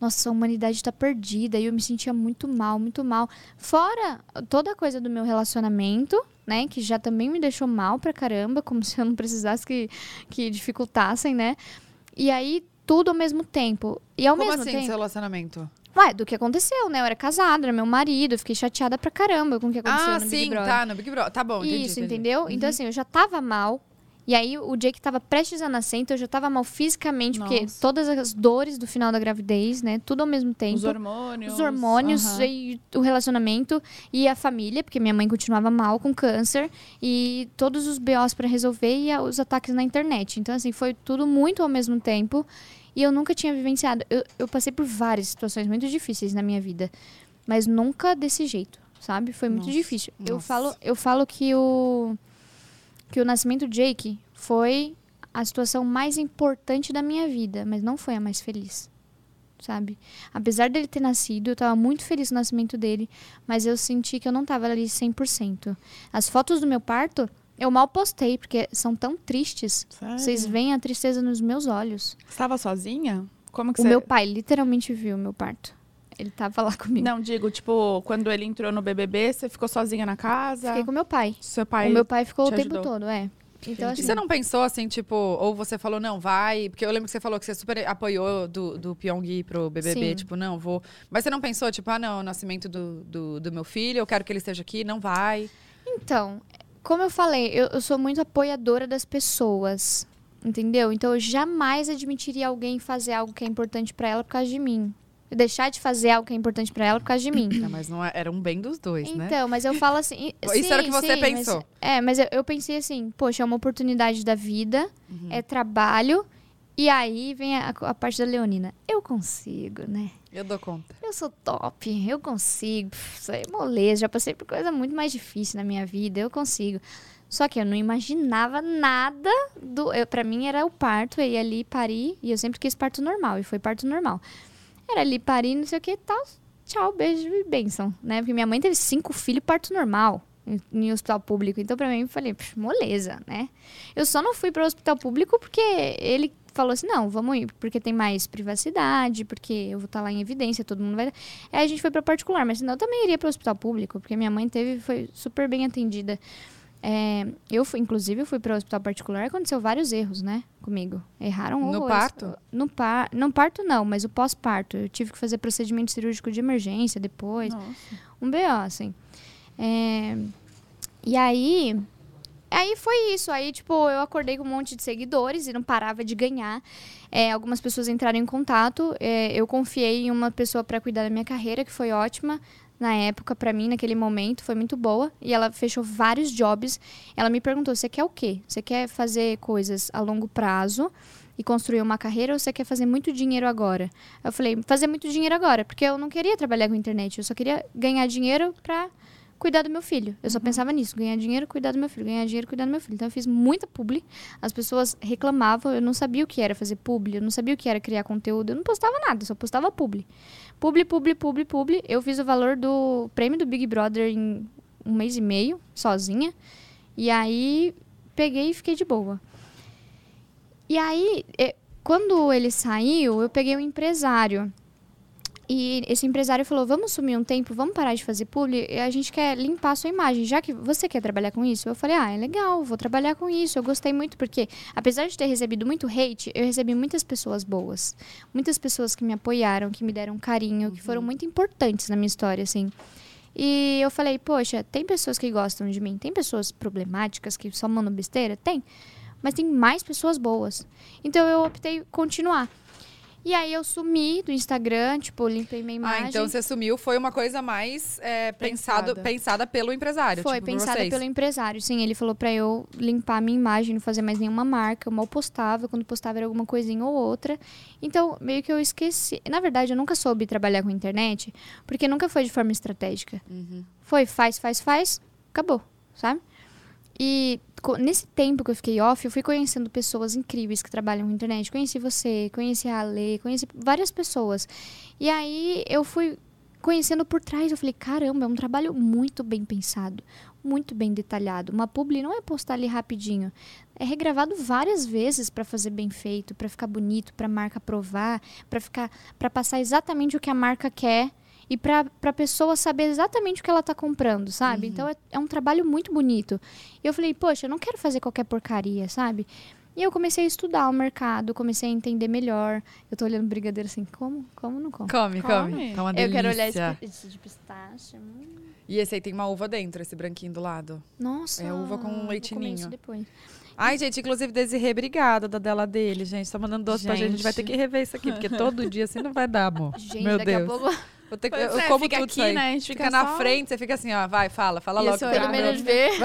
Nossa, a humanidade tá perdida. E eu me sentia muito mal, muito mal. Fora toda a coisa do meu relacionamento, né? Que já também me deixou mal pra caramba, como se eu não precisasse que, que dificultassem, né? E aí, tudo ao mesmo tempo. E ao Como mesmo assim, tempo. seu relacionamento? Ué, do que aconteceu, né? Eu era casada, era meu marido, eu fiquei chateada pra caramba com o que aconteceu Ah, no sim, Big Brother. tá, no Big Brother. Tá bom, entendi. Isso, entendi. entendeu? Uhum. Então, assim, eu já tava mal. E aí, o Jake tava prestes a nascer, então eu já tava mal fisicamente, porque Nossa. todas as dores do final da gravidez, né? Tudo ao mesmo tempo. Os hormônios. Os hormônios e o relacionamento e a família, porque minha mãe continuava mal com câncer e todos os BOs pra resolver e os ataques na internet. Então, assim, foi tudo muito ao mesmo tempo e eu nunca tinha vivenciado. Eu, eu passei por várias situações muito difíceis na minha vida, mas nunca desse jeito, sabe? Foi muito Nossa, difícil. Eu nossa. falo, eu falo que o que o nascimento do Jake foi a situação mais importante da minha vida, mas não foi a mais feliz sabe? Apesar dele ter nascido, eu tava muito feliz no nascimento dele, mas eu senti que eu não tava ali 100%. As fotos do meu parto, eu mal postei, porque são tão tristes. Sério? Vocês veem a tristeza nos meus olhos. Estava sozinha? Como que O você... meu pai literalmente viu o meu parto. Ele tava lá comigo. Não, digo, tipo, quando ele entrou no BBB, você ficou sozinha na casa? Fiquei com meu pai. Seu pai... o meu pai ficou o te tempo ajudou. todo, é. Então, E assim, você não pensou assim, tipo, ou você falou, não, vai. Porque eu lembro que você falou que você super apoiou do, do Pyong pro BBB, Sim. tipo, não, vou. Mas você não pensou, tipo, ah, não, o nascimento do, do, do meu filho, eu quero que ele esteja aqui, não vai. Então, como eu falei, eu, eu sou muito apoiadora das pessoas. Entendeu? Então eu jamais admitiria alguém fazer algo que é importante pra ela por causa de mim. Deixar de fazer algo que é importante pra ela por causa de mim. Não, mas não é- era um bem dos dois, né? Então, mas eu falo assim. Isso era o que você sim, mas- pensou. é, mas eu, eu pensei assim, poxa, é uma oportunidade da vida, Uhum. é trabalho. E aí vem a, a parte da Leonina. Eu consigo, né? Eu dou conta. Eu sou top, eu consigo. Isso aí é moleza. Já passei por coisa muito mais difícil na minha vida, eu consigo. Só que eu não imaginava nada do. Eu, pra mim era o parto, eu ia ali parir, e eu sempre quis parto normal, e foi parto normal. Era ali não sei o que tal. Tchau, beijo e bênção, né? Porque minha mãe teve cinco filhos parto normal em, em hospital público. Então, pra mim, eu falei, "Pff, moleza, né? Eu só não fui para o hospital público porque ele falou assim: não, vamos ir, porque tem mais privacidade, porque eu vou estar lá em evidência, todo mundo vai. Aí a gente foi para particular, mas senão eu também iria para o hospital público, porque minha mãe teve foi super bem atendida. É, eu fui, inclusive, eu fui para o hospital particular, aconteceu vários erros, né, comigo. Erraram No horrores. parto? No par, não parto não, mas o pós-parto. Eu tive que fazer procedimento cirúrgico de emergência depois Nossa. um BO, assim. É, E aí, Aí foi isso. Aí, tipo, eu acordei com um monte de seguidores e não parava de ganhar. É, algumas pessoas entraram em contato. É, eu confiei em uma pessoa para cuidar da minha carreira, que foi ótima na época, para mim, naquele momento, foi muito boa. E ela fechou vários jobs. Ela me perguntou: você quer o quê? Você quer fazer coisas a longo prazo? E construir uma carreira ou você quer fazer muito dinheiro agora? Eu falei, fazer muito dinheiro agora, porque eu não queria trabalhar com internet, eu só queria ganhar dinheiro pra cuidar do meu filho. Eu só pensava nisso, ganhar dinheiro, cuidar do meu filho, ganhar dinheiro, cuidar do meu filho. Então eu fiz muita publi. As pessoas reclamavam, eu não sabia o que era fazer publi, eu não sabia o que era criar conteúdo, eu não postava nada, só postava publi. Publi, publi, publi, publi. Eu fiz o valor do prêmio do Big Brother em um mês e meio, sozinha. E aí peguei e fiquei de boa. E aí, eh, quando ele saiu, eu peguei um empresário. E esse empresário falou: vamos sumir um tempo, vamos parar de fazer publi. e A gente quer limpar a sua imagem. Já que você quer trabalhar com isso, eu falei: ah, é legal, vou trabalhar com isso. Eu gostei muito, porque apesar de ter recebido muito hate, eu recebi muitas pessoas boas. Muitas pessoas que me apoiaram, que me deram carinho, que foram muito importantes na minha história, assim. E eu falei: poxa, tem pessoas que gostam de mim, tem pessoas problemáticas que só mandam besteira? Tem. Mas tem mais pessoas boas. Então eu optei continuar. E aí eu sumi do Instagram, tipo, limpei minha imagem. Ah, então você sumiu, foi uma coisa mais é, pensado, Pensada. pensada pelo empresário. Foi tipo, pensada vocês. pelo empresário, sim. Ele falou pra eu limpar minha imagem, não fazer mais nenhuma marca. Eu mal postava, quando postava era alguma coisinha ou outra. Então, meio que eu esqueci. Na verdade, eu nunca soube trabalhar com internet, porque nunca foi de forma estratégica. Uhum. Foi, faz, faz, faz, acabou, sabe? E nesse tempo que eu fiquei off, eu fui conhecendo pessoas incríveis que trabalham com internet. Conheci você, conheci a Ale, conheci várias pessoas. E aí eu fui conhecendo por trás, eu falei, caramba, é um trabalho muito bem pensado, muito bem detalhado. Uma publi não é postar ali rapidinho. É regravado várias vezes para fazer bem feito, para ficar bonito, para a marca aprovar, para ficar para passar exatamente o que a marca quer e para a pessoa saber exatamente o que ela tá comprando, sabe? Então é, é um trabalho muito bonito. E eu falei, poxa, eu não quero fazer qualquer porcaria, sabe? E eu comecei a estudar o mercado, comecei a entender melhor. Eu tô olhando brigadeiro assim, como? Como não como? Come, come. Come. Tá uma Eu delícia. quero olhar esse, esse de pistache. hum. E esse aí tem uma uva dentro, esse branquinho do lado. Nossa. É uva com isso depois. Ai, gente, inclusive, Desirê, obrigada da dela dele, gente. Tá mandando doce pra gente. A gente vai ter que rever isso aqui, porque todo dia assim não vai dar, amor. Gente, Meu daqui Deus. a pouco. Vou ter que, Pois eu é, como fica tudo aqui, isso aí. né? A gente Fica, fica na só- frente, você fica assim, ó. Vai, fala, fala E logo. esse eu quero menos ver.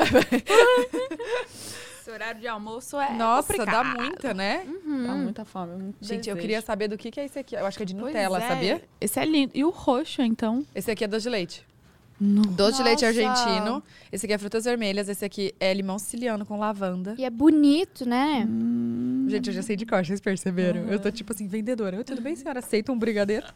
Esse horário de almoço é Nossa, dá complicado. muita, né? Dá muita fome, muito Gente, eu desejo. queria saber do que, que é esse aqui. Eu acho que é de Nutella, é, sabia? Esse é lindo. E o roxo, então? Esse aqui é doce de leite. Não. Doce de leite Nossa. argentino. Esse aqui é frutas vermelhas. Esse aqui é limão siciliano com lavanda. E é bonito, né? Hum. Gente, eu já sei de cor, vocês perceberam? Eu tô tipo assim, vendedora. Oi, tudo bem, senhora? Aceita um brigadeiro?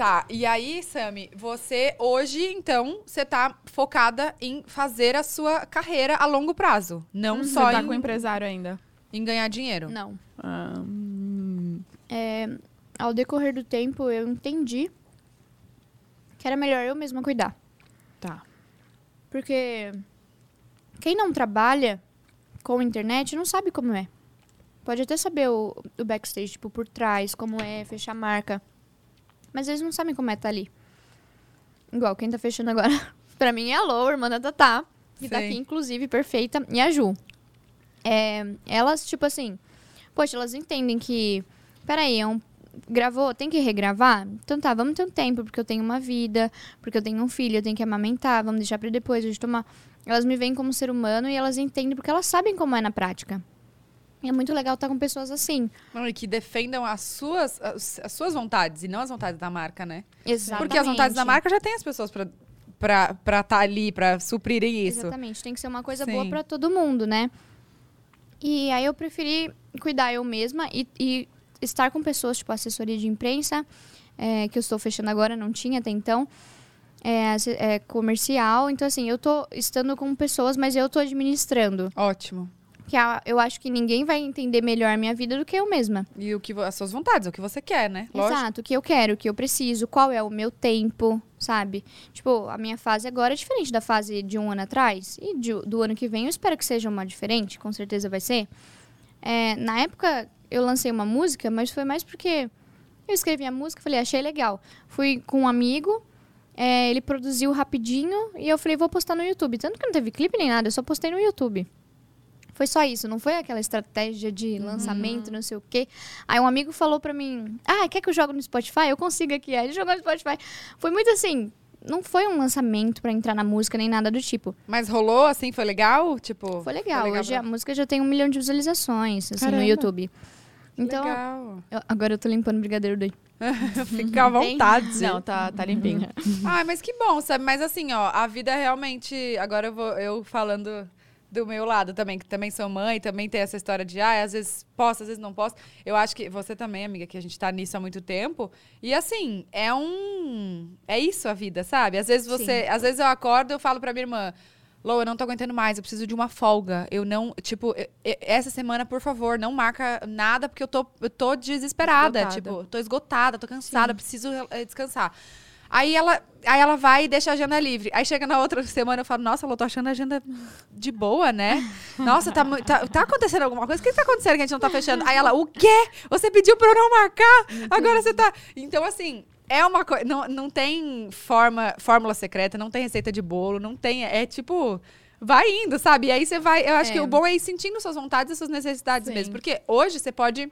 Tá, e aí, Sami, você hoje, então, você tá focada em fazer a sua carreira a longo prazo. Não Você só tá em, com o empresário ainda? em ganhar dinheiro. Não. Ah, hum. É, ao decorrer do tempo, eu entendi que era melhor eu mesma cuidar. Tá. Porque quem não trabalha com internet não sabe como é. Pode até saber o, o backstage, tipo, por trás, como é, fechar marca. Mas eles não sabem como é estar ali. Igual quem tá fechando agora, pra mim é a Lô, irmã da Tatá. Que tá Sim. aqui, inclusive, perfeita. E a Ju. É, elas, tipo assim... Poxa, elas entendem que... Peraí, é um... Gravou, tem que regravar? Então tá, vamos ter um tempo, porque eu tenho uma vida, porque eu tenho um filho, eu tenho que amamentar, vamos deixar pra depois, gente tomar... Elas me veem como ser humano e elas entendem porque elas sabem como é na prática. É muito legal estar com pessoas assim. Não, e que defendam as suas, as, as suas vontades e não as vontades da marca, né? Exatamente. Porque as vontades da marca já tem as pessoas pra pra estar tá ali, pra suprirem isso. Exatamente, tem que ser uma coisa Sim. boa pra todo mundo, né? E aí eu preferi cuidar eu mesma e, e estar com pessoas, tipo assessoria de imprensa, é, que eu estou fechando agora, não tinha até então. É, é, comercial, então assim, eu tô estando com pessoas, mas eu tô administrando. Ótimo. Que a- eu acho que ninguém vai entender melhor a minha vida do que eu mesma. E o que, as suas vontades, o que você quer, né? Lógico. Exato, o que eu quero, o que eu preciso, qual é o meu tempo, sabe? Tipo, a minha fase agora é diferente da fase de um ano atrás. E de- do ano que vem eu espero que seja uma diferente, com certeza vai ser. É, na época eu lancei uma música, mas foi mais porque eu escrevi a música, falei, achei legal. Fui com um amigo, É, ele produziu rapidinho e eu falei, vou postar no YouTube. Tanto que não teve clipe nem nada, eu só postei no YouTube. Foi só isso, não foi aquela estratégia de lançamento, não sei o quê. Aí um amigo falou pra mim: Ah, quer que eu jogue no Spotify? Eu consigo aqui. Aí ele jogou no Spotify. Foi muito assim. Não foi um lançamento pra entrar na música nem nada do tipo. Mas rolou assim, foi legal? Tipo. Foi legal. legal Hoje pra- a música já tem um milhão de visualizações assim, no. YouTube. Então, Legal. eu- agora eu tô limpando o brigadeiro daí. Fica à Tem? vontade. Não, tá, tá limpinho. Ai, mas que bom, sabe? Mas assim, ó, a vida realmente. Agora eu vou eu falando do meu lado também, que também sou mãe, também tem essa história de, ah, às vezes posso, às vezes não posso. Eu acho que você também, amiga, que a gente tá nisso há muito tempo. E assim, é um. É isso a vida, sabe? Às vezes você. Às vezes eu acordo e eu falo pra minha irmã. Lô, eu não tô aguentando mais, eu preciso de uma folga. Eu não, tipo, eu- essa semana, por favor, não marca nada, porque eu tô, eu tô desesperada. Esgotada. Tipo, tô esgotada, tô cansada, preciso eh, descansar. Aí ela, aí ela vai e deixa a agenda livre. Aí chega na outra semana eu falo, nossa, Lô, tô achando a agenda de boa, né? Nossa, tá, tá, tá acontecendo alguma coisa? O que tá acontecendo que a gente não tá fechando? Aí ela, o quê? Você pediu pra eu não marcar? Agora você tá. Então, assim, é uma coisa. Não, não tem forma, fórmula secreta, não tem receita de bolo, não tem. É tipo. Vai indo, sabe? E aí você vai. Eu acho É. que o bom é ir sentindo suas vontades e suas necessidades Sim. mesmo. Porque hoje você pode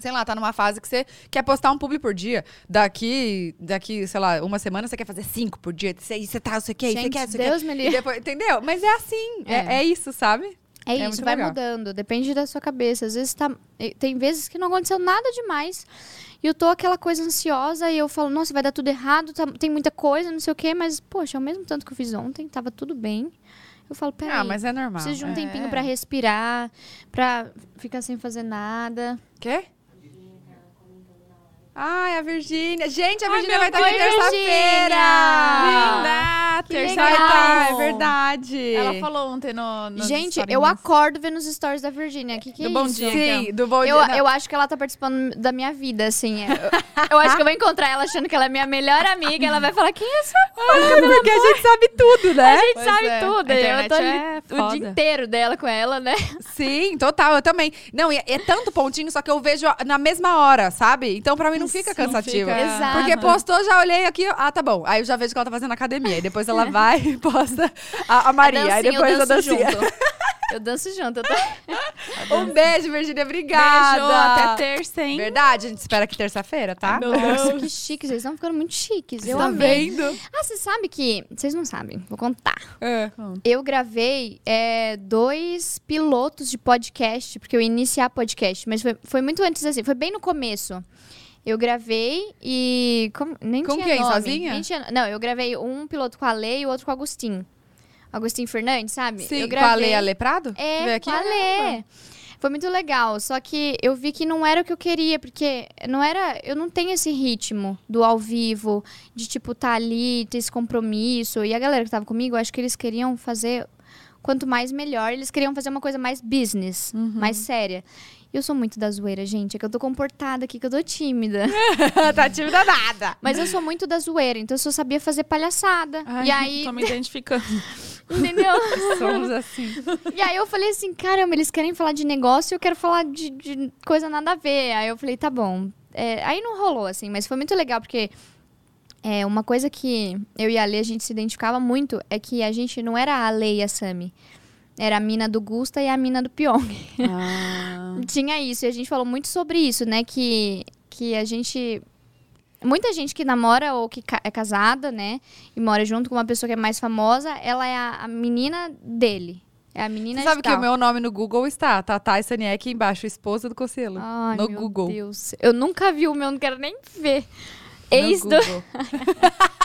sei lá, tá numa fase que você quer postar um publi por dia. Daqui, daqui, sei lá, uma semana você quer fazer cinco por dia. Você, você tá, quer, você Gente, quer, você Deus quer. me E livre. depois, entendeu? Mas é assim, é, É. é isso, sabe? É, É isso, vai legal. mudando. Depende da sua cabeça. Às vezes tá. Tem vezes que não aconteceu nada demais. E eu tô aquela coisa ansiosa e eu falo, nossa, vai dar tudo errado, tá- tem muita coisa, não sei o quê, mas, poxa, ao mesmo tanto que eu fiz ontem, tava tudo bem. Eu falo, peraí. Ah, mas é normal. Preciso de um é. tempinho pra respirar, pra ficar sem fazer nada. Quê? Ai, a Virgínia. Gente, a Virgínia vai estar aqui Deus, terça-feira. Linda! Que Terça Vai legal. tá, é verdade. Ela falou ontem no. nos Gente, eu acordo vendo os stories da Virgínia. Que que Do é Bom isso? Dia. Sim, do bom Eu, dia. Eu acho que ela tá participando da minha vida, assim. Eu, eu acho que eu vou encontrar ela achando que ela é minha melhor amiga. Ela vai falar, quem é essa? Porque a gente sabe tudo, né? A gente Pois sabe é, tudo. a Eu tô é o dia inteiro dela com ela, né? Sim, total, eu também. Não, é, é tanto pontinho, só que eu vejo na mesma hora, sabe? Então pra mim não fica Não cansativo. fica- Exato. Porque postou, já olhei aqui, ah, tá bom. Aí eu já vejo que ela tá fazendo academia. Aí depois ela vai e posta a, a Maria. aí depois eu a danço dancinha. junto. Eu danço junto. Eu tô... Um beijo, Virgínia. Obrigada. Beijo, até terça, hein? Verdade, a gente espera que terça-feira, tá? Meu Nossa, Deus. que chiques. Eles estão ficando muito chiques. Eu tá amei. vendo? Ah, você sabe que... Vocês não sabem. Vou contar. É. Eu gravei é, dois pilotos de podcast, porque eu ia iniciar podcast, mas foi, foi muito antes assim, foi bem no começo. Eu gravei e. como- nem Com tinha quem? nome, Sozinha? tinha- não, eu gravei um piloto com a Lei e o outro com o Agostinho. Agostinho Fernandes, sabe? Sim, eu com a Lê Aleprado? É, Veio aqui? com a Lê. Foi muito legal, só que eu vi que não era o que eu queria, porque não era, eu não tenho esse ritmo do ao vivo, de tipo tá ali, ter esse compromisso. E a galera que tava comigo, eu acho que eles queriam fazer quanto mais melhor, eles queriam fazer uma coisa mais business, mais séria. Eu sou muito da zoeira, gente, é que eu tô comportada aqui, que eu tô tímida. tá tímida nada. Mas eu sou muito da zoeira, então eu só sabia fazer palhaçada. Ai, e aí, Tô me identificando. entendeu? Somos assim. E aí eu falei assim, caramba, eles querem falar de negócio e eu quero falar de, de coisa nada a ver. Aí eu falei, tá bom. É, aí não rolou, assim, mas foi muito legal, porque é, uma coisa que eu e a Lê, a gente se identificava muito, é que a gente não era a Lê e a Sami. Era a mina do Gusta e a mina do Pyong. Ah. Tinha isso, e a gente falou muito sobre isso, né? Que, que a gente. Muita gente que namora ou que é casada, né? E mora junto com uma pessoa que é mais famosa, ela é a, a menina dele. É a menina Você sabe que o meu nome no Google está Tatá Staniek embaixo, esposa do Conselho. Ai, no meu Google. Deus. Eu nunca vi o meu, não quero nem ver. Ex do.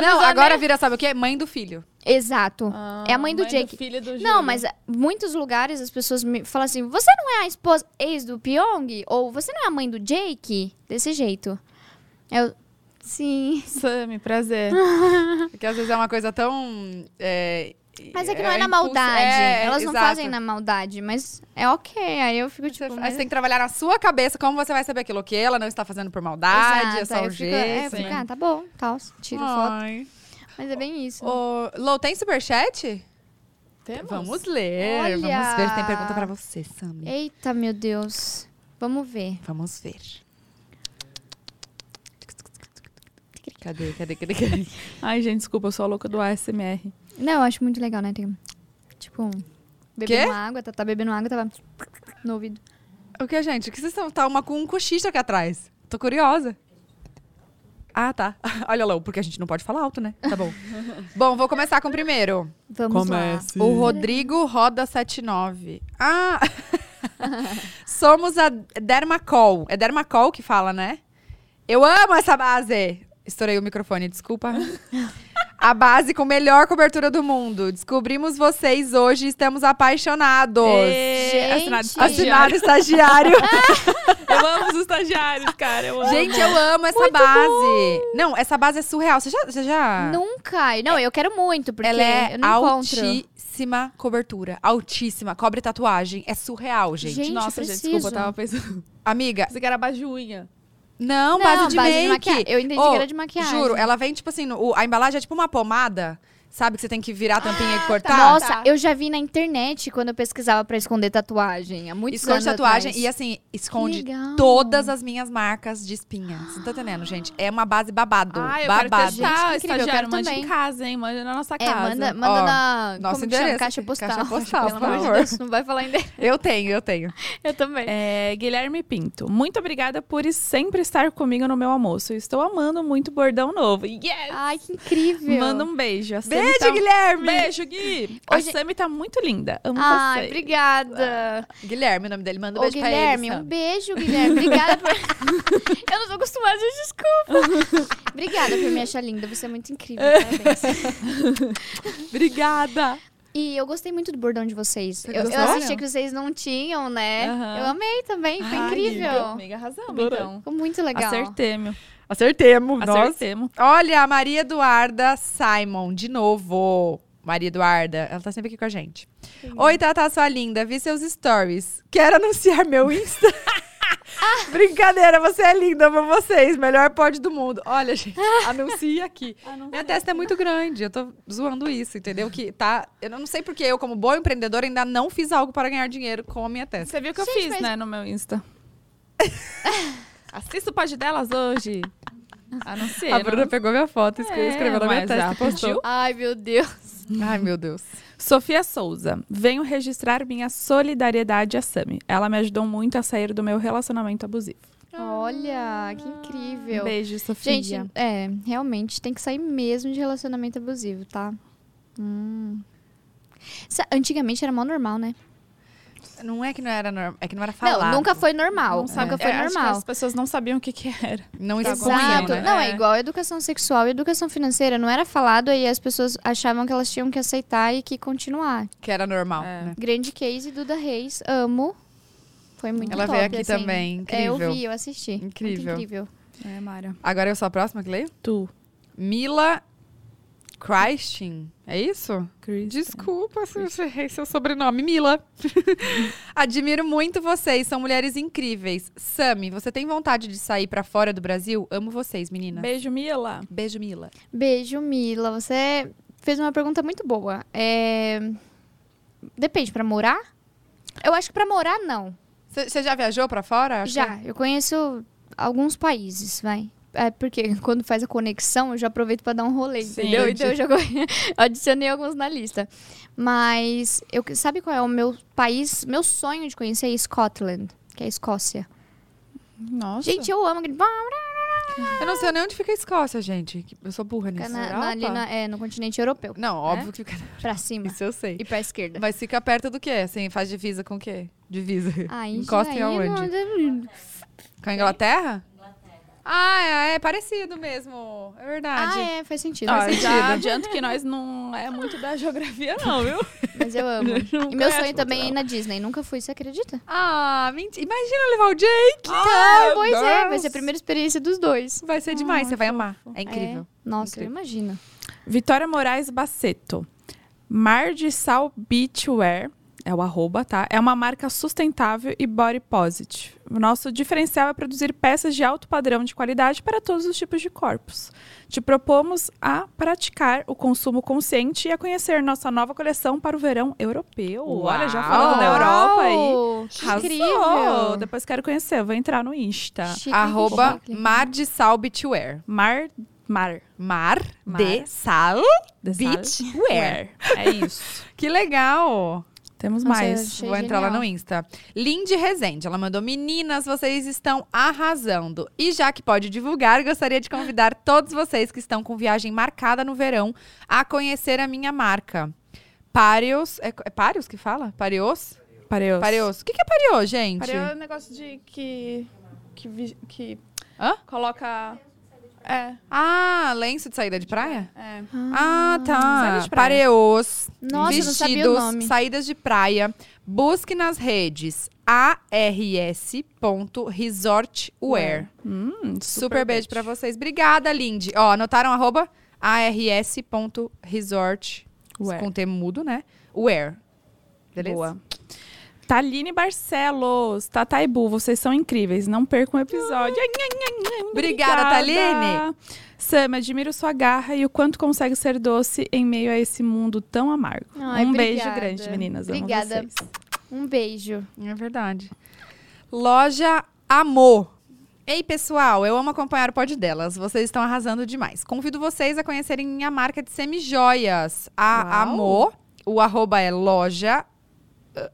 Não, agora vira, sabe o quê? Mãe do filho. Exato. é a mãe do mãe Jake. filho do Não, Júlio. mas ah, muitos lugares as pessoas me falam assim: você não é a esposa ex do Pyong? Ou você não é a mãe do Jake? Desse jeito. Eu. Sim. Sammy, prazer. Porque às vezes é uma coisa tão. é, Mas é que não é, na maldade. é, Elas não exato. fazem na maldade, mas é ok. Aí eu fico Você, tipo. aí mas- você tem que trabalhar na sua cabeça como você vai saber aquilo que ela não está fazendo por maldade, é Exato, só aí o é, eu jeito. fico, né? ah, tá bom, tal. Tiro foto. Ai. Mas é bem isso. Ô, Lô, tem superchat? Temos? Vamos ler. Olha! Vamos ver. Tem pergunta pra você, Sammy. Eita, meu Deus. Vamos ver. Vamos ver. Cadê, cadê, cadê, cadê? Ai, gente, desculpa, eu sou a louca do ASMR. Não, eu acho muito legal, né? Tem, tipo, bebendo Quê? água, tá, tá bebendo água, tava no ouvido. O que, gente? O que vocês estão? Tá uma com um cochicho aqui atrás. Tô curiosa. Ah, tá. Olha lá, porque a gente não pode falar alto, né? Tá bom. bom, vou começar com o primeiro. Vamos lá. O Rodrigo Roda 79. Ah! Somos a Dermacol. É Dermacol que fala, né? Eu amo essa base! Estourei o microfone, desculpa. A base com melhor cobertura do mundo. Descobrimos vocês hoje estamos apaixonados. Gente. Assinado Assinado estagiário. estagiário. Eu amo os estagiários, cara. Eu amo. Gente, eu amo essa base. Não, essa base é surreal. Você já. Você já... Nunca. Não, eu quero muito, porque Ela é eu não encontro. altíssima cobertura. Altíssima. Cobre tatuagem. É surreal, gente. Gente, Nossa, gente, desculpa, eu tava pensando. Amiga, Você que era base de unha. Não, Não, base de base de make. maquiagem. Eu entendi Ô, que era de maquiagem. Juro, ela vem, tipo assim, no- a embalagem é tipo uma pomada. Sabe que você tem que virar a tampinha e cortar? Nossa, tá. eu já vi na internet quando eu pesquisava pra esconder tatuagem. Há muitos Esconde anos tatuagem atrás. e assim, esconde todas as minhas marcas de espinhas. Você tá entendendo, gente? É uma base babado. Ah, eu babado. quero Gente, incrível, eu quero também. em casa, hein? Manda na nossa É, casa. manda, manda Ó, na. nosso como que chama? endereço Caixa postal. caixa postal, Pelo por amor de favor. Deus, não vai falar endereço. Eu tenho, eu tenho. Eu também. É, Guilherme Pinto, muito obrigada por sempre estar comigo no meu almoço. Eu Estou amando muito o bordão novo. Yes! Ai, que incrível. Manda um beijo. A Sami Beijo, tá- Guilherme! Beijo, Gui! A Hoje- Sami tá muito linda. Amo Ai, você. obrigada. Guilherme, o nome dele. Manda um Ô, beijo Guilherme, pra um ele. beijo, Guilherme. Obrigada por. eu não tô acostumada, desculpa. obrigada por me achar linda. Você é muito incrível. Parabéns. Sam. Obrigada. E eu gostei muito do bordão de vocês. Você Eu, eu assisti que vocês não tinham, né? Aham. Eu amei também, foi Ai, incrível. Amiga, arrasamos, Adorei. então. Ficou muito legal. Acertemos. Acertemos. Acertemos. Olha, a Maria Eduarda Simon, de novo. Maria Eduarda, ela tá sempre aqui com a gente. Oi, Tata, sua linda. Vi seus stories. Quero anunciar meu Insta. Brincadeira, você é linda, amo vocês. Melhor pod do mundo. Olha, gente, anuncia aqui. Minha testa é muito grande. Eu tô zoando isso, entendeu? Que tá. Eu não sei porque eu, como boa empreendedora, ainda não fiz algo para ganhar dinheiro com a minha testa. Você viu que eu Gente, fiz, mas- né, no meu Insta. Assista o pod delas hoje. A não? Bruna pegou minha foto e escreveu, É, escreveu na minha testa e postou. Ai, meu Deus. Ai, meu Deus. Sofia Souza. Venho registrar minha solidariedade a Sami. Ela me ajudou muito a sair do meu relacionamento abusivo. Olha, que incrível. Beijo, Sofia. Gente, é, realmente tem que sair mesmo de relacionamento abusivo, tá? Hum. Antigamente era mal normal, né? Não é que não era normal, é que não era falado. Não, nunca foi normal. não sabe, Nunca foi é, acho que normal. as pessoas não sabiam o que que era. Não Tá expunham, Exato. né? Não, é É. igual a educação sexual e educação financeira. Não era falado e as pessoas achavam que elas tinham que aceitar e que continuar. Que era normal, É. né? Grande case, Duda Reis. Amo. Foi muito Ela top, veio aqui assim. também, É, eu incrível. vi, eu assisti. Muito Incrível. incrível. É, Mara. Agora eu sou a próxima que leio? Tu. Mila Christin. É isso? Desculpa se eu errei seu sobrenome. Mila. Admiro muito vocês, são mulheres incríveis. Sami, você tem vontade de sair pra fora do Brasil? Amo vocês, meninas. Beijo, Mila. Beijo, Mila. Beijo, Mila. Você fez uma pergunta muito boa. É... Depende, pra morar? Eu acho que pra morar, não. Você já viajou pra fora? Acho Já, eu conheço alguns países, vai. É porque quando faz a conexão, eu já aproveito pra dar um rolê, Sim, entendeu? eu Então eu já adicionei alguns na lista. Mas eu sabe qual é o meu país, meu sonho de conhecer é Scotland, que é a Escócia. Nossa. Gente, eu amo Eu não sei nem onde fica a Escócia, gente. Eu sou burra nisso. na, na- ali na- é, no continente europeu. Não, óbvio que fica. Pra cima Isso eu sei. e pra esquerda. Mas fica perto do quê? Assim, faz divisa com o quê? Divisa. Aí Encosta em aonde? Com a Inglaterra? Ah, é, é parecido mesmo. É verdade. Ah, é, faz sentido. Ó, já sentido. adianto que nós não é muito da geografia, não, viu? Mas eu amo. E meu sonho também é ir na Disney. Nunca fui, você acredita? Ah, mentira. Imagina levar o Jake. Ah, pois é, vai Deus. ser a primeira experiência dos dois. Vai ser demais, Ai, você vai amar. É incrível. É. Nossa, Incrível. eu imagino. Vitória Moraes Baceto. Mar de Sal Beachwear, é o arroba, tá? É uma marca sustentável e body positive. O nosso diferencial é produzir peças de alto padrão de qualidade para todos os tipos de corpos. Te propomos a praticar o consumo consciente e a conhecer nossa nova coleção para o verão europeu. Olha, já falando da Europa aí. Uau, que Arrasou! Incrível. Depois quero conhecer, vou entrar no Insta. Chique, Arroba chique. Mar de Sal Beachwear. Mar Mar. Mar, Mar. de Sal The Beach Wear. É isso. Que legal! Temos Nossa, mais. Vou entrar lá no Insta. Lindy Rezende, ela mandou: Meninas, vocês estão arrasando. E já que pode divulgar, gostaria de convidar todos vocês que estão com viagem marcada no verão a conhecer a minha marca. Parios. É, é Parios que fala? Parios? Pareos. Parios. O que, que é Parios, gente? Pareo é um negócio de que. que, que Hã? coloca. É, Ah, lenço de saída de praia? é. Ah, Saída tá. de praia. Pareos. Nossa, eu não vestidos, sabia o nome. saídas de praia. Busque nas redes ars.resortwear. Hum, Super, beijo pra vocês. Obrigada, Lindy. Ó, anotaram arroba ars.resort com T mudo, né? Wear. Beleza? Boa. Taline Barcelos, Tataibu, vocês são incríveis. Não percam o episódio. Obrigada, Taline. Sam, admiro sua garra e o quanto consegue ser doce em meio a esse mundo tão amargo. Ai, um beijo obrigada. grande, meninas. Obrigada. vocês. Um beijo. É verdade. Loja Amor. Ei, pessoal, eu amo acompanhar o pod delas. Vocês estão arrasando demais. Convido vocês a conhecerem minha marca de semijoias, a Uau. Amor. O arroba é loja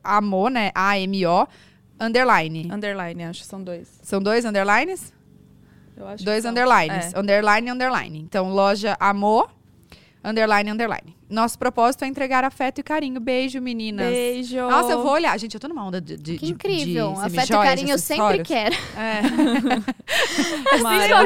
Amor, né? A-M-O, underline. Underline, acho que são dois. São dois underlines? Eu acho Dois underlines. É. Underline, underline. Então, loja Amor, underline, underline. Nosso propósito é entregar afeto e carinho. Beijo, meninas. Beijo. Nossa, eu vou olhar. Gente, eu tô numa onda de, de, Que de- incrível. de Afeto e carinho eu sempre quero. É. Assim, Mara.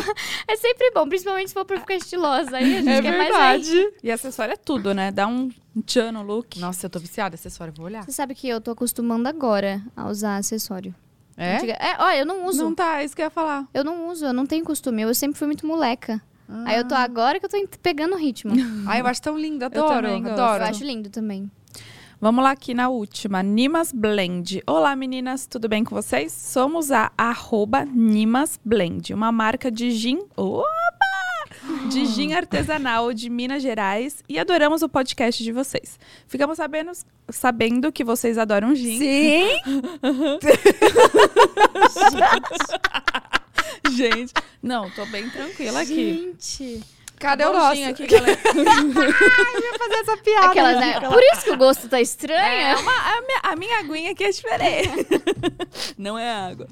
É sempre bom, principalmente se for pra ficar estilosa. Aí a gente É quer mais aí. verdade. E acessório é tudo, né? Dá um tchan no look. Nossa, eu tô viciada acessório, vou olhar. Você sabe que eu tô acostumando agora a usar acessório. É? É, olha, eu não uso. Não tá, isso que eu ia falar. Eu não uso, eu não tenho costume. Eu sempre fui muito moleca. Ah. Aí eu tô agora que eu tô pegando o ritmo. Ai, eu acho tão lindo, Eu adoro, também gosto. adoro. Eu acho lindo também. Vamos lá aqui na última, Nimas Blend. Olá meninas, tudo bem com vocês? Somos a arroba Nimas Blend, uma marca de gin, opa! De gin artesanal de Minas Gerais e adoramos o podcast de vocês. Ficamos sabendo, sabendo que vocês adoram gin. Sim! Gente, não, tô bem tranquila aqui. Gente. Cadê o nosso? aqui, galera. fazer essa piada. Aquelas, né? Por isso que o gosto tá estranho. É, uma- a, minha, a minha aguinha aqui é diferente. Não é água.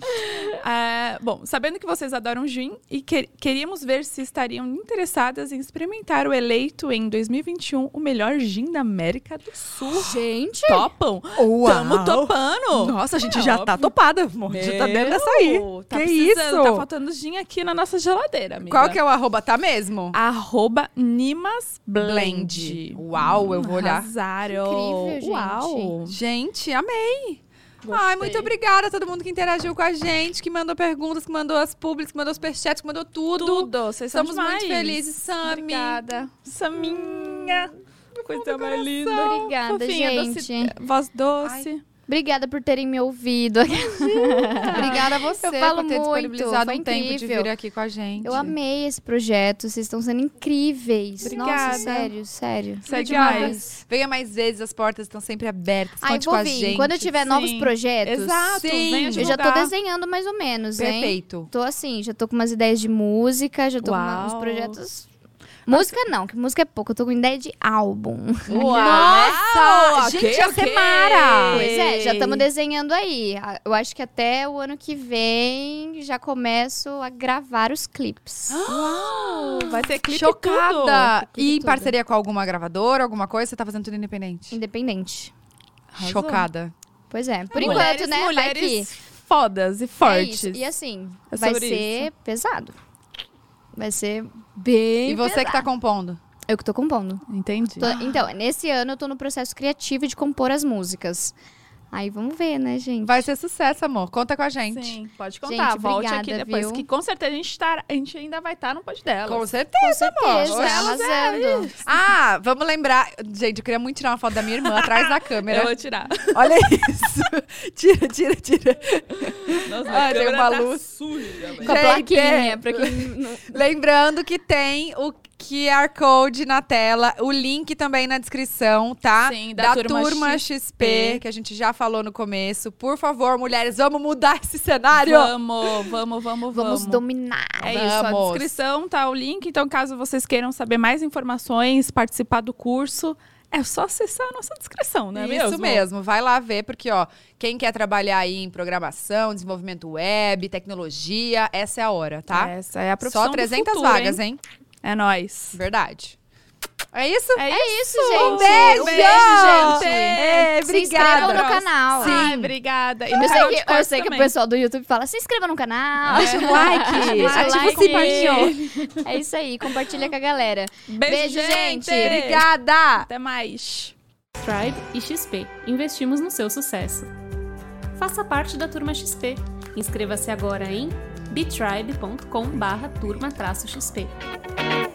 Ah, bom, sabendo que vocês adoram gin e que- queríamos ver se estariam interessadas em experimentar o eleito em 2021 o melhor gin da América do Sul. Gente. Topam? Uau. Tamo topando. Nossa, a gente É já tá óbvio. topada. amor. Já tá dentro dessa aí. Tá que precisando, isso? Tá faltando gin aqui na nossa geladeira, amiga. Qual que é o arroba? Tá mesmo? Arroba Nimas Blend. Uau, eu vou olhar. Arrasaram. Incrível, gente. Uau. Gente, amei. Ai, Gostei. muito obrigada a todo mundo que interagiu com a gente, que mandou perguntas, que mandou as públicas, que mandou os superchats, que mandou tudo. Tudo. Vocês são Somos muito felizes, Sami. Obrigada. Saminha. Coisa mais linda. Obrigada, Fofinha, gente. doce- voz doce. Obrigada por terem me ouvido. Obrigada a você Eu falo por ter muito, disponibilizado um tempo de vir aqui com a gente. Eu amei esse projeto. Vocês estão sendo incríveis. Obrigada. Nossa, sério, sério. Obrigada. demais. Venha mais vezes, as portas estão sempre abertas. Ai, Conte vou com a gente. Quando eu tiver novos Sim. projetos. Exato. Sim. Eu já tô desenhando mais ou menos, hein? Perfeito. Tô assim, já tô com umas ideias de música, já tô com uma- uns Uau. projetos. Música não, que música é pouco. Eu tô com ideia de álbum. Nossa! ok, gente, a ok. Semara! Pois é, já estamos desenhando aí. A- Eu acho que até o ano que vem já começo a gravar os clipes. Uau, vai ter clipe Chocada! Clipe E em tudo. parceria com alguma gravadora, alguma coisa? Você tá fazendo tudo independente? Independente. Arrasou. Chocada. Pois é. Por mulheres, enquanto, né? Mulheres fodas e é fortes. isso. E assim, É vai ser pesado. Vai ser bem E você que tá compondo? Eu que tô compondo. Entendi. Tô- então, nesse ano eu tô no processo criativo de compor as músicas. Aí vamos ver, né, gente? Vai ser sucesso, amor. Conta com a gente. Sim, pode contar. Gente, Volte obrigada, aqui depois, viu? que com certeza a gente, tá, a gente ainda vai estar no pod dela. Com Com certeza, amor. certeza, Elas é. Ah, vamos lembrar. Gente, eu queria muito tirar uma foto da minha irmã atrás da Eu câmera. vou tirar. Olha isso. Tira, tira, tira. Nossa, Ah, tem uma tá luz. suja. Com a plaquinha, é. pra quem não... Lembrando que tem o QR Code na tela, o link também na descrição, tá? Sim, da Turma XP, que a gente já falou no começo. Por favor, mulheres, vamos mudar esse cenário. Vamos, vamos, vamos, Vamos vamos. dominar. É isso, a descrição tá o link. Então, caso vocês queiram saber mais informações, participar do curso, é só acessar a nossa descrição, não é Isso mesmo? mesmo, vai lá ver, porque ó, quem quer trabalhar aí em programação, desenvolvimento web, tecnologia, essa é a hora, tá? Essa é a profissão Só do 300 futuro, vagas, hein? É nóis. Verdade. É isso? É, É isso, Um gente. beijo! Um beijo, gente. É, Se inscrevam obrigada. no canal. Sim. Ai, obrigada. E Eu sei, que, eu sei que o pessoal do YouTube fala, se inscreva no canal. Deixa o like, Deixa ativa like. o sininho. É isso aí, compartilha com a galera. Beijo, Beijo, gente. gente. Obrigada! Até mais. Tribe e XP. Investimos no seu sucesso. Faça parte da Turma XP. Inscreva-se agora em bitribe.com/turma-xp.